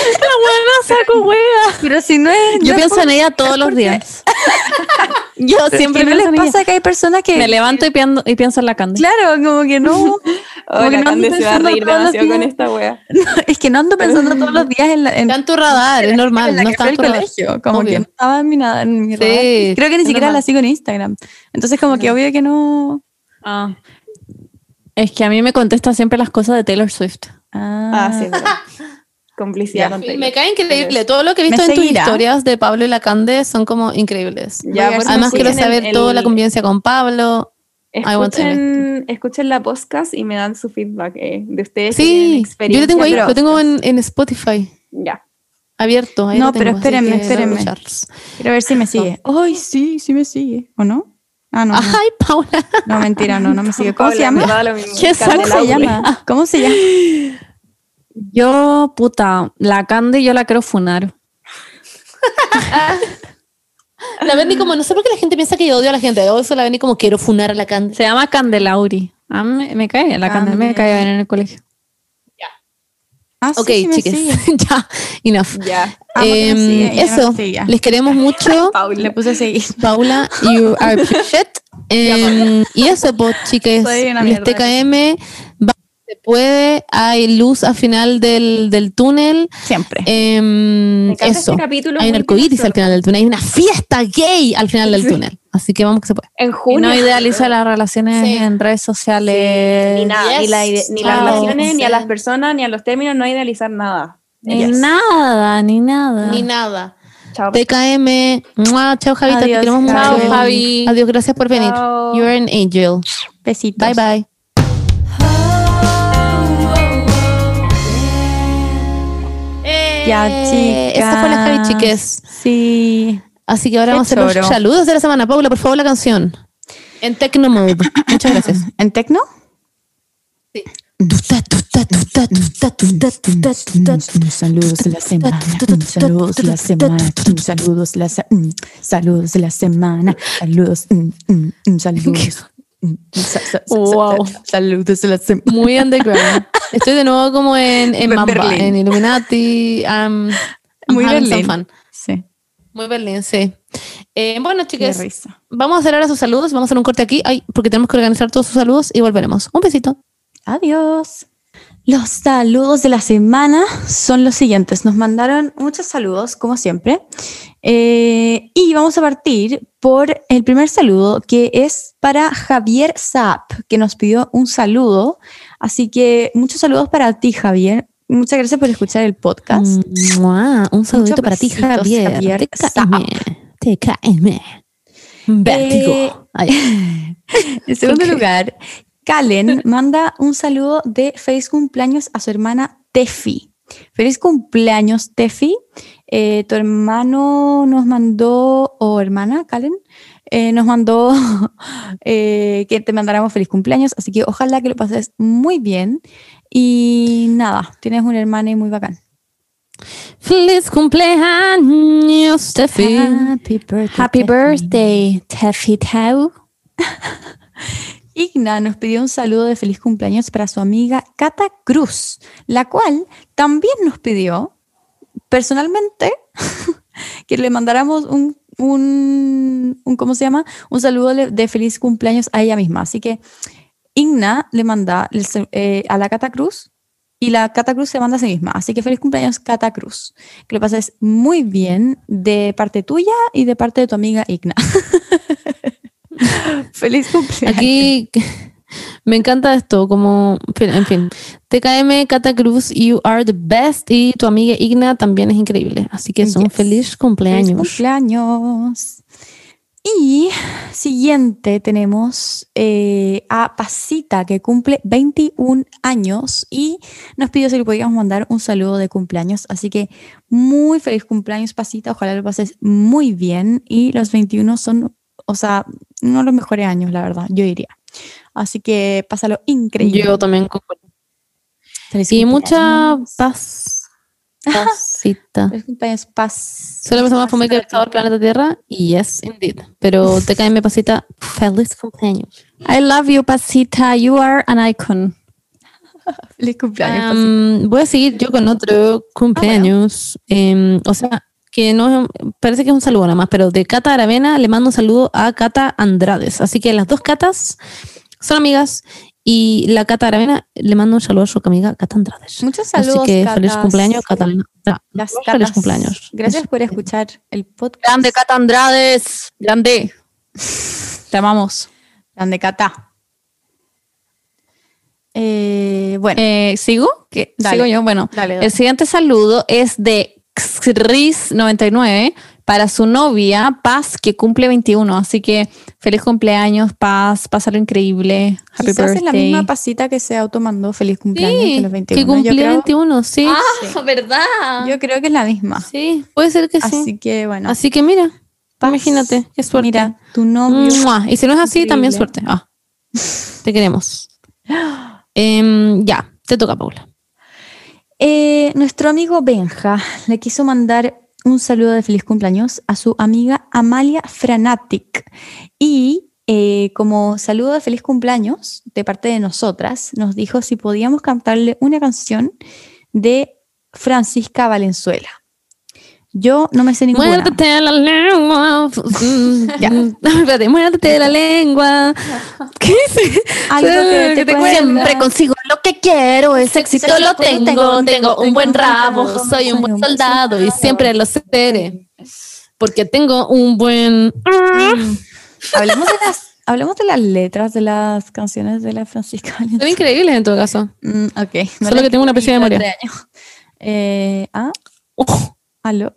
saco wea. pero si no es. Yo no pienso por- en ella todos los días. Yo siempre que no pienso les en ella. pasa que hay personas que. Me levanto y, piendo- y pienso en la Cande. Claro, como que no. oh, Como que la no se va a reír demasiado con esta wea. es que no ando pensando todos los días en la. En, Está en tu radar, es normal, en la no está en radar. colegio. Como Obvio. que no estaba en mi, nada, en mi Sí, radar. Creo que ni siquiera normal. la sigo en Instagram. Entonces, como que obvio que no. Ah. Es que a mí me contesta siempre las cosas de Taylor Swift. Ah, Ah, verdad. Complicidad con Taylor. Me cae increíble. Todo lo que he visto ¿Me en tus historias de Pablo y la Cande son como increíbles. Ya, Además, quiero saber el- toda la convivencia con Pablo. I want to Escuchen, escuchen la podcast y me dan su feedback eh, de ustedes. Sí, yo lo tengo ahí, lo tengo en, en Spotify, Ya. abierto. ahí No, lo pero espérenme, espérenme. Quiero ver si me sigue. Ay, sí, sí me sigue. ¿O no? Ah, no. no. Ay, Paula. No, mentira, no, no me sigue. ¿Cómo se Paula, me llama? da lo mismo. ¿Qué ¿Cómo se llama? ¿Cómo se llama? Yo, puta, la Cande yo la quiero funar. La Berni como, no sé por qué la gente piensa que yo odio a la gente. Yo eso la Berni como, quiero funar a la Cande. Se llama Candelauri. A mí me, me cae la Ah, Cande me cae bien en el colegio. Ah, Ok, sí chiques, ya, enough. Ya. Sigue, no eso, les queremos mucho. Le puse a seguir. Paula, you are appreciated. Em, y eso, pues, una les mierda. TKM, va- se puede, hay luz al final del, del túnel. Siempre. Em, encanta eso, este capítulo. hay un arcoíris al final del túnel, hay una fiesta gay al final del Sí. túnel. Así que vamos que se puede. En Y junio. no idealiza las relaciones Sí. en redes sociales. Ni nada, ni, la las relaciones, ni a Sí. las personas, ni a los términos, no idealizar nada. Ni Yes. nada, ni nada. Ni nada. Chao. TKM, ¡mua! chao Javita, te Adiós, queremos mucho. Chao, Javi. Adiós, gracias por venir. Chao. You're an angel. Besitos. Bye bye. Ya, Eh, chicas. Esta fue la Javi, chiques. Sí. Así que ahora Qué vamos a hacer los saludos de la semana. Paula, por favor, la canción. En Techno Mode. Muchas gracias. ¿En Tecno? Saludos de la semana, saludos de la semana, saludos de la mm, saludos de la semana, saludos, saludos. mm, sa- sa- sa- Wow. sa- Saludos de la semana. Muy underground. Estoy de nuevo como en, en Mamba, en Illuminati. Muy Berlín. Sí, Muy Berlín, sí. Eh, bueno, chicas, vamos a hacer ahora sus saludos. Vamos a hacer un corte aquí, ay, porque tenemos que organizar todos sus saludos y volveremos. Un besito. Adiós. Los saludos de la semana son los siguientes. Nos mandaron muchos saludos, como siempre. Eh, y vamos a partir por el primer saludo, que es para Javier Saab, que nos pidió un saludo. Así que muchos saludos para ti, Javier. Muchas gracias por escuchar el podcast. Mua, un saludito para ti, Javier. Javier. TKM. Vértigo. Eh, Ay. En segundo lugar, Kalen manda un saludo de feliz cumpleaños a su hermana Tefi. Feliz cumpleaños, Tefi. Eh, tu hermano nos mandó, o hermana, Kalen, eh, nos mandó eh, que te mandáramos feliz cumpleaños, así que ojalá que lo pases muy bien. Y nada, tienes una hermana y muy bacán. Feliz cumpleaños, Steffi. Happy birthday. Happy birthday, Teffy Tau. Igna nos pidió un saludo de feliz cumpleaños para su amiga Cata Cruz, la cual también nos pidió personalmente que le mandáramos un, un, un- ¿cómo se llama? Un saludo de, feliz cumpleaños a ella misma. Así que Igna le manda eh, a la Cata Cruz y la Cata Cruz se manda a sí misma. Así que feliz cumpleaños Cata Cruz. Que lo pases muy bien de parte tuya y de parte de tu amiga Igna. feliz cumpleaños. Aquí me encanta esto, como, en fin. TKM, Cata Cruz, you are the best. Y tu amiga Igna también es increíble. Así que es un Yes. feliz cumpleaños. Feliz cumpleaños. Y siguiente tenemos eh, a Pasita, que cumple 21 años y nos pidió si le podíamos mandar un saludo de cumpleaños. Así que muy feliz cumpleaños, Pasita. Ojalá lo pases muy bien. Y los 21 son, o sea, uno de los mejores años, la verdad, yo diría. Así que pásalo increíble. Yo también concuerdo. Y mucha paz. Pasita. Feliz cumpleaños, paz. Persona más fome que el planeta Tierra. Y yes, indeed. Pero TKM, Pasita, feliz cumpleaños. I love you, Pasita. You are an icon. Feliz cumpleaños. Am, voy a seguir yo con otro cumpleaños. Em, o sea, que no es- parece que es un saludo nada más, pero de Cata Aravena le mando un saludo a Cata Andrades. Así que las dos Catas son amigas y la Cata Aravena le mando un saludo a su amiga Cata Andrades. Muchos saludos. Así que feliz cumpleaños, Catalina. Las Feliz cumpleaños. Gracias por escuchar el podcast. Grande Cata Andrades. Grande. Te amamos. Grande Cata. Eh, bueno, Eh, ¿Sigo? ¿Qué? Dale. Sigo yo. Bueno, Dale, dale. el siguiente saludo es de Xris99 para su novia Paz, que cumple 21. Así que feliz cumpleaños, Paz. Pásalo increíble. Happy quizás birthday. es la misma pasita que se automandó feliz cumpleaños de Sí, los 21. que cumplió creo, 21, sí. Ah, ¿verdad? yo creo que es la misma. sí, puede ser que sí. Así que bueno, Así que mira, Paz. imagínate, qué suerte. mira, tu novio. Mua. Y si no es así, también suerte. Ah, te queremos. Em, ya, te toca, Paula. Eh, nuestro amigo Benja le quiso mandar un saludo de feliz cumpleaños a su amiga Amalia Franatic. Y eh, como saludo de feliz cumpleaños de parte de nosotras, nos dijo si podíamos cantarle una canción de Francisca Valenzuela. Yo no me sé ninguna. Muérdete la lengua. Ya. Espérate, muérdete la lengua. ¿Qué dice? Algo que te, cuelga. Siempre consigo lo que quiero, ese éxito lo tengo, tengo un buen rabo. Soy un buen soldado y siempre lo seré. Porque tengo un buen. Mm. Hablemos de las, hablemos de las letras de las canciones de la Francisca Son increíbles en todo caso. Mm, ok. Solo que tengo una pésima memoria. Eh, ¿Ah? Oh, ¿Aló?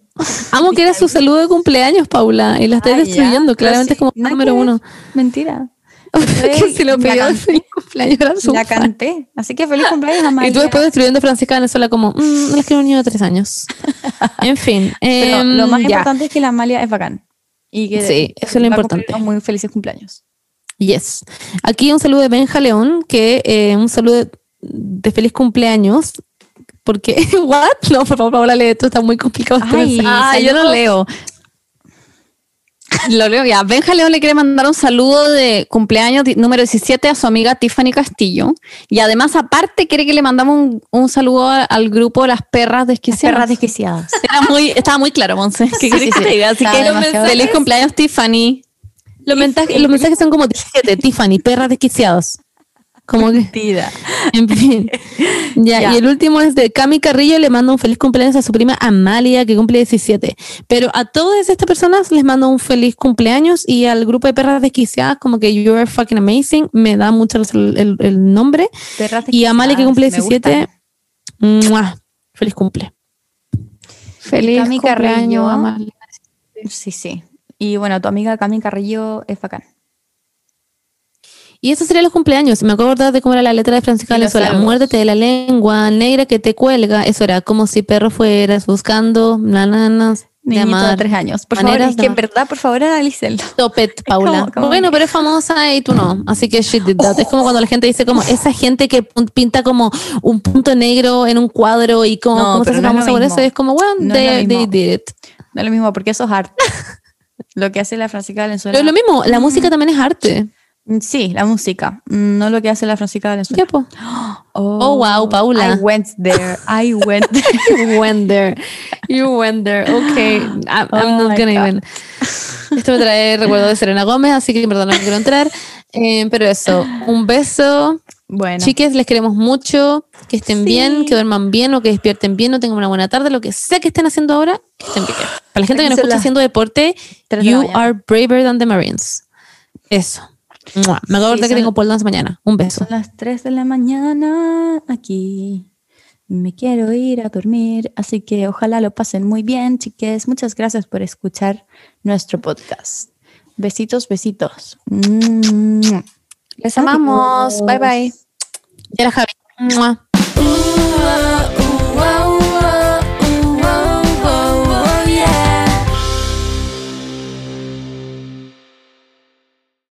Amo que era su saludo de cumpleaños, Paula, y la estáis Ah, destruyendo. Claramente sí, es como nada número que uno. Mentira. que si lo La pidió feliz cumpleaños era su La fan. canté. Así que feliz cumpleaños, Y Amalia. tú después destruyendo a Francisca Venezuela como, mmm, no es que un niño de tres años. En fin. Pero em, lo más ya. importante es que la Amalia es bacán. Y que Sí, eso es lo importante. Muy felices cumpleaños. Yes. Aquí un saludo de Benja León, que eh, un saludo de, de feliz cumpleaños. Porque, ¿what? No, por favor, Paula, lee esto, está muy complicado. Ay, mensaje. Ah, yo lo leo. Lo leo ya. Benja León le quiere mandar un saludo de cumpleaños número 17 a su amiga Tiffany Castillo. Y además, aparte, quiere que le mandamos un, un saludo al grupo Las Perras Desquiciadas. Perras desquiciadas. Era muy, estaba muy claro, Monse. ¿Qué Sí, querés sí, que diga? Así que feliz cumpleaños, Tiffany. Los, mensajes, los mensajes son como 17, Tiffany, perras desquiciados. Como que, Mentira. en fin. Ya, Ya. Y el último es de Cami Carrillo, le mando un feliz cumpleaños a su prima Amalia, que cumple 17. Pero a todas estas personas les mando un feliz cumpleaños y al grupo de perras desquiciadas, como que you're fucking amazing, me da mucho el, el- el nombre. Perras Y Amalia, que cumple desquiciadas, me 17, gustan. ¡mua! feliz cumple. Feliz Cami cumpleaños, Carrillo. Amalia. Sí, sí. Y bueno, tu amiga Cami Carrillo es bacán. Y eso sería los cumpleaños. Me acuerdo de cómo era la letra de Francisca Valenzuela. Muérdete de la lengua, negra que te cuelga. Eso era como si perro fueras buscando bananas Niñito de amar. tres años. Por favor, es que en verdad, por favor, analícenlo. Stop it, Paula. como- como bueno, pero es famosa y tú no. Así que she did that. Es como cuando la gente dice como esa gente que pinta como un punto negro en un cuadro y como, No, ¿cómo se hace no famosa por eso. Es como, bueno, No es lo they, they did it. No es lo mismo, porque eso es arte. lo que hace la Francisca Valenzuela. Pero es lo mismo, la música también es arte. Mm, Sí, la música. Mm, No lo que hace la Francisca Valenzuela. Po. Oh, Oh, wow, Paula. I went there. I went there. You went there. You went there. Okay. I'm, I'm Oh not gonna God. even. Esto me trae recuerdo de Serena Gómez, así que verdad no quiero entrar. Eh, pero eso, un beso. Bueno, Chiques, les queremos mucho. Que estén Sí. bien, que duerman bien o que despierten bien o tengan una buena tarde. Lo que sea que estén haciendo ahora, que estén bien. Para la gente que son escucha haciendo deporte, you are braver than the Marines. Eso. Mua. Me acabo de Sí, que son- tengo pole dance mañana. Un beso. son las 3 de la mañana aquí. Me quiero ir a dormir, así que ojalá lo pasen muy bien, chiques. Muchas gracias por escuchar nuestro podcast. Besitos, besitos. Les amamos. Bye bye. La Javi. Mua.